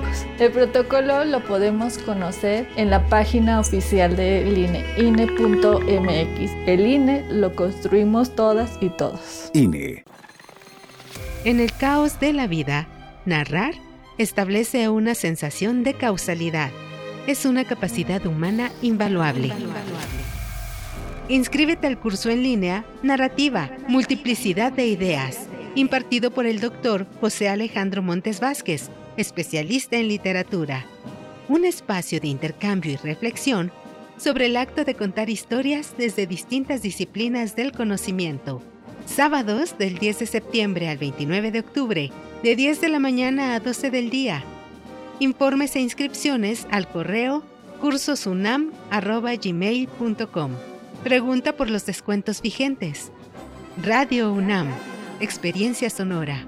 El protocolo lo podemos conocer en la página oficial del INE, INE.mx. El INE lo construimos todas y todos. INE. En el caos de la vida, narrar establece una sensación de causalidad. Es una capacidad humana invaluable. Inscríbete al curso en línea Narrativa, Multiplicidad de Ideas, impartido por el doctor José Alejandro Montes Vázquez, especialista en literatura. Un espacio de intercambio y reflexión sobre el acto de contar historias desde distintas disciplinas del conocimiento Sábados del 10 de septiembre al 29 de octubre, de 10 de la mañana a 12 del día. Informes e inscripciones al correo cursosunam.gmail.com. Pregunta por los descuentos vigentes. Radio UNAM. Experiencia sonora.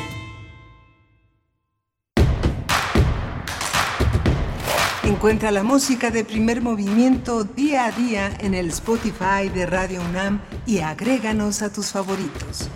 Encuentra la música de primer movimiento día a día en el Spotify de Radio UNAM y agréganos a tus favoritos.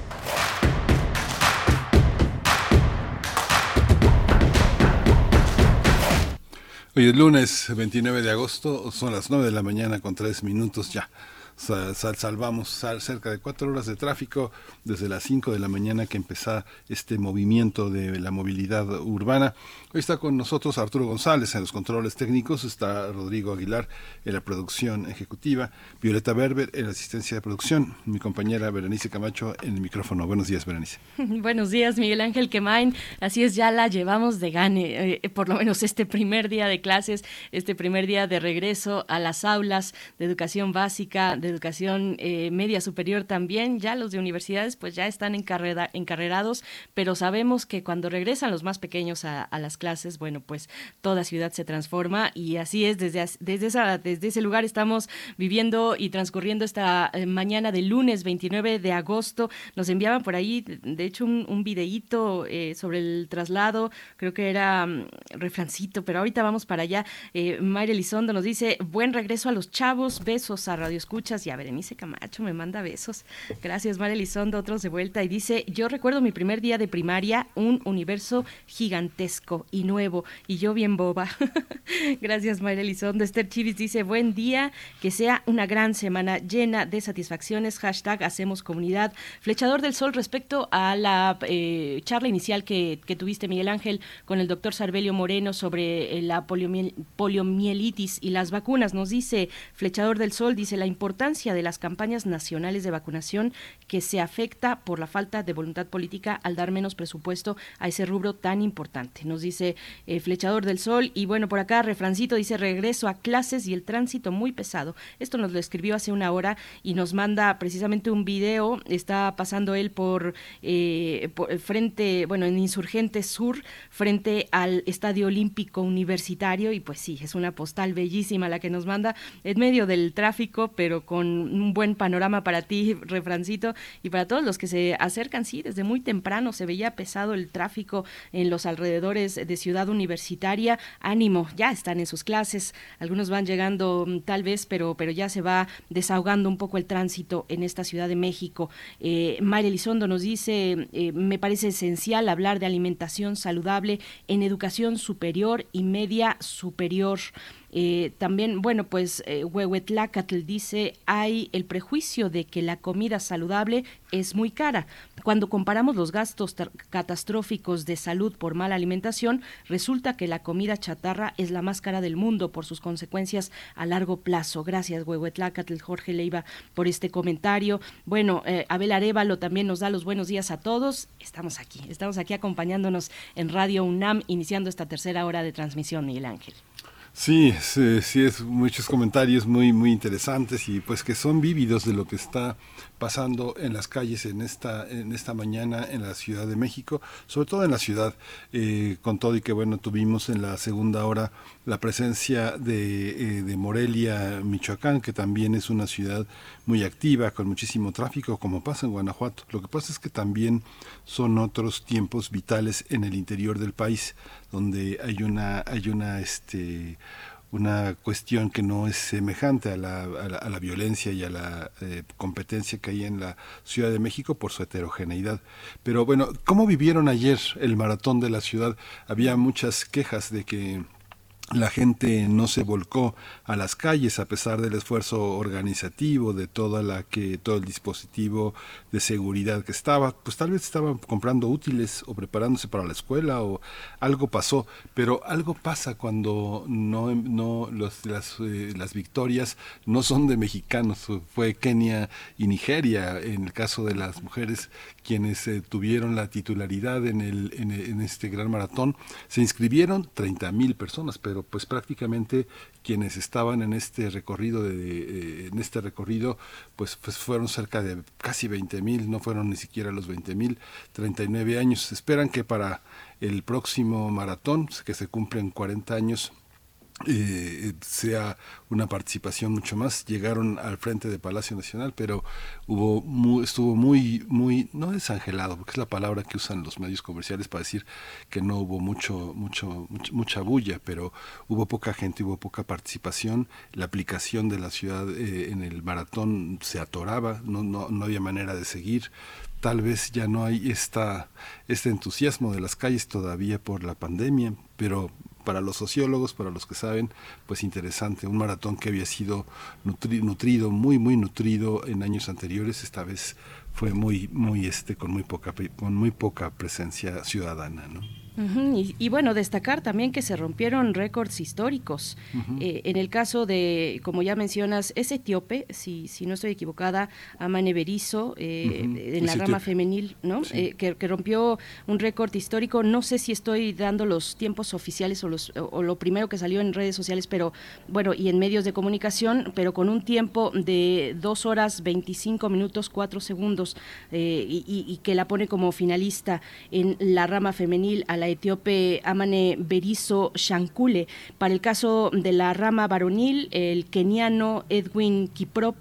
Hoy es lunes 29 de agosto, son las 9 de la mañana con 3 minutos ya. Salvamos cerca de cuatro horas de tráfico desde las 5 de la mañana que empezó este movimiento de la movilidad urbana. Hoy está con nosotros Arturo González en los controles técnicos, está Rodrigo Aguilar en la producción ejecutiva, Violeta Berber en la asistencia de producción, mi compañera Berenice Camacho en el micrófono. Buenos días, Berenice. Buenos días, Miguel Ángel Quemain. Así es, ya la llevamos de gane, eh, por lo menos este primer día de clases, este primer día de regreso a las aulas de educación básica, de educación eh, media superior también. Ya los de universidades pues ya están encarrerados, pero sabemos que cuando regresan los más pequeños a, las clases, bueno, pues toda ciudad se transforma y así es, desde, desde, esa, desde ese lugar estamos viviendo y transcurriendo esta eh, mañana de lunes 29 de agosto. Nos enviaban por ahí, de hecho, un, un videíto eh, sobre el traslado, creo que era um, refrancito, pero ahorita vamos para allá. Eh, Mayra Elizondo nos dice, buen regreso a los chavos, besos a Radio Y a Berenice Camacho me manda besos. Gracias, Mayra Elizondo, otros de vuelta y dice, yo recuerdo mi primer día de primaria, un universo gigantesco y nuevo. Y yo bien boba. Gracias, Mayra Elizondo. Esther Chivis dice, buen día, que sea una gran semana llena de satisfacciones. Hashtag Hacemos Comunidad. Flechador del Sol, respecto a la eh, charla inicial que, tuviste, Miguel Ángel, con el doctor Sarbelio Moreno sobre eh, la poliomielitis y las vacunas, nos dice Flechador del Sol, dice la importancia de las campañas nacionales de vacunación que se afecta por la falta de voluntad política al dar menos presupuesto a ese rubro tan importante. Nos dice eh, Flechador del Sol. Y bueno, por acá Refrancito dice regreso a clases y el tránsito muy pesado. Esto nos lo escribió hace una hora y nos manda precisamente un video. Está pasando él por, eh, frente, bueno, en Insurgente Sur, frente al Estadio Olímpico Universitario. Y pues sí, es una postal bellísima la que nos manda en medio del tráfico, pero con un buen panorama para ti, Refrancito, y para todos los que se acercan, sí, desde muy temprano se veía pesado el tráfico en los alrededores de Ciudad Universitaria. Ánimo, ya están en sus clases. Algunos van llegando mm, tal vez, pero, pero ya se va desahogando un poco el tránsito en esta Ciudad de México. Eh, María Elizondo nos dice, eh, me parece esencial hablar de alimentación saludable en educación superior y media superior. Eh, también, bueno, pues eh, Huehuetlacatl dice, hay el prejuicio de que la comida saludable es muy cara. Cuando comparamos los gastos catastróficos de salud por mala alimentación, resulta que la comida chatarra es la más cara del mundo por sus consecuencias a largo plazo. Gracias, Huehuetlacatl, Jorge Leiva, por este comentario. Bueno, eh, Abel Arevalo también nos da los buenos días a todos. Estamos aquí, estamos aquí acompañándonos en Radio UNAM, iniciando esta tercera hora de transmisión, Miguel Ángel. Sí, sí, sí, es muchos comentarios muy, muy interesantes y pues que son vívidos de lo que está pasando en las calles en esta, en esta mañana en la Ciudad de México, sobre todo en la ciudad, eh, con todo y que bueno, tuvimos en la segunda hora la presencia de, eh, de Morelia, Michoacán, que también es una ciudad muy activa, con muchísimo tráfico, como pasa en Guanajuato. Lo que pasa es que también son otros tiempos vitales en el interior del país donde hay una, hay una, este, una cuestión que no es semejante a la, a la, violencia y a la eh, competencia que hay en la Ciudad de México por su heterogeneidad. Pero bueno, ¿cómo vivieron ayer el maratón de la ciudad? Había muchas quejas de que la gente no se volcó a las calles a pesar del esfuerzo organizativo de toda la que todo el dispositivo de seguridad que estaba pues tal vez estaban comprando útiles o preparándose para la escuela o algo pasó. Pero algo pasa cuando no no los, las, eh, las victorias no son de mexicanos. Fue Kenia y Nigeria en el caso de las mujeres quienes eh, tuvieron la titularidad en el en, este gran maratón. Se inscribieron 30 mil personas pero pues prácticamente quienes estaban en este recorrido de, eh, en este recorrido pues, pues fueron cerca de casi 20 mil no fueron ni siquiera los 20 mil 39 años. Esperan que para el próximo maratón que se cumplen 40 años eh, sea una participación mucho más. Llegaron al frente de Palacio Nacional, pero hubo estuvo muy, muy, no desangelado, porque es la palabra que usan los medios comerciales para decir que no hubo mucho, mucho, mucha bulla, pero hubo poca gente, hubo poca participación. La aplicación de la ciudad eh, en el maratón se atoraba, no, no, no había manera de seguir tal vez ya no hay esta, este entusiasmo de las calles todavía por la pandemia, pero para los sociólogos, para los que saben, pues interesante, un maratón que había sido nutrido, muy muy nutrido en años anteriores, esta vez fue muy muy este con muy poca con muy poca presencia ciudadana, ¿no? Y, bueno, destacar también que se rompieron récords históricos. Eh, en el caso de, como ya mencionas, es etíope, si, si no estoy equivocada, Amane Berizo, eh, en la rama femenil, ¿no? Eh, que, rompió un récord histórico. No sé si estoy dando los tiempos oficiales o, los, o, lo primero que salió en redes sociales, pero bueno, y en medios de comunicación, pero con un tiempo de dos horas 25 minutos 4 segundos y, y que la pone como finalista en la rama femenil a la etíope Amane Berizo Shankule. Para el caso de la rama varonil, el keniano Edwin Kiprop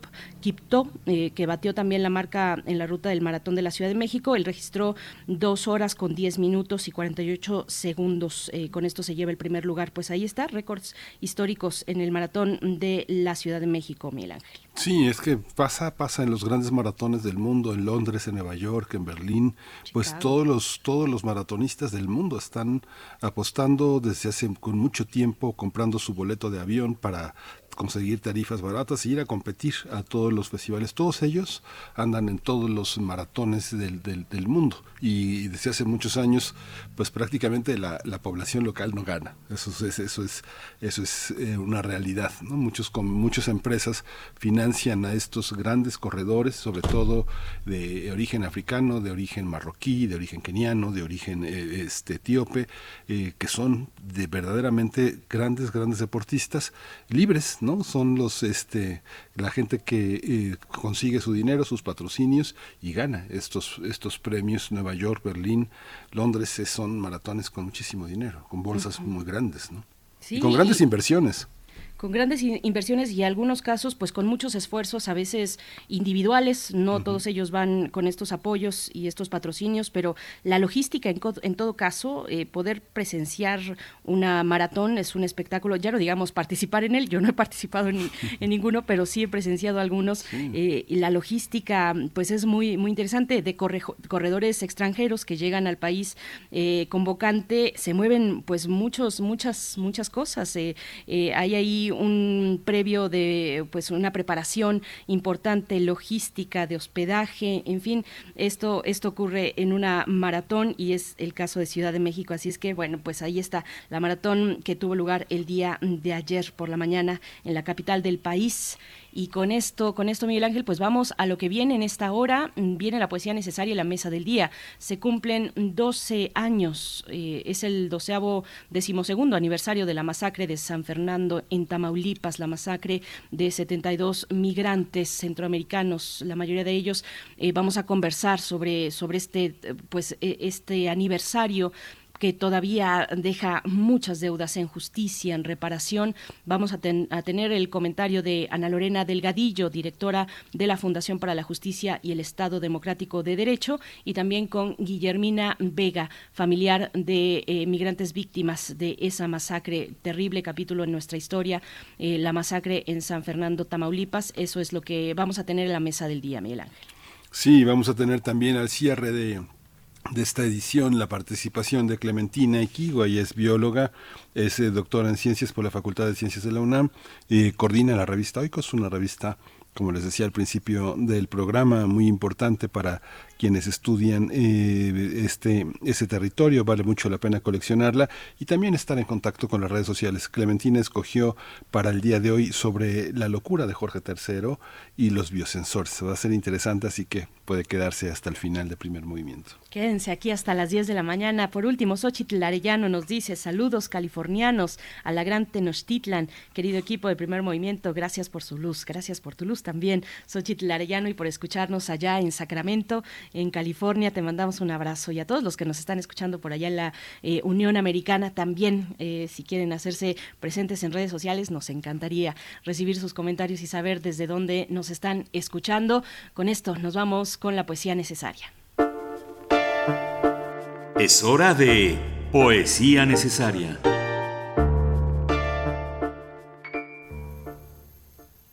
Quipto, eh, que batió también la marca en la ruta del maratón de la Ciudad de México. Él registró dos horas con 10 minutos y 48 segundos. Eh, con esto se lleva el primer lugar. Pues ahí está, récords históricos en el maratón de la Ciudad de México, Miguel Ángel. Sí, es que pasa, pasa en los grandes maratones del mundo, en Londres, en Nueva York, en Berlín, pues todos los, todos los maratonistas del mundo están apostando desde hace con mucho tiempo, comprando su boleto de avión para conseguir tarifas baratas y ir a competir a todos los festivales. Todos ellos andan en todos los maratones del, del, mundo y desde hace muchos años pues prácticamente la, la población local no gana. Eso es, eso es, eso es eh, una realidad. Muchos, con, muchas empresas financian a estos grandes corredores, sobre todo de origen africano, de origen marroquí, de origen keniano, de origen eh, este, etíope, eh, que son de verdaderamente grandes, grandes deportistas libres ¿no? Son los, este, la gente que eh, consigue su dinero, sus patrocinios y gana estos, estos premios. Nueva York, Berlín, Londres eh, son maratones con muchísimo dinero, con bolsas muy grandes, ¿no? y con grandes inversiones con grandes inversiones y algunos casos pues con muchos esfuerzos a veces individuales, no todos ellos van con estos apoyos y estos patrocinios, pero la logística en, en todo caso, eh, poder presenciar una maratón es un espectáculo, ya no digamos participar en él, yo no he participado en, ninguno, pero sí he presenciado algunos, eh, y la logística pues es muy, muy interesante, de corredores extranjeros que llegan al país eh, convocante, se mueven pues muchos, muchas, muchas cosas, hay ahí un previo de pues una preparación importante, logística, de hospedaje, en fin, esto, esto ocurre en una maratón y es el caso de Ciudad de México, así es que bueno, pues ahí está la maratón que tuvo lugar el día de ayer por la mañana en la capital del país. Y con esto, con esto, Miguel Ángel, pues vamos a lo que viene en esta hora. Viene la poesía necesaria y la mesa del día. Se cumplen 12 años, eh, es el doceavo decimosegundo aniversario de la masacre de San Fernando en Tamaulipas, la masacre de 72 migrantes centroamericanos, la mayoría de ellos. Eh, vamos a conversar sobre, sobre este, pues, e, este aniversario que todavía deja muchas deudas en justicia, en reparación. Vamos a, tener el comentario de Ana Lorena Delgadillo, directora de la Fundación para la Justicia y el Estado Democrático de Derecho, y también con Guillermina Vega, familiar de eh, migrantes víctimas de esa masacre, terrible capítulo en nuestra historia, eh, la masacre en San Fernando, Tamaulipas. Eso es lo que vamos a tener en la mesa del día, Miguel Ángel. Sí, vamos a tener también al cierre de de esta edición la participación de Clementina Equigua, ella es bióloga, es eh, doctora en ciencias por la Facultad de Ciencias de la UNAM, y coordina la revista Oikos, una revista como les decía al principio del programa, muy importante para quienes estudian eh, este, ese territorio, vale mucho la pena coleccionarla y también estar en contacto con las redes sociales. Clementina escogió para el día de hoy sobre la locura de Jorge III y los biosensores. Va a ser interesante, así que puede quedarse hasta el final del primer movimiento. Quédense aquí hasta las 10 de la mañana. Por último, Xochitl Arellano nos dice saludos californianos a la gran Tenochtitlan. Querido equipo de primer movimiento, gracias por su luz, gracias por tu luz también, Xochitl Arellano, y por escucharnos allá en Sacramento en California. Te mandamos un abrazo y a todos los que nos están escuchando por allá en la eh, Unión Americana también, eh, si quieren hacerse presentes en redes sociales, nos encantaría recibir sus comentarios y saber desde dónde nos están escuchando. Con esto nos vamos con la poesía necesaria. Es hora de poesía necesaria.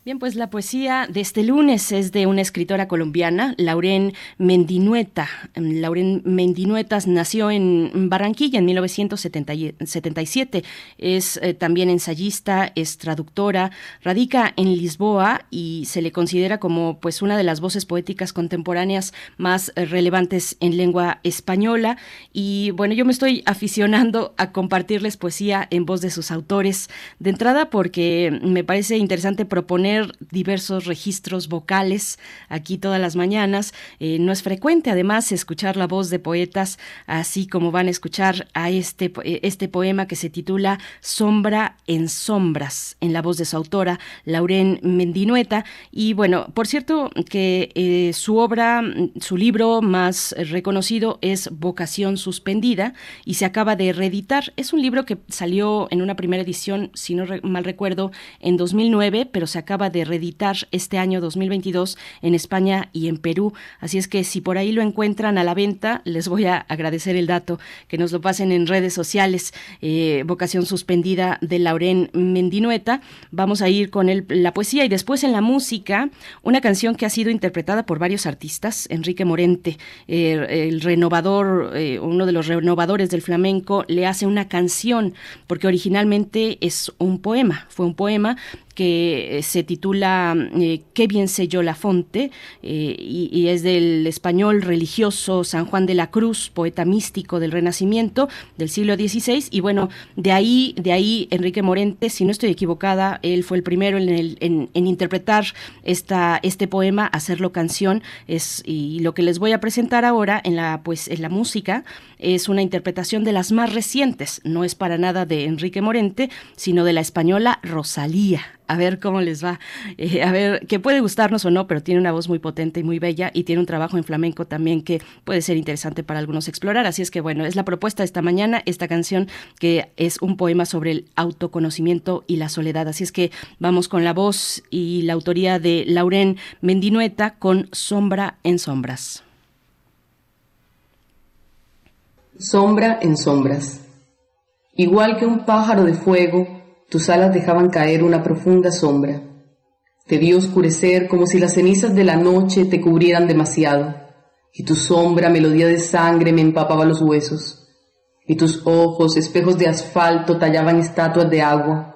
Bien, pues la poesía de este lunes es de una escritora colombiana, Lauren Mendinueta. Lauren Mendinuetas nació en Barranquilla en 1977. Es eh, también ensayista, es traductora, radica en Lisboa y se le considera como pues una de las voces poéticas contemporáneas más eh, relevantes en lengua española. Y bueno, yo me estoy aficionando a compartirles poesía en voz de sus autores. De entrada porque me parece interesante proponer diversos registros vocales aquí todas las mañanas. Eh, no es frecuente, además, escuchar la voz de poetas, así como van a escuchar a este, eh, este poema que se titula Sombra en Sombras, en la voz de su autora, Lauren Mendinueta. Y bueno, por cierto, que eh, su obra, su libro más reconocido es Vocación Suspendida y se acaba de reeditar. Es un libro que salió en una primera edición, si no mal recuerdo, en 2009, pero se acaba de reeditar este año 2022 en España y en Perú. Así es que si por ahí lo encuentran a la venta, les voy a agradecer el dato, que nos lo pasen en redes sociales. Eh, vocación suspendida de Lauren Mendinueta. Vamos a ir con el, la poesía y después en la música, una canción que ha sido interpretada por varios artistas. Enrique Morente, el renovador, eh, uno de los renovadores del flamenco, le hace una canción, porque originalmente es un poema, fue un poema que eh, se titula eh, Qué bien yo la fonte eh, y, es del español religioso San Juan de la Cruz, poeta místico del Renacimiento del siglo XVI y bueno, de ahí, de ahí Enrique Morente, si no estoy equivocada, él fue el primero en, el, en, interpretar esta, este poema, hacerlo canción es, y lo que les voy a presentar ahora en la, pues, en la música es una interpretación de las más recientes, no es para nada de Enrique Morente, sino de la española Rosalía a ver cómo les va, eh, a ver, que puede gustarnos o no, pero tiene una voz muy potente y muy bella y tiene un trabajo en flamenco también que puede ser interesante para algunos explorar. Así es que bueno, es la propuesta de esta mañana, esta canción que es un poema sobre el autoconocimiento y la soledad. Así es que vamos con la voz y la autoría de Lauren Mendinueta con Sombra en Sombras. Sombra en sombras. Igual que un pájaro de fuego, tus alas dejaban caer una profunda sombra. Te vi oscurecer como si las cenizas de la noche te cubrieran demasiado, y tu sombra, melodía de sangre, me empapaba los huesos, y tus ojos, espejos de asfalto, tallaban estatuas de agua,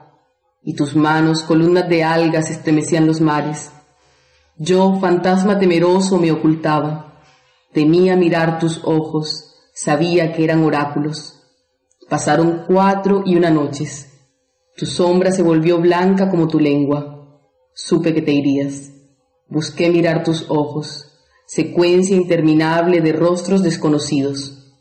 y tus manos, columnas de algas, estremecían los mares. Yo, fantasma temeroso, me ocultaba. Temía mirar tus ojos, sabía que eran oráculos. Pasaron cuatro y una noches tu sombra se volvió blanca como tu lengua. Supe que te irías. Busqué mirar tus ojos, secuencia interminable de rostros desconocidos.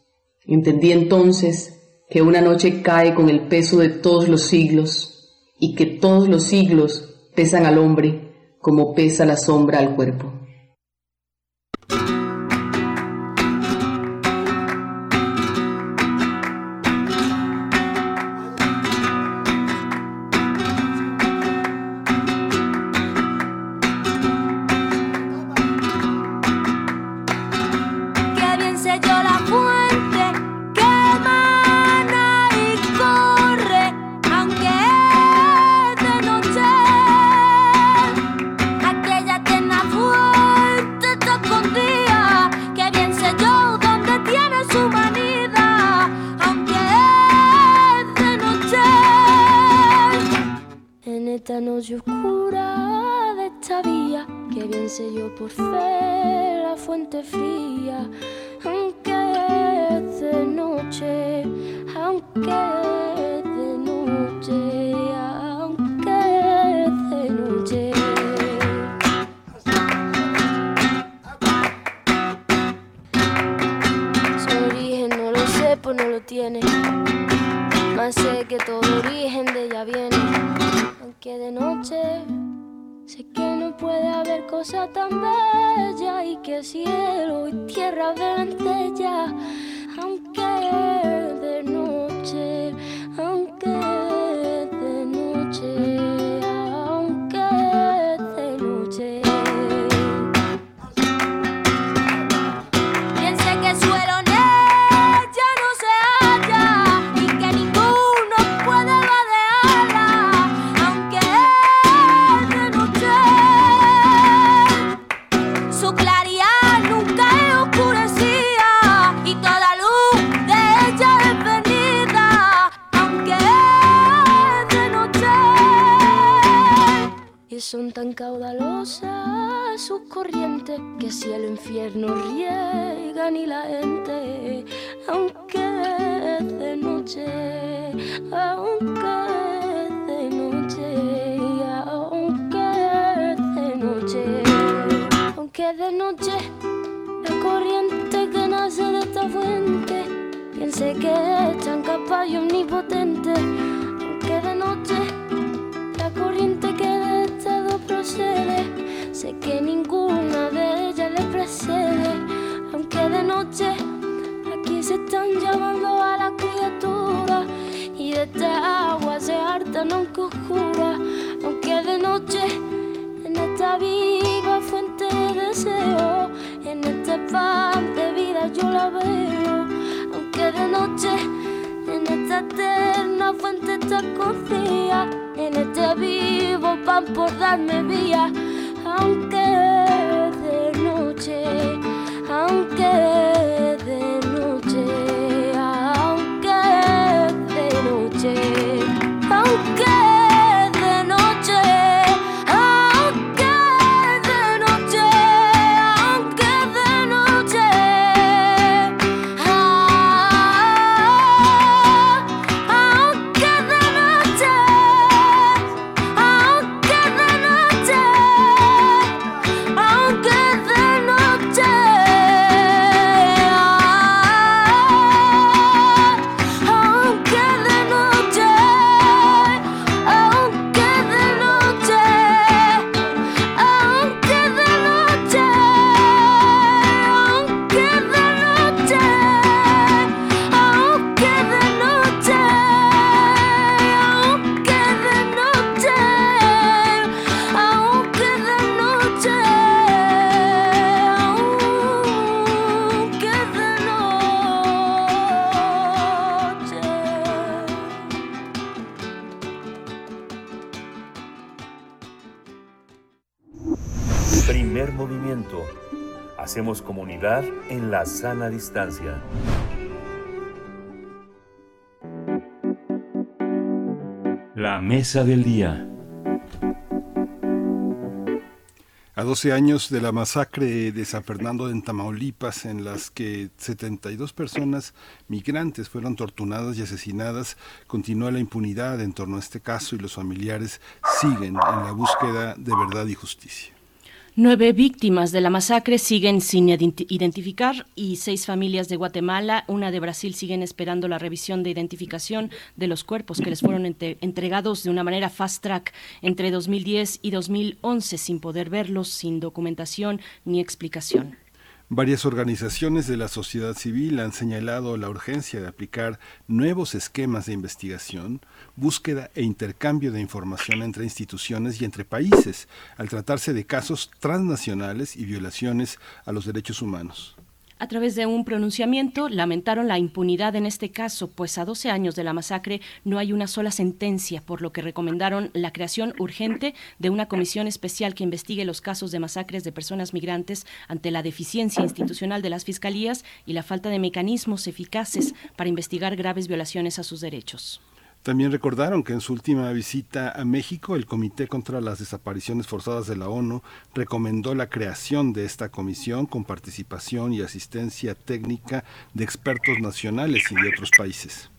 Entendí entonces que una noche cae con el peso de todos los siglos y que todos los siglos pesan al hombre como pesa la sombra al cuerpo. Sana distancia. La mesa del día. A 12 años de la masacre de San Fernando en Tamaulipas, en las que 72 personas migrantes fueron torturadas y asesinadas, continúa la impunidad en torno a este caso y los familiares siguen en la búsqueda de verdad y justicia. Nueve víctimas de la masacre siguen sin identificar y seis familias de Guatemala, una de Brasil, siguen esperando la revisión de identificación de los cuerpos que les fueron entregados de una manera fast track entre 2010 y 2011 sin poder verlos, sin documentación ni explicación. Varias organizaciones de la sociedad civil han señalado la urgencia de aplicar nuevos esquemas de investigación, búsqueda e intercambio de información entre instituciones y entre países, al tratarse de casos transnacionales y violaciones a los derechos humanos. A través de un pronunciamiento lamentaron la impunidad en este caso, pues a 12 años de la masacre no hay una sola sentencia, por lo que recomendaron la creación urgente de una comisión especial que investigue los casos de masacres de personas migrantes ante la deficiencia institucional de las fiscalías y la falta de mecanismos eficaces para investigar graves violaciones a sus derechos. También recordaron que en su última visita a México, el Comité contra las Desapariciones Forzadas de la ONU recomendó la creación de esta comisión con participación y asistencia técnica de expertos nacionales y de otros países.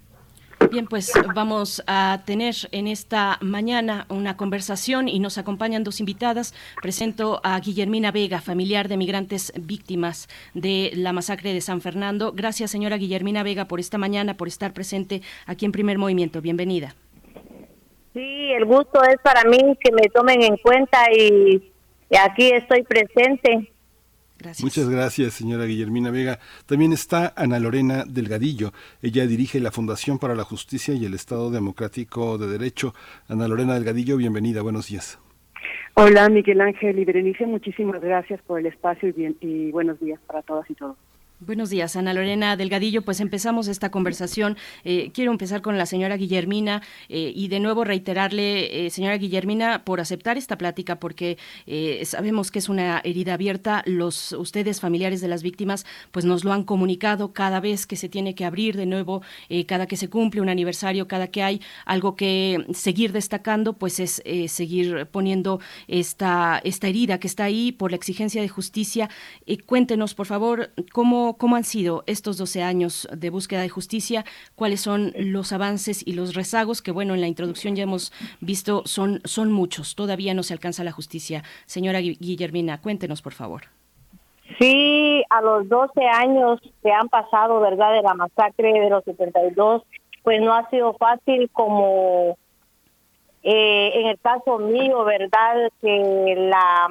Bien, pues vamos a tener en esta mañana una conversación y nos acompañan dos invitadas. Presento a Guillermina Vega, familiar de migrantes víctimas de la masacre de San Fernando. Gracias, señora Guillermina Vega, por esta mañana, por estar presente aquí en Primer Movimiento. Bienvenida. Sí, el gusto es para mí que me tomen en cuenta y, aquí estoy presente. Muchas gracias, señora Guillermina Vega. También está Ana Lorena Delgadillo. Ella dirige la Fundación para la Justicia y el Estado Democrático de Derecho. Ana Lorena Delgadillo, bienvenida. Buenos días. Hola, Miguel Ángel y Berenice. Muchísimas gracias por el espacio y, bien, y buenos días para todas y todos. Buenos días, Ana Lorena Delgadillo. Pues empezamos esta conversación. Eh, quiero empezar con la señora Guillermina eh, y de nuevo reiterarle, eh, señora Guillermina, por aceptar esta plática, porque sabemos que es una herida abierta. Los ustedes, familiares de las víctimas, pues nos lo han comunicado cada vez que se tiene que abrir de nuevo, cada que se cumple un aniversario, cada que hay algo que seguir destacando, pues es seguir poniendo esta esta herida que está ahí por la exigencia de justicia. cuéntenos, por favor, cómo ¿Cómo, han sido estos 12 años de búsqueda de justicia? ¿Cuáles son los avances y los rezagos? Que bueno, en la introducción ya hemos visto, son, son muchos. Todavía no se alcanza la justicia. Señora Guillermina, cuéntenos, por favor. Sí, a los 12 años que han pasado, ¿verdad?, de la masacre de los 72, pues no ha sido fácil como eh, en el caso mío, ¿verdad?, que la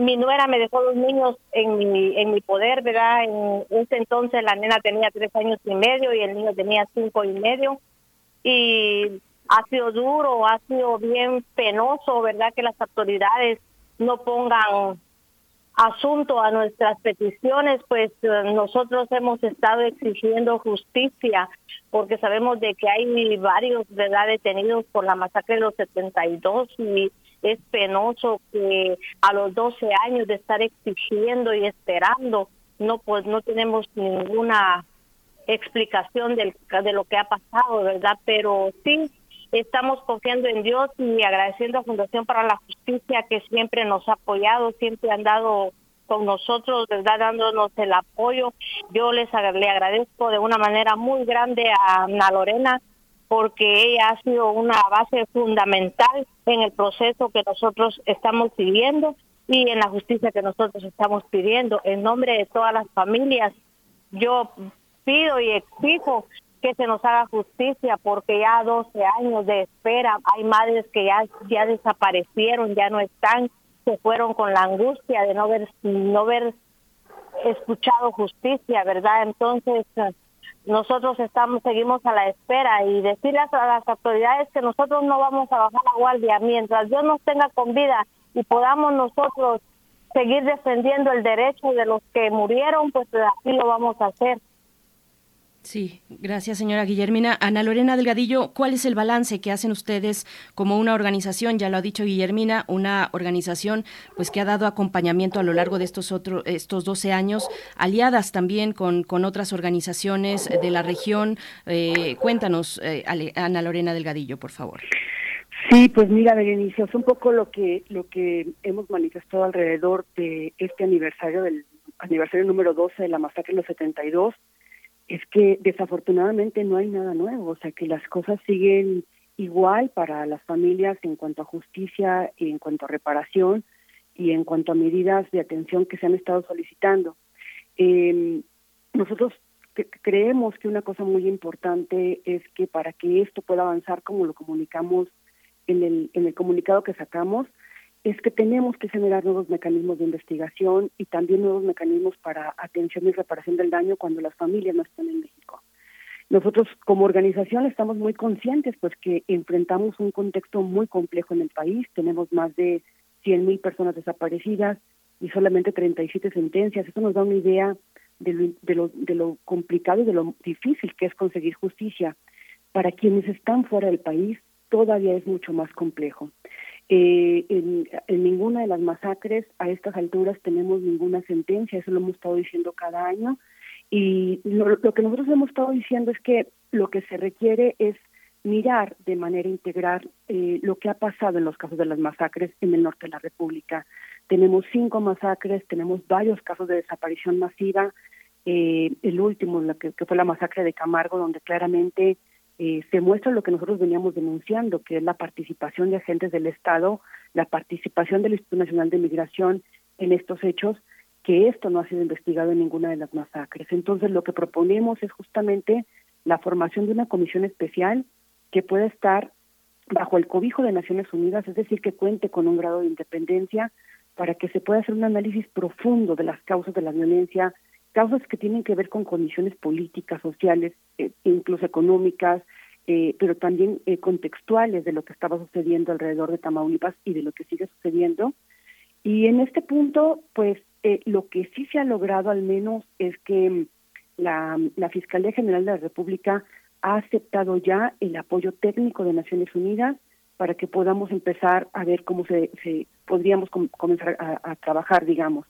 mi nuera me dejó los niños en mi, en mi poder, ¿verdad? En ese entonces la nena tenía tres años y medio y el niño tenía cinco y medio. Y ha sido duro, ha sido bien penoso, ¿verdad? Que las autoridades no pongan asunto a nuestras peticiones, pues eh, nosotros hemos estado exigiendo justicia porque sabemos de que hay varios, ¿verdad? Detenidos por la masacre de los 72 y es penoso que a los 12 años de estar exigiendo y esperando, no pues no tenemos ninguna explicación del, de lo que ha pasado, ¿verdad? Pero sí estamos confiando en Dios y agradeciendo a Fundación para la Justicia que siempre nos ha apoyado, siempre han dado con nosotros, ¿verdad? Dándonos el apoyo. Yo les le agradezco de una manera muy grande a Ana Lorena porque ella ha sido una base fundamental en el proceso que nosotros estamos siguiendo y en la justicia que nosotros estamos pidiendo. En nombre de todas las familias, yo pido y exijo que se nos haga justicia porque ya 12 años de espera, hay madres que ya, ya desaparecieron, ya no están, se fueron con la angustia de no ver, no ver escuchado justicia, ¿verdad? Entonces, nosotros estamos seguimos a la espera y decirles a las autoridades que nosotros no vamos a bajar la guardia mientras Dios nos tenga con vida y podamos nosotros seguir defendiendo el derecho de los que murieron, pues así lo vamos a hacer. Sí, gracias señora Guillermina. Ana Lorena Delgadillo, ¿cuál es el balance que hacen ustedes como una organización? Ya lo ha dicho Guillermina, una organización pues que ha dado acompañamiento a lo largo de estos otros estos 12 años, aliadas también con, con otras organizaciones de la región. Eh, cuéntanos, eh, Ana Lorena Delgadillo, por favor. Sí, pues mira, Berenice, es un poco lo que lo que hemos manifestado alrededor de este aniversario del aniversario número 12 de la masacre de los 72 es que desafortunadamente no hay nada nuevo, o sea que las cosas siguen igual para las familias en cuanto a justicia, y en cuanto a reparación y en cuanto a medidas de atención que se han estado solicitando. Eh, nosotros creemos que una cosa muy importante es que para que esto pueda avanzar como lo comunicamos en el, en el comunicado que sacamos, es que tenemos que generar nuevos mecanismos de investigación y también nuevos mecanismos para atención y reparación del daño cuando las familias no están en México. Nosotros como organización estamos muy conscientes pues que enfrentamos un contexto muy complejo en el país, tenemos más de 100.000 personas desaparecidas y solamente 37 sentencias. Eso nos da una idea de lo, de, lo, de lo complicado y de lo difícil que es conseguir justicia. Para quienes están fuera del país todavía es mucho más complejo. Eh, en, ninguna de las masacres a estas alturas tenemos ninguna sentencia, eso lo hemos estado diciendo cada año. Y lo, que nosotros hemos estado diciendo es que lo que se requiere es mirar de manera integral eh, lo que ha pasado en los casos de las masacres en el norte de la República. Tenemos cinco masacres, tenemos varios casos de desaparición masiva. Eh, el último, que, que fue la masacre de Camargo, donde claramente eh, se muestra lo que nosotros veníamos denunciando, que es la participación de agentes del Estado, la participación del Instituto Nacional de Migración en estos hechos, que esto no ha sido investigado en ninguna de las masacres. Entonces, lo que proponemos es justamente la formación de una comisión especial que pueda estar bajo el cobijo de Naciones Unidas, es decir, que cuente con un grado de independencia para que se pueda hacer un análisis profundo de las causas de la violencia, causas que tienen que ver con condiciones políticas, sociales, eh, incluso económicas, eh, pero también eh, contextuales de lo que estaba sucediendo alrededor de Tamaulipas y de lo que sigue sucediendo. Y en este punto, pues lo que sí se ha logrado al menos es que mm, la, la Fiscalía General de la República ha aceptado ya el apoyo técnico de Naciones Unidas para que podamos empezar a ver cómo se, se podríamos comenzar a trabajar, digamos.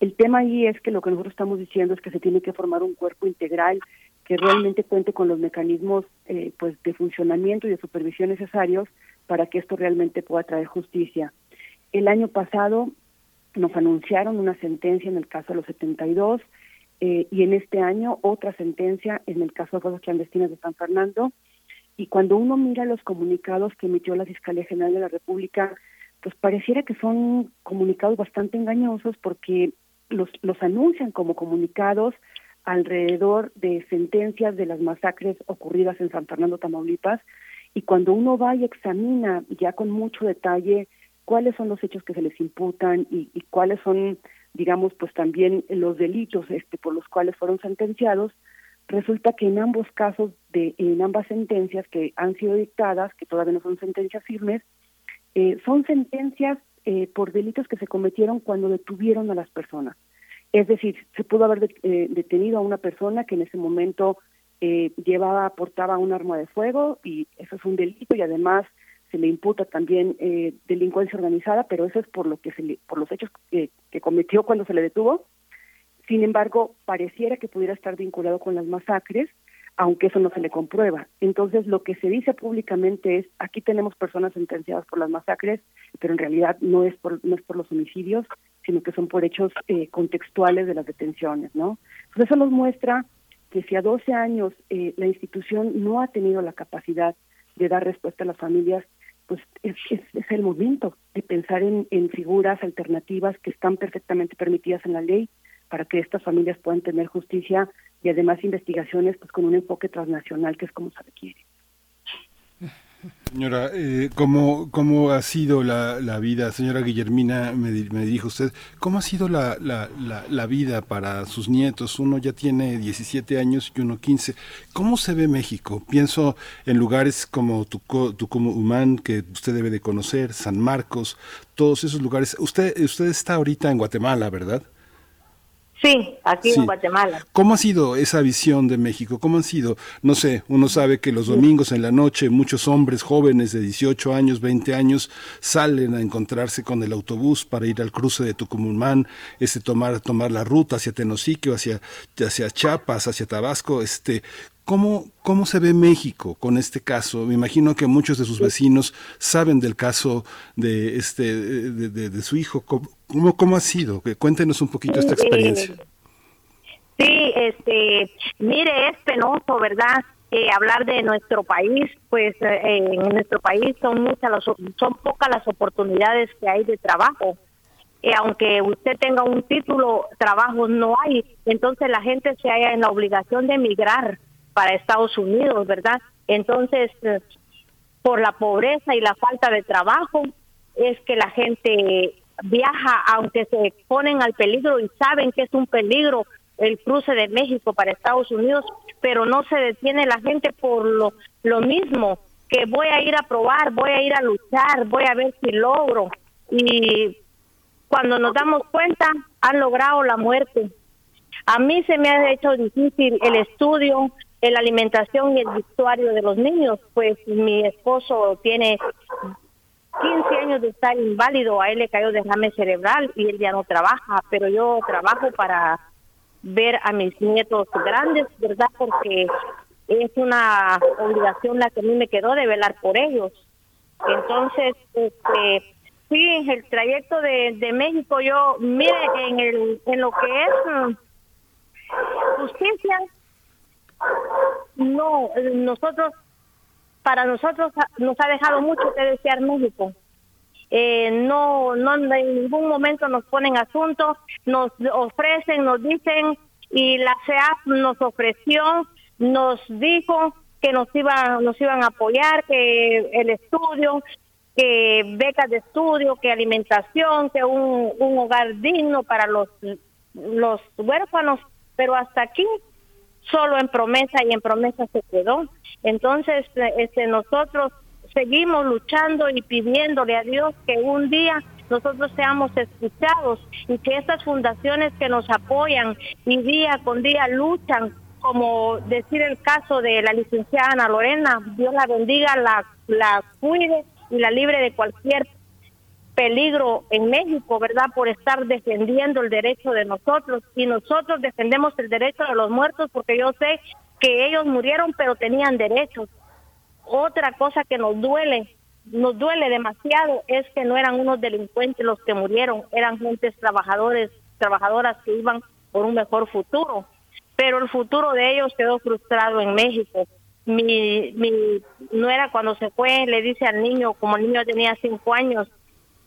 El tema ahí es que lo que nosotros estamos diciendo es que se tiene que formar un cuerpo integral que realmente cuente con los mecanismos eh, pues de funcionamiento y de supervisión necesarios para que esto realmente pueda traer justicia. El año pasado nos anunciaron una sentencia en el caso de los 72 eh, y en este año otra sentencia en el caso de cosas clandestinas de San Fernando. Y cuando uno mira los comunicados que emitió la Fiscalía General de la República, pues pareciera que son comunicados bastante engañosos porque los, los anuncian como comunicados alrededor de sentencias de las masacres ocurridas en San Fernando, Tamaulipas, y cuando uno va y examina ya con mucho detalle cuáles son los hechos que se les imputan y, y cuáles son, digamos, pues también los delitos este, por los cuales fueron sentenciados, resulta que en ambos casos, de, en ambas sentencias que han sido dictadas, que todavía no son sentencias firmes, eh, son sentencias eh, por delitos que se cometieron cuando detuvieron a las personas. Es decir, se pudo haber eh, detenido a una persona que en ese momento eh, llevaba, portaba un arma de fuego y eso es un delito y además se le imputa también eh, delincuencia organizada, pero eso es por lo que se le, por los hechos que, que cometió cuando se le detuvo. Sin embargo, pareciera que pudiera estar vinculado con las masacres aunque eso no se le comprueba. Entonces, lo que se dice públicamente es, aquí tenemos personas sentenciadas por las masacres, pero en realidad no es por, no es por los homicidios, sino que son por hechos eh, contextuales de las detenciones, ¿no? Entonces, eso nos muestra que si a 12 años eh, la institución no ha tenido la capacidad de dar respuesta a las familias, pues es, el momento de pensar en, en figuras alternativas que están perfectamente permitidas en la ley para que estas familias puedan tener justicia y además investigaciones pues con un enfoque transnacional que es como se requiere. Señora, eh, ¿cómo, ¿cómo ha sido la, la vida? Señora Guillermina, me, me dijo usted, ¿cómo ha sido la, la, la, vida para sus nietos? Uno ya tiene 17 años y uno 15. ¿Cómo se ve México? Pienso en lugares como Tucumán, que usted debe de conocer, San Marcos, todos esos lugares. Usted, usted está ahorita en Guatemala, ¿verdad? Sí, aquí Sí. en Guatemala. ¿Cómo ha sido esa visión de México? ¿Cómo han sido? No sé, uno sabe que los domingos en la noche muchos hombres jóvenes de 18 años, 20 años salen a encontrarse con el autobús para ir al cruce de Tucumán, este tomar tomar la ruta hacia Tenosique hacia hacia Chiapas, hacia Tabasco, este ¿Cómo, ¿Cómo se ve México con este caso? Me imagino que muchos de sus vecinos saben del caso de este de, de- de su hijo. ¿Cómo, ¿Cómo ha sido? Cuéntenos un poquito esta experiencia. Sí, este, mire, es penoso, ¿verdad? Eh, hablar de nuestro país, pues eh, en nuestro país son muchas las, son pocas las oportunidades que hay de trabajo. Eh, aunque usted tenga un título, trabajo no hay. Entonces la gente se halla en la obligación de emigrar para Estados Unidos, ¿verdad? Entonces, eh, por la pobreza y la falta de trabajo, es que la gente viaja, aunque se ponen al peligro y saben que es un peligro el cruce de México para Estados Unidos, pero no se detiene la gente por lo, lo mismo, que voy a ir a probar, voy a ir a luchar, voy a ver si logro. Y cuando nos damos cuenta, han logrado la muerte. A mí se me ha hecho difícil el estudio, la alimentación y el vestuario de los niños, pues mi esposo tiene 15 años de estar inválido, a él le cayó derrame cerebral y él ya no trabaja, pero yo trabajo para ver a mis nietos grandes, ¿verdad? Porque es una obligación la que a mí me quedó de velar por ellos. Entonces, este, sí, el trayecto de, México, yo, mire, en, el, en lo que es mm, justicia, no, nosotros, para nosotros nos ha dejado mucho que desear México. Eh, no, no en ningún momento nos ponen asuntos, nos ofrecen, nos dicen y la CEAP nos ofreció, nos dijo que nos iba, nos iban a apoyar, que el estudio, que becas de estudio, que alimentación, que un, un hogar digno para los los huérfanos, pero hasta aquí solo en promesa y en promesa se quedó. Entonces, eh, este, nosotros seguimos luchando y pidiéndole a Dios que un día nosotros seamos escuchados y que estas fundaciones que nos apoyan y día con día luchan, como decir el caso de la licenciada Ana Lorena, Dios la bendiga, la, la cuide y la libre de cualquier peligro en México, ¿verdad? Por estar defendiendo el derecho de nosotros y nosotros defendemos el derecho de los muertos porque yo sé que ellos murieron pero tenían derechos. Otra cosa que nos duele, nos duele demasiado es que no eran unos delincuentes los que murieron, eran gentes trabajadores, trabajadoras que iban por un mejor futuro, pero el futuro de ellos quedó frustrado en México. Mi, mi nuera cuando se fue le dice al niño, como el niño tenía cinco años,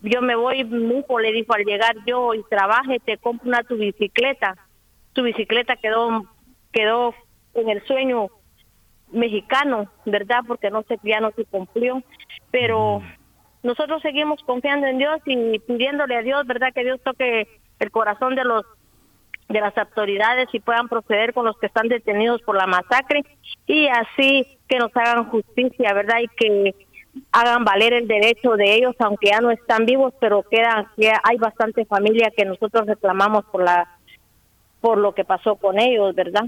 yo me voy, mi hijo le dijo al llegar yo y trabaje, te compro una tu bicicleta. Tu bicicleta quedó quedó en el sueño mexicano, ¿verdad? Porque no se ya no se cumplió, pero nosotros seguimos confiando en Dios y pidiéndole a Dios, ¿verdad? Que Dios toque el corazón de los de las autoridades y puedan proceder con los que están detenidos por la masacre y así que nos hagan justicia, ¿verdad? Y que hagan valer el derecho de ellos, aunque ya no están vivos, pero queda, que hay bastante familia que nosotros reclamamos por la por lo que pasó con ellos, ¿verdad?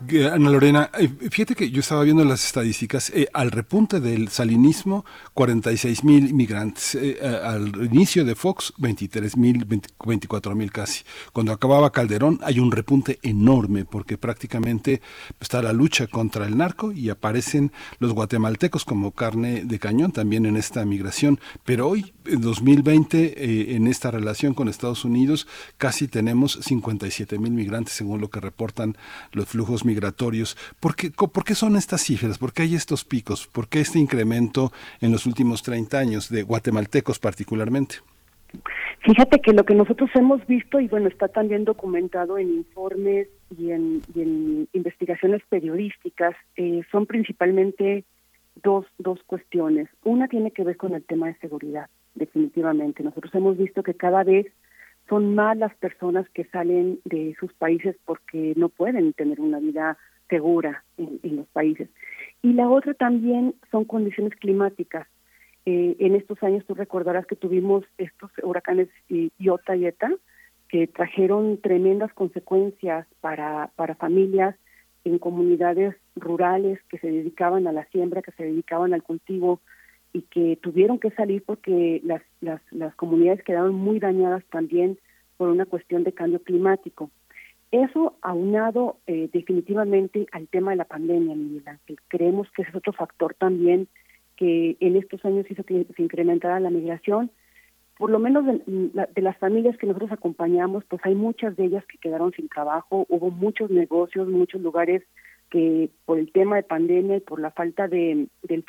Ana Lorena, eh, fíjate que yo estaba viendo las estadísticas, eh, al repunte del salinismo, 46 mil inmigrantes, eh, a- al inicio de Fox, 23 mil, 24 mil casi. Cuando acababa Calderón hay un repunte enorme porque prácticamente está la lucha contra el narco y aparecen los guatemaltecos como carne de cañón también en esta migración. Pero hoy, en 2020, eh, en esta relación con Estados Unidos, casi tenemos 57 mil migrantes según lo que reportan los flujos migratorios. ¿Por qué, ¿Por qué son estas cifras? ¿Por qué hay estos picos? ¿Por qué este incremento en los últimos 30 años de guatemaltecos particularmente? Fíjate que lo que nosotros hemos visto, y bueno, está también documentado en informes y en, y en investigaciones periodísticas, eh, son principalmente dos, dos cuestiones. Una tiene que ver con el tema de seguridad, definitivamente. Nosotros hemos visto que cada vez son más las personas que salen de sus países porque no pueden tener una vida segura en, en los países. Y la otra también son condiciones climáticas. Eh, en estos años tú recordarás que tuvimos estos huracanes eh, Iota y Eta que trajeron tremendas consecuencias para, para familias en comunidades rurales que se dedicaban a la siembra, que se dedicaban al cultivo y que tuvieron que salir porque las, las, las comunidades quedaron muy dañadas también por una cuestión de cambio climático. Eso aunado eh, definitivamente al tema de la pandemia, Miguel Ángel. Creemos que ese es otro factor también que en estos años hizo que se incrementara la migración. Por lo menos de, de, las familias que nosotros acompañamos, pues hay muchas de ellas que quedaron sin trabajo, hubo muchos negocios, muchos lugares que por el tema de pandemia y por la falta de, de,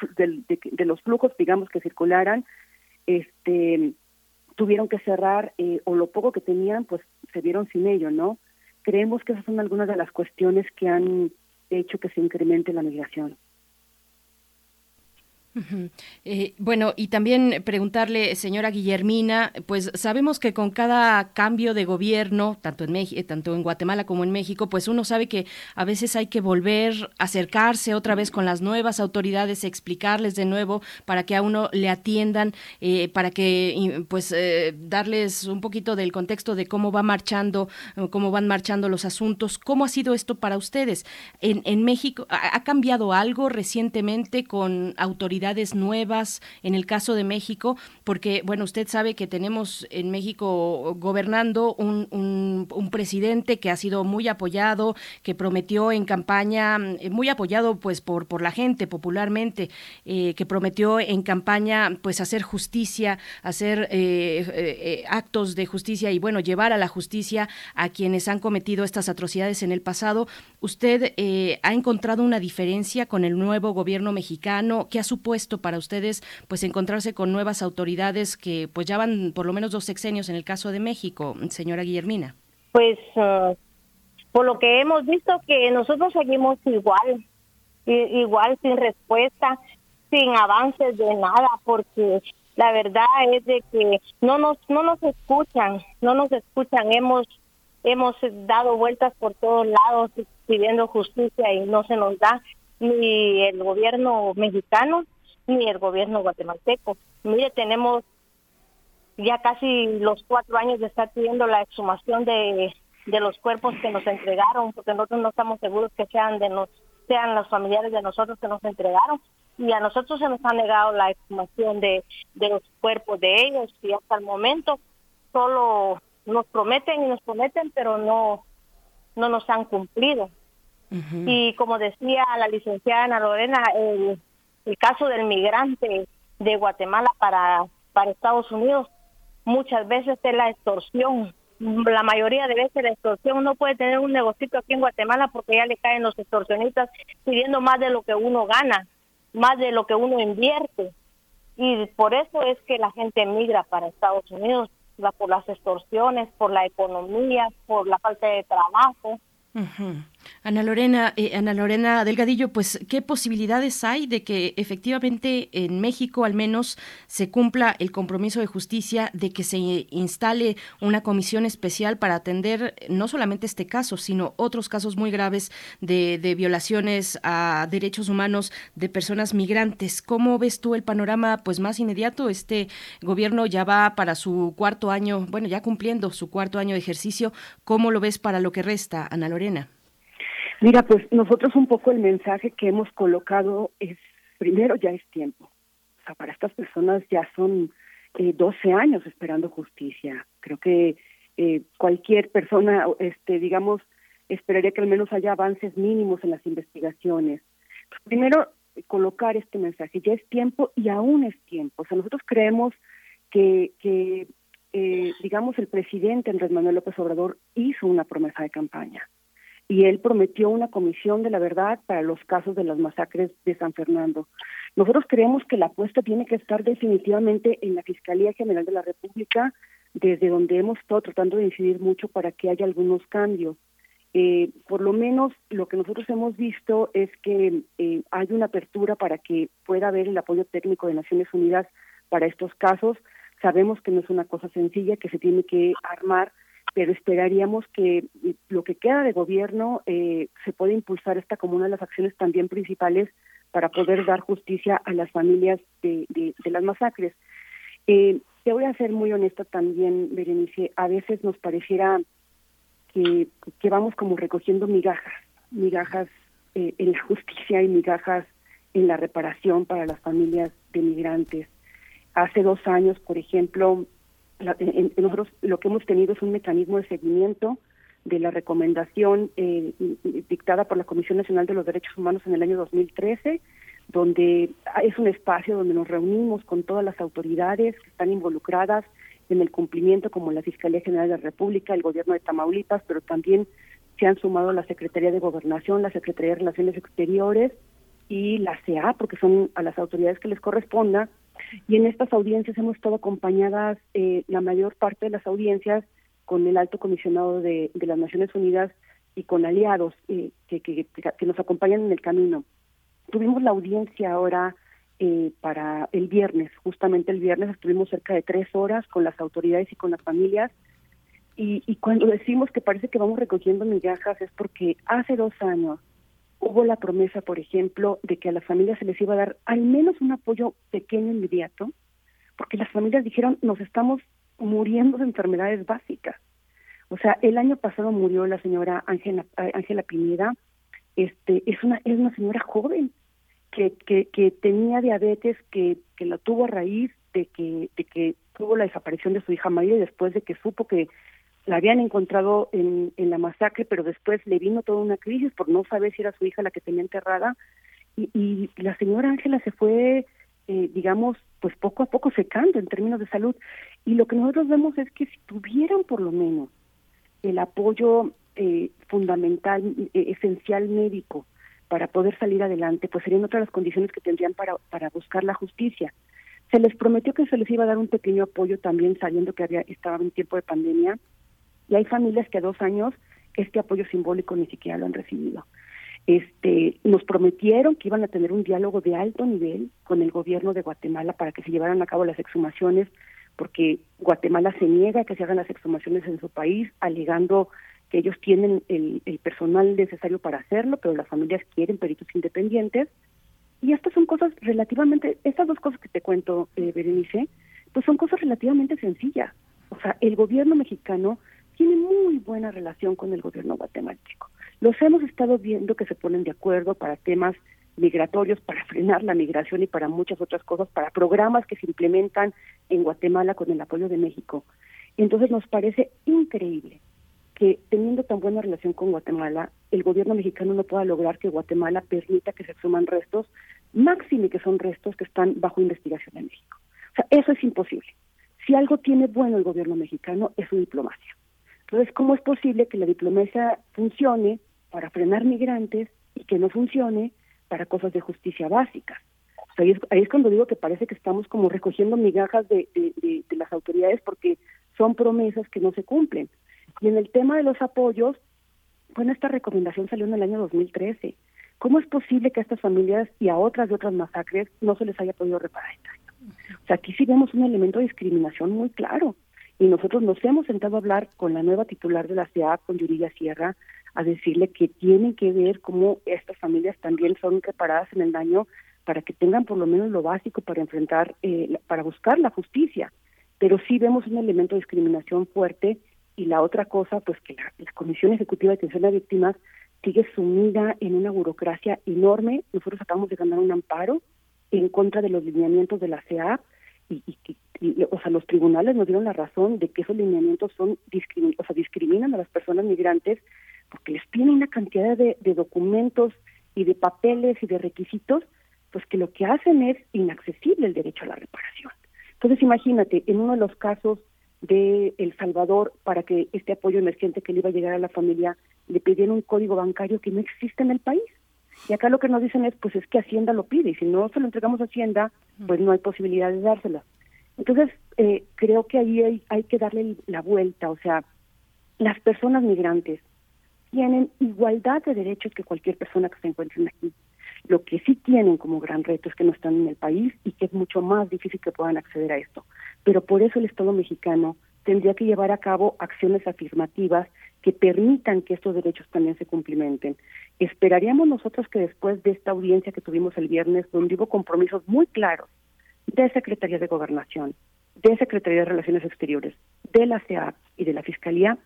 de los flujos, digamos, que circularan, este tuvieron que cerrar eh, o lo poco que tenían, pues se vieron sin ello, ¿no? Creemos que esas son algunas de las cuestiones que han hecho que se incremente la migración. Eh, bueno, y también preguntarle, señora Guillermina, pues sabemos que con cada cambio de gobierno, tanto en México, tanto en Guatemala como en México, pues uno sabe que a veces hay que volver a acercarse otra vez con las nuevas autoridades, explicarles de nuevo para que a uno le atiendan, eh, para que pues eh, darles un poquito del contexto de cómo va marchando, cómo van marchando los asuntos. ¿Cómo ha sido esto para ustedes? En, en México, ¿ha, ¿ha cambiado algo recientemente con autoridades? Nuevas en el caso de México, porque, bueno, usted sabe que tenemos en México gobernando un, un, presidente que ha sido muy apoyado, que prometió en campaña, eh, muy apoyado pues por, por la gente popularmente, eh, que prometió en campaña pues hacer justicia, hacer eh, actos de justicia y, bueno, llevar a la justicia a quienes han cometido estas atrocidades en el pasado. ¿Usted ha encontrado una diferencia con el nuevo gobierno mexicano? ¿Qué ha supuesto para ustedes pues encontrarse con nuevas autoridades que pues ya van por lo menos dos sexenios en el caso de México, señora Guillermina? Pues uh, por lo que hemos visto que nosotros seguimos igual, igual sin respuesta, sin avances de nada, porque la verdad es de que no nos no nos escuchan, no nos escuchan, hemos hemos dado vueltas por todos lados pidiendo justicia y no se nos da ni el gobierno mexicano ni el gobierno guatemalteco. Mire, tenemos ya casi los cuatro años de estar pidiendo la exhumación de, de los cuerpos que nos entregaron, porque nosotros no estamos seguros que sean de nos sean los familiares de nosotros que nos entregaron. Y a nosotros se nos ha negado la exhumación de, de los cuerpos de ellos y hasta el momento solo nos prometen y nos prometen pero no no nos han cumplido. Y como decía la licenciada Ana Lorena el, el caso del migrante de Guatemala para, para Estados Unidos, muchas veces es la extorsión. La mayoría de veces la extorsión no puede tener un negocito aquí en Guatemala porque ya le caen los extorsionistas pidiendo más de lo que uno gana, más de lo que uno invierte. Y por eso es que la gente migra para Estados Unidos, por las extorsiones, por la economía, por la falta de trabajo. Ana Lorena, eh, Ana Lorena Delgadillo, pues qué posibilidades hay de que efectivamente en México al menos se cumpla el compromiso de justicia de que se instale una comisión especial para atender no solamente este caso, sino otros casos muy graves de, de violaciones a derechos humanos de personas migrantes. ¿Cómo ves tú el panorama pues más inmediato? Este gobierno ya va para su cuarto año, bueno, ya cumpliendo su cuarto año de ejercicio. ¿Cómo lo ves para lo que resta, Ana Lorena? Mira, pues nosotros un poco el mensaje que hemos colocado es, primero ya es tiempo. O sea, para estas personas ya son eh, 12 años esperando justicia. Creo que eh, cualquier persona, este, digamos, esperaría que al menos haya avances mínimos en las investigaciones. Pues primero, colocar este mensaje, ya es tiempo y aún es tiempo. O sea, nosotros creemos que, que eh, digamos, el presidente Andrés Manuel López Obrador hizo una promesa de campaña y él prometió una comisión de la verdad para los casos de las masacres de San Fernando. Nosotros creemos que la apuesta tiene que estar definitivamente en la Fiscalía General de la República, desde donde hemos estado tratando de incidir mucho para que haya algunos cambios. Eh, por lo menos lo que nosotros hemos visto es que eh, hay una apertura para que pueda haber el apoyo técnico de Naciones Unidas para estos casos. Sabemos que no es una cosa sencilla, que se tiene que armar pero esperaríamos que lo que queda de gobierno eh, se pueda impulsar esta como una de las acciones también principales para poder dar justicia a las familias de, de, las masacres. Eh, te voy a ser muy honesta también, Berenice. A veces nos pareciera que, que vamos como recogiendo migajas, migajas eh, en la justicia y migajas en la reparación para las familias de migrantes. Hace dos años, por ejemplo, en, nosotros lo que hemos tenido es un mecanismo de seguimiento de la recomendación eh, dictada por la Comisión Nacional de los Derechos Humanos en el año 2013, donde es un espacio donde nos reunimos con todas las autoridades que están involucradas en el cumplimiento, como la Fiscalía General de la República, el Gobierno de Tamaulipas, pero también se han sumado la Secretaría de Gobernación, la Secretaría de Relaciones Exteriores y la CEA, porque son a las autoridades que les corresponda. Y en estas audiencias hemos estado acompañadas, eh, la mayor parte de las audiencias, con el alto comisionado de, las Naciones Unidas y con aliados eh, que, que, que, nos acompañan en el camino. Tuvimos la audiencia ahora eh, para el viernes, justamente el viernes estuvimos cerca de tres horas con las autoridades y con las familias. Y, y cuando decimos que parece que vamos recogiendo migajas es porque hace dos años hubo la promesa, por ejemplo, de que a las familias se les iba a dar al menos un apoyo pequeño inmediato, porque las familias dijeron, nos estamos muriendo de enfermedades básicas. O sea, el año pasado murió la señora Ángela Ángela Pineda, este es una es una señora joven que que, que tenía diabetes que que la tuvo a raíz de que de que tuvo la desaparición de su hija María y después de que supo que la habían encontrado en, la masacre, pero después le vino toda una crisis por no saber si era su hija la que tenía enterrada y, y la señora Ángela se fue eh, digamos, pues poco a poco secando en términos de salud. Y lo que nosotros vemos es que si tuvieran por lo menos el apoyo eh, fundamental, eh, esencial médico para poder salir adelante, pues serían otras las condiciones que tendrían para, para buscar la justicia. Se les prometió que se les iba a dar un pequeño apoyo también sabiendo que había estaba en tiempo de pandemia y hay familias que a dos años este apoyo simbólico ni siquiera lo han recibido. Este, nos prometieron que iban a tener un diálogo de alto nivel con el gobierno de Guatemala para que se llevaran a cabo las exhumaciones, porque Guatemala se niega a que se hagan las exhumaciones en su país, alegando que ellos tienen el, personal necesario para hacerlo, pero las familias quieren peritos independientes. Y estas son cosas relativamente, estas dos cosas que te cuento, eh, Berenice, pues son cosas relativamente sencillas. O sea, el gobierno mexicano tiene muy buena relación con el gobierno guatemalteco. Los hemos estado viendo que se ponen de acuerdo para temas migratorios, para frenar la migración y para muchas otras cosas, para programas que se implementan en Guatemala con el apoyo de México. Entonces nos parece increíble que teniendo tan buena relación con Guatemala, el gobierno mexicano no pueda lograr que Guatemala permita que se suman restos, máxime que son restos que están bajo investigación en México. O sea, eso es imposible. Si algo tiene bueno el gobierno mexicano es su diplomacia. Entonces, ¿cómo es posible que la diplomacia funcione para frenar migrantes y que no funcione para cosas de justicia básicas. ahí, es, cuando digo que parece que estamos como recogiendo migajas de, de, las autoridades porque son promesas que no se cumplen. Y en el tema de los apoyos, bueno, esta recomendación salió en el año 2013. ¿Cómo es posible que a estas familias y a otras de otras masacres no se les haya podido reparar O sea, aquí sí vemos un elemento de discriminación muy claro. Y nosotros nos hemos sentado a hablar con la nueva titular de la CEA, con Yuridia Sierra, a decirle que tienen que ver cómo estas familias también son preparadas en el daño para que tengan por lo menos lo básico para enfrentar, eh, para buscar la justicia. Pero sí vemos un elemento de discriminación fuerte y la otra cosa, pues que la, Comisión Ejecutiva de Atención a Víctimas sigue sumida en una burocracia enorme. Nosotros acabamos de ganar un amparo en contra de los lineamientos de la CEA y, y, o sea, los tribunales nos dieron la razón de que esos lineamientos son o sea, discriminan a las personas migrantes porque les piden una cantidad de, documentos y de papeles y de requisitos, pues que lo que hacen es inaccesible el derecho a la reparación. Entonces, imagínate, en uno de los casos de El Salvador, para que este apoyo emergente que le iba a llegar a la familia, le pidieron un código bancario que no existe en el país. Y acá lo que nos dicen es, pues es que Hacienda lo pide, y si no se lo entregamos a Hacienda, pues no hay posibilidad de dársela. Entonces, eh, creo que ahí hay, hay que darle la vuelta, o sea, las personas migrantes tienen igualdad de derechos que cualquier persona que se encuentre aquí. Lo que sí tienen como gran reto es que no están en el país y que es mucho más difícil que puedan acceder a esto. Pero por eso el Estado mexicano tendría que llevar a cabo acciones afirmativas que permitan que estos derechos también se cumplimenten. Esperaríamos nosotros que después de esta audiencia que tuvimos el viernes, donde hubo compromisos muy claros de Secretaría de Gobernación, de Secretaría de Relaciones Exteriores, de la CEA y de la Fiscalía,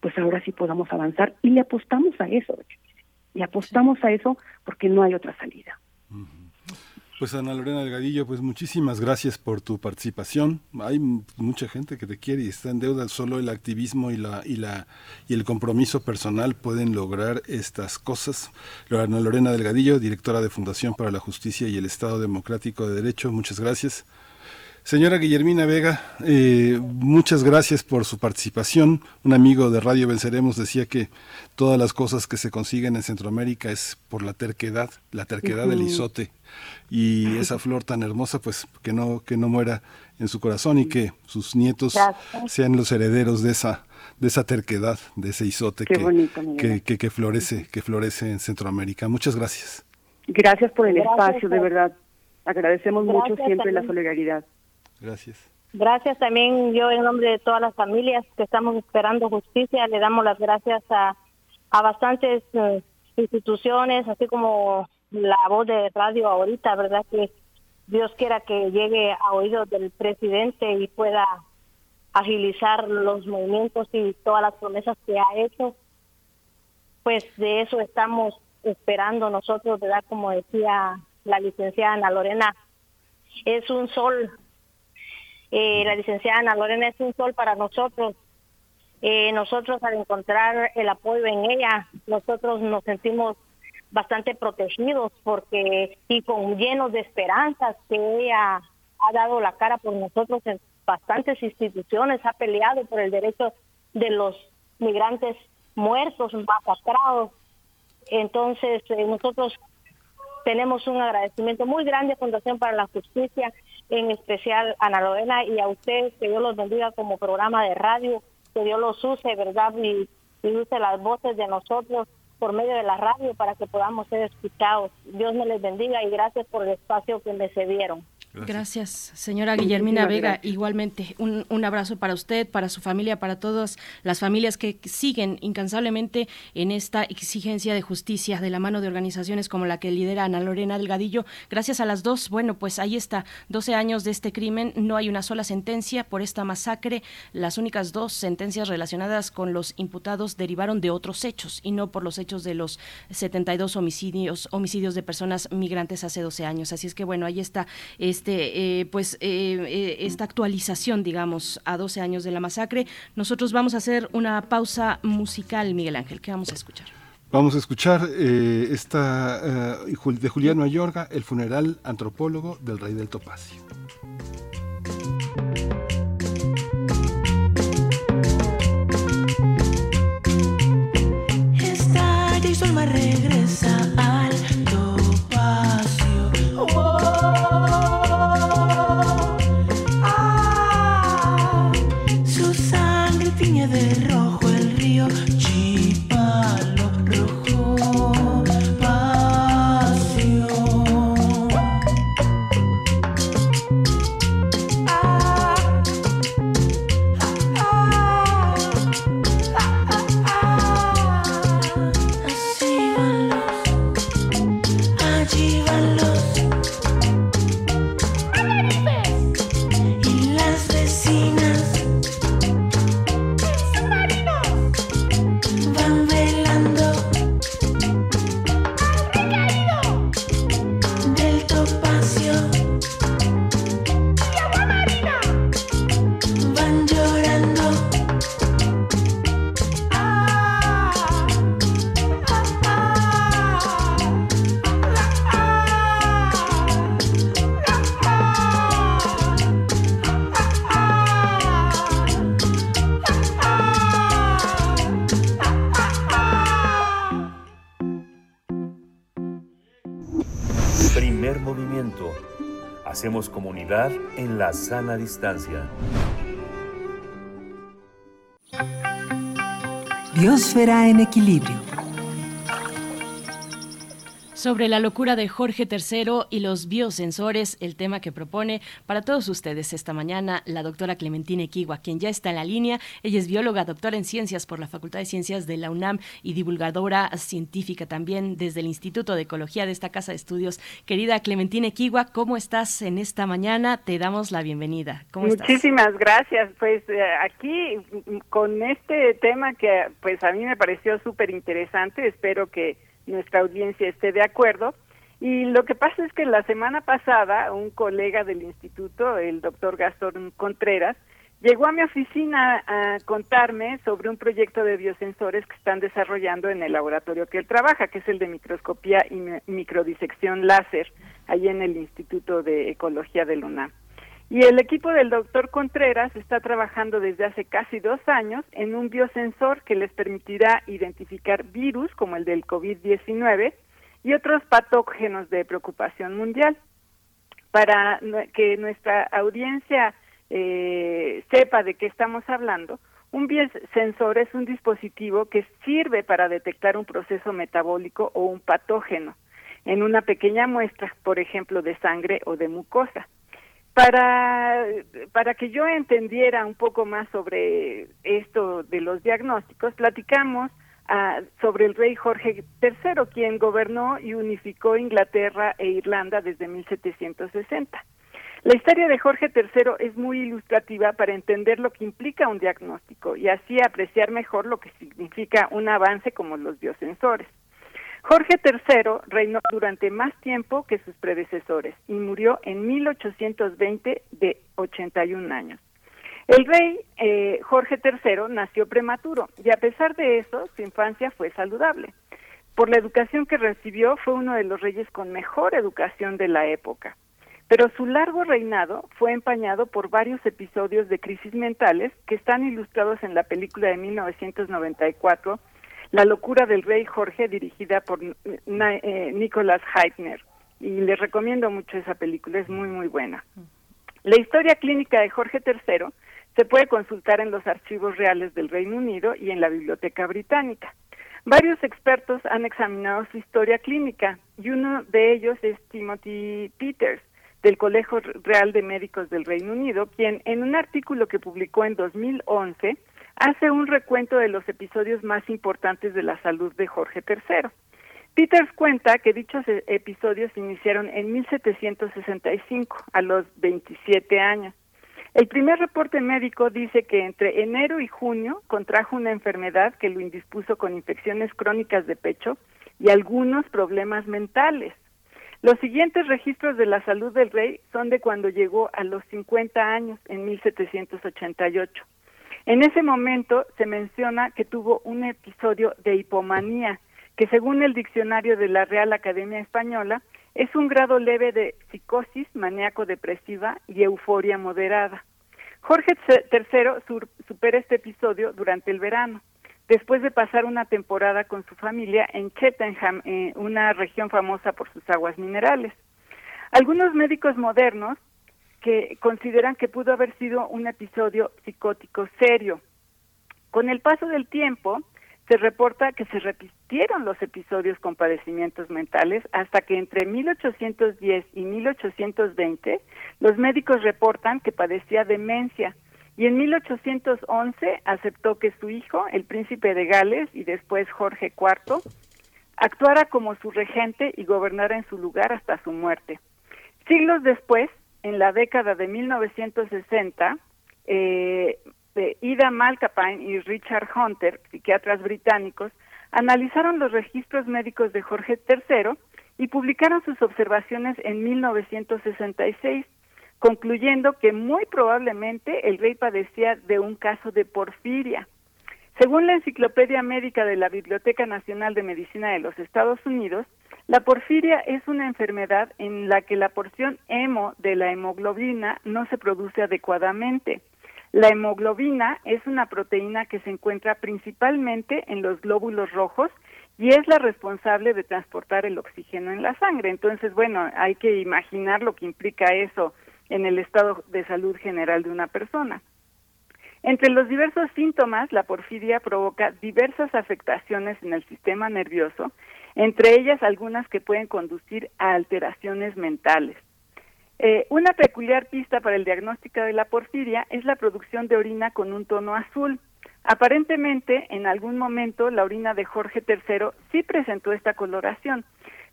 pues ahora sí podamos avanzar y le apostamos a eso, y apostamos a eso porque no hay otra salida. Pues Ana Lorena Delgadillo, pues muchísimas gracias por tu participación. Hay mucha gente que te quiere y está en deuda. Solo el activismo y la y la y el compromiso personal pueden lograr estas cosas. Ana Lorena Delgadillo, directora de Fundación para la Justicia y el Estado Democrático de Derecho, muchas gracias. Señora Guillermina Vega, eh, muchas gracias por su participación. Un amigo de Radio Venceremos decía que todas las cosas que se consiguen en Centroamérica es por la terquedad, la terquedad del isote y esa flor tan hermosa, pues que no que no muera en su corazón y que sus nietos sean los herederos de esa de esa terquedad, de ese isote que, que, que, florece que florece en Centroamérica. Muchas gracias. Gracias por el espacio, de verdad. Agradecemos mucho siempre la solidaridad. Gracias. Gracias también yo en nombre de todas las familias que estamos esperando justicia, le damos las gracias a, a bastantes eh, instituciones, así como la voz de radio ahorita, ¿verdad? Que Dios quiera que llegue a oídos del presidente y pueda agilizar los movimientos y todas las promesas que ha hecho. Pues de eso estamos esperando nosotros, ¿verdad? Como decía la licenciada Ana Lorena, es un sol. Eh, la licenciada Ana Lorena es un sol para nosotros. Eh, nosotros al encontrar el apoyo en ella, nosotros nos sentimos bastante protegidos porque y con llenos de esperanzas que ella ha dado la cara por nosotros en bastantes instituciones, ha peleado por el derecho de los migrantes muertos, masacrados. Entonces, eh, nosotros tenemos un agradecimiento muy grande a Fundación para la Justicia, en especial a Ana Lorena y a ustedes, que Dios los bendiga como programa de radio, que Dios los use, ¿verdad? Y, y use las voces de nosotros por medio de la radio para que podamos ser escuchados. Dios me les bendiga y gracias por el espacio que me cedieron. Gracias. señora Guillermina Vega. Igualmente, un, un, abrazo para usted, para su familia, para todas las familias que siguen incansablemente en esta exigencia de justicia de la mano de organizaciones como la que lidera Ana Lorena Delgadillo. Gracias a las dos. Bueno, pues ahí está, 12 años de este crimen. No hay una sola sentencia por esta masacre. Las únicas dos sentencias relacionadas con los imputados derivaron de otros hechos y no por los hechos de los 72 homicidios, homicidios de personas migrantes hace 12 años. Así es que, bueno, ahí está este, eh, pues eh, eh, esta actualización, digamos, a 12 años de la masacre. Nosotros vamos a hacer una pausa musical, Miguel Ángel. ¿Qué vamos a escuchar? Vamos a escuchar eh, esta de Julián Mayorga, el funeral antropólogo del rey del Topacio. Esta me regresa al Movimiento. Hacemos comunidad en la sana distancia. Biosfera en equilibrio. Sobre la locura de Jorge III y los biosensores, el tema que propone para todos ustedes esta mañana la doctora Clementina Equigua, quien ya está en la línea. Ella es bióloga, doctora en ciencias por la Facultad de Ciencias de la UNAM y divulgadora científica también desde el Instituto de Ecología de esta Casa de Estudios. Querida Clementina Equigua, ¿cómo estás en esta mañana? Te damos la bienvenida. ¿Cómo Muchísimas gracias. Pues eh, aquí con este tema que pues a mí me pareció súper interesante, espero que nuestra audiencia esté de acuerdo. Y lo que pasa es que la semana pasada un colega del instituto, el doctor Gastón Contreras, llegó a mi oficina a contarme sobre un proyecto de biosensores que están desarrollando en el laboratorio que él trabaja, que es el de microscopía y microdisección láser, ahí en el Instituto de Ecología del UNAM. Y el equipo del doctor Contreras está trabajando desde hace casi dos años en un biosensor que les permitirá identificar virus como el del COVID-19 y otros patógenos de preocupación mundial. Para que nuestra audiencia eh, sepa de qué estamos hablando, un biosensor es un dispositivo que sirve para detectar un proceso metabólico o un patógeno en una pequeña muestra, por ejemplo, de sangre o de mucosa. Para, para que yo entendiera un poco más sobre esto de los diagnósticos, platicamos ah, sobre el rey Jorge III, quien gobernó y unificó Inglaterra e Irlanda desde 1760. La historia de Jorge III es muy ilustrativa para entender lo que implica un diagnóstico y así apreciar mejor lo que significa un avance como los biosensores. Jorge III reinó durante más tiempo que sus predecesores y murió en 1820 de 81 años. El rey eh, Jorge III nació prematuro y a pesar de eso su infancia fue saludable. Por la educación que recibió fue uno de los reyes con mejor educación de la época. Pero su largo reinado fue empañado por varios episodios de crisis mentales que están ilustrados en la película de 1994 la locura del rey Jorge, dirigida por eh, Nicholas Heitner. Y les recomiendo mucho esa película, es muy, muy buena. La historia clínica de Jorge III se puede consultar en los archivos reales del Reino Unido y en la Biblioteca Británica. Varios expertos han examinado su historia clínica y uno de ellos es Timothy Peters, del Colegio Real de Médicos del Reino Unido, quien en un artículo que publicó en 2011 hace un recuento de los episodios más importantes de la salud de Jorge III. Peters cuenta que dichos e-, episodios iniciaron en 1765, a los 27 años. El primer reporte médico dice que entre enero y junio contrajo una enfermedad que lo indispuso con infecciones crónicas de pecho y algunos problemas mentales. Los siguientes registros de la salud del rey son de cuando llegó a los 50 años, en 1788. En ese momento se menciona que tuvo un episodio de hipomanía, que según el diccionario de la Real Academia Española es un grado leve de psicosis maníaco-depresiva y euforia moderada. Jorge III supera este episodio durante el verano, después de pasar una temporada con su familia en Cheltenham, eh, una región famosa por sus aguas minerales. Algunos médicos modernos que consideran que pudo haber sido un episodio psicótico serio. Con el paso del tiempo, se reporta que se repitieron los episodios con padecimientos mentales hasta que entre 1810 y 1820 los médicos reportan que padecía demencia y en 1811 aceptó que su hijo, el príncipe de Gales y después Jorge IV, actuara como su regente y gobernara en su lugar hasta su muerte. Siglos después, en la década de 1960, eh, Ida Malkapine y Richard Hunter, psiquiatras británicos, analizaron los registros médicos de Jorge III y publicaron sus observaciones en 1966, concluyendo que muy probablemente el rey padecía de un caso de porfiria. Según la Enciclopedia Médica de la Biblioteca Nacional de Medicina de los Estados Unidos, la porfiria es una enfermedad en la que la porción hemo de la hemoglobina no se produce adecuadamente. La hemoglobina es una proteína que se encuentra principalmente en los glóbulos rojos y es la responsable de transportar el oxígeno en la sangre. Entonces, bueno, hay que imaginar lo que implica eso en el estado de salud general de una persona. Entre los diversos síntomas, la porfiria provoca diversas afectaciones en el sistema nervioso, entre ellas algunas que pueden conducir a alteraciones mentales. Eh, una peculiar pista para el diagnóstico de la porfiria es la producción de orina con un tono azul. Aparentemente, en algún momento, la orina de Jorge III sí presentó esta coloración,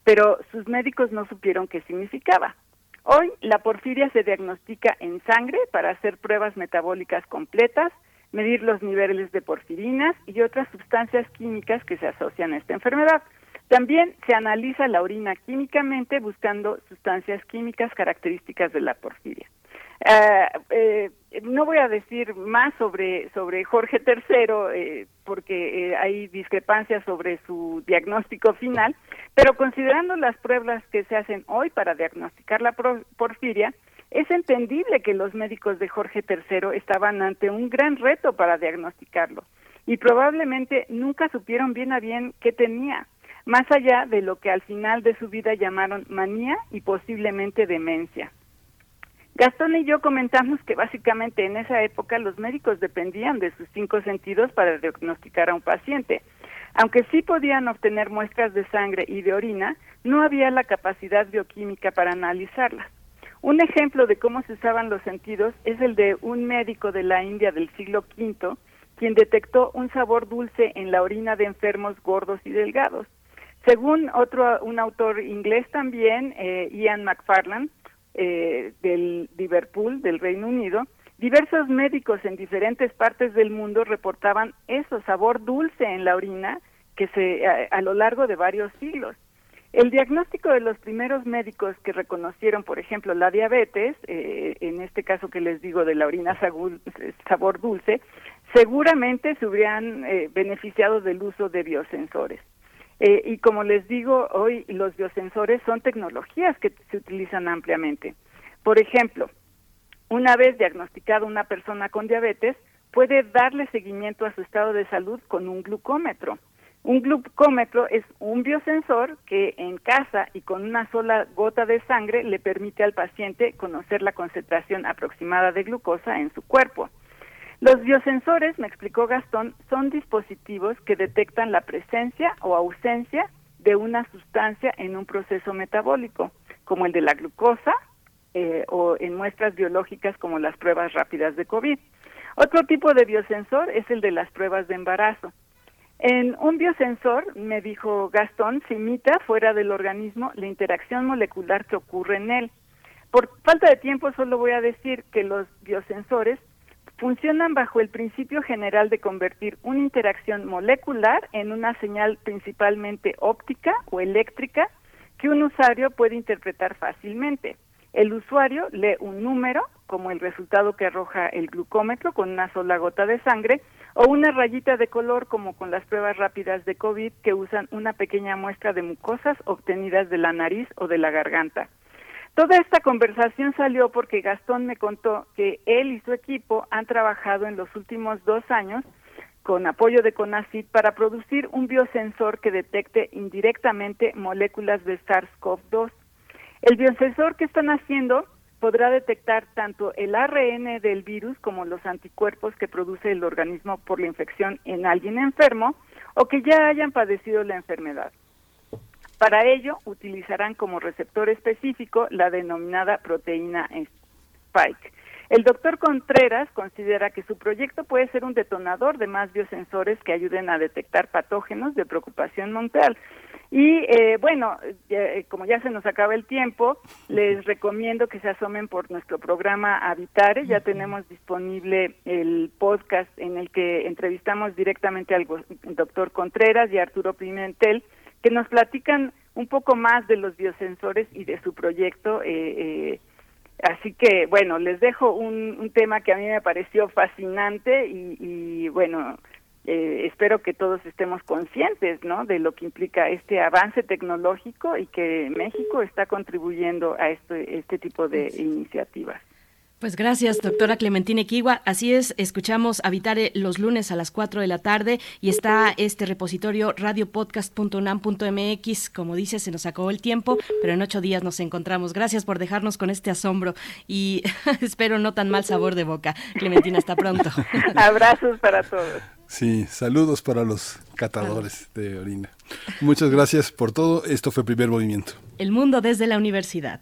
pero sus médicos no supieron qué significaba. Hoy, la porfiria se diagnostica en sangre para hacer pruebas metabólicas completas, medir los niveles de porfirinas y otras sustancias químicas que se asocian a esta enfermedad. También se analiza la orina químicamente buscando sustancias químicas características de la porfiria. Ah, eh, no voy a decir más sobre sobre Jorge III eh, porque eh, hay discrepancias sobre su diagnóstico final, pero considerando las pruebas que se hacen hoy para diagnosticar la porfiria, es entendible que los médicos de Jorge III estaban ante un gran reto para diagnosticarlo y probablemente nunca supieron bien a bien qué tenía más allá de lo que al final de su vida llamaron manía y posiblemente demencia. Gastón y yo comentamos que básicamente en esa época los médicos dependían de sus cinco sentidos para diagnosticar a un paciente. Aunque sí podían obtener muestras de sangre y de orina, no había la capacidad bioquímica para analizarlas. Un ejemplo de cómo se usaban los sentidos es el de un médico de la India del siglo V, quien detectó un sabor dulce en la orina de enfermos gordos y delgados. Según otro, un autor inglés también, eh, Ian McFarland, eh, del Liverpool, del Reino Unido, diversos médicos en diferentes partes del mundo reportaban eso, sabor dulce en la orina, que se a, lo largo de varios siglos. El diagnóstico de los primeros médicos que reconocieron, por ejemplo, la diabetes, eh, en este caso que les digo de la orina sabor dulce, seguramente se hubieran beneficiado del uso de biosensores. Eh, y como les digo, hoy los biosensores son tecnologías que se utilizan ampliamente. Por ejemplo, una vez diagnosticada una persona con diabetes, puede darle seguimiento a su estado de salud con un glucómetro. Un glucómetro es un biosensor que en casa y con una sola gota de sangre le permite al paciente conocer la concentración aproximada de glucosa en su cuerpo. Los biosensores, me explicó Gastón, son dispositivos que detectan la presencia o ausencia de una sustancia en un proceso metabólico, como el de la glucosa eh, o en muestras biológicas como las pruebas rápidas de COVID. Otro tipo de biosensor es el de las pruebas de embarazo. En un biosensor, me dijo Gastón, se imita fuera del organismo la interacción molecular que ocurre en él. Por falta de tiempo solo voy a decir que los biosensores funcionan bajo el principio general de convertir una interacción molecular en una señal principalmente óptica o eléctrica que un usuario puede interpretar fácilmente. El usuario lee un número, como el resultado que arroja el glucómetro con una sola gota de sangre, o una rayita de color, como con las pruebas rápidas de COVID que usan una pequeña muestra de mucosas obtenidas de la nariz o de la garganta. Toda esta conversación salió porque Gastón me contó que él y su equipo han trabajado en los últimos dos años con apoyo de CONACYT para producir un biosensor que detecte indirectamente moléculas de SARS-CoV-2. El biosensor que están haciendo podrá detectar tanto el ARN del virus como los anticuerpos que produce el organismo por la infección en alguien enfermo o que ya hayan padecido la enfermedad. Para ello, utilizarán como receptor específico la denominada proteína Spike. El doctor Contreras considera que su proyecto puede ser un detonador de más biosensores que ayuden a detectar patógenos de preocupación mundial. Y eh, bueno, eh, como ya se nos acaba el tiempo, les recomiendo que se asomen por nuestro programa Habitare. Ya tenemos disponible el podcast en el que entrevistamos directamente al doctor Contreras y Arturo Pimentel que nos platican un poco más de los biosensores y de su proyecto. Eh, eh, así que, bueno, les dejo un, tema que a mí me pareció fascinante y, bueno, eh, espero que todos estemos conscientes, ¿no? De lo que implica este avance tecnológico y que México está contribuyendo a este, este tipo de iniciativas. Pues gracias, doctora Clementina Equigua. Así es, escuchamos Habitare los lunes a las 4 de la tarde y está este repositorio radiopodcast.unam.mx. Como dice, se nos acabó el tiempo, pero en ocho días nos encontramos. Gracias por dejarnos con este asombro y espero no tan mal sabor de boca. Clementina, hasta pronto. Abrazos para todos. Sí, saludos para los catadores de orina. Muchas gracias por todo. Esto fue Primer Movimiento. El mundo desde la universidad.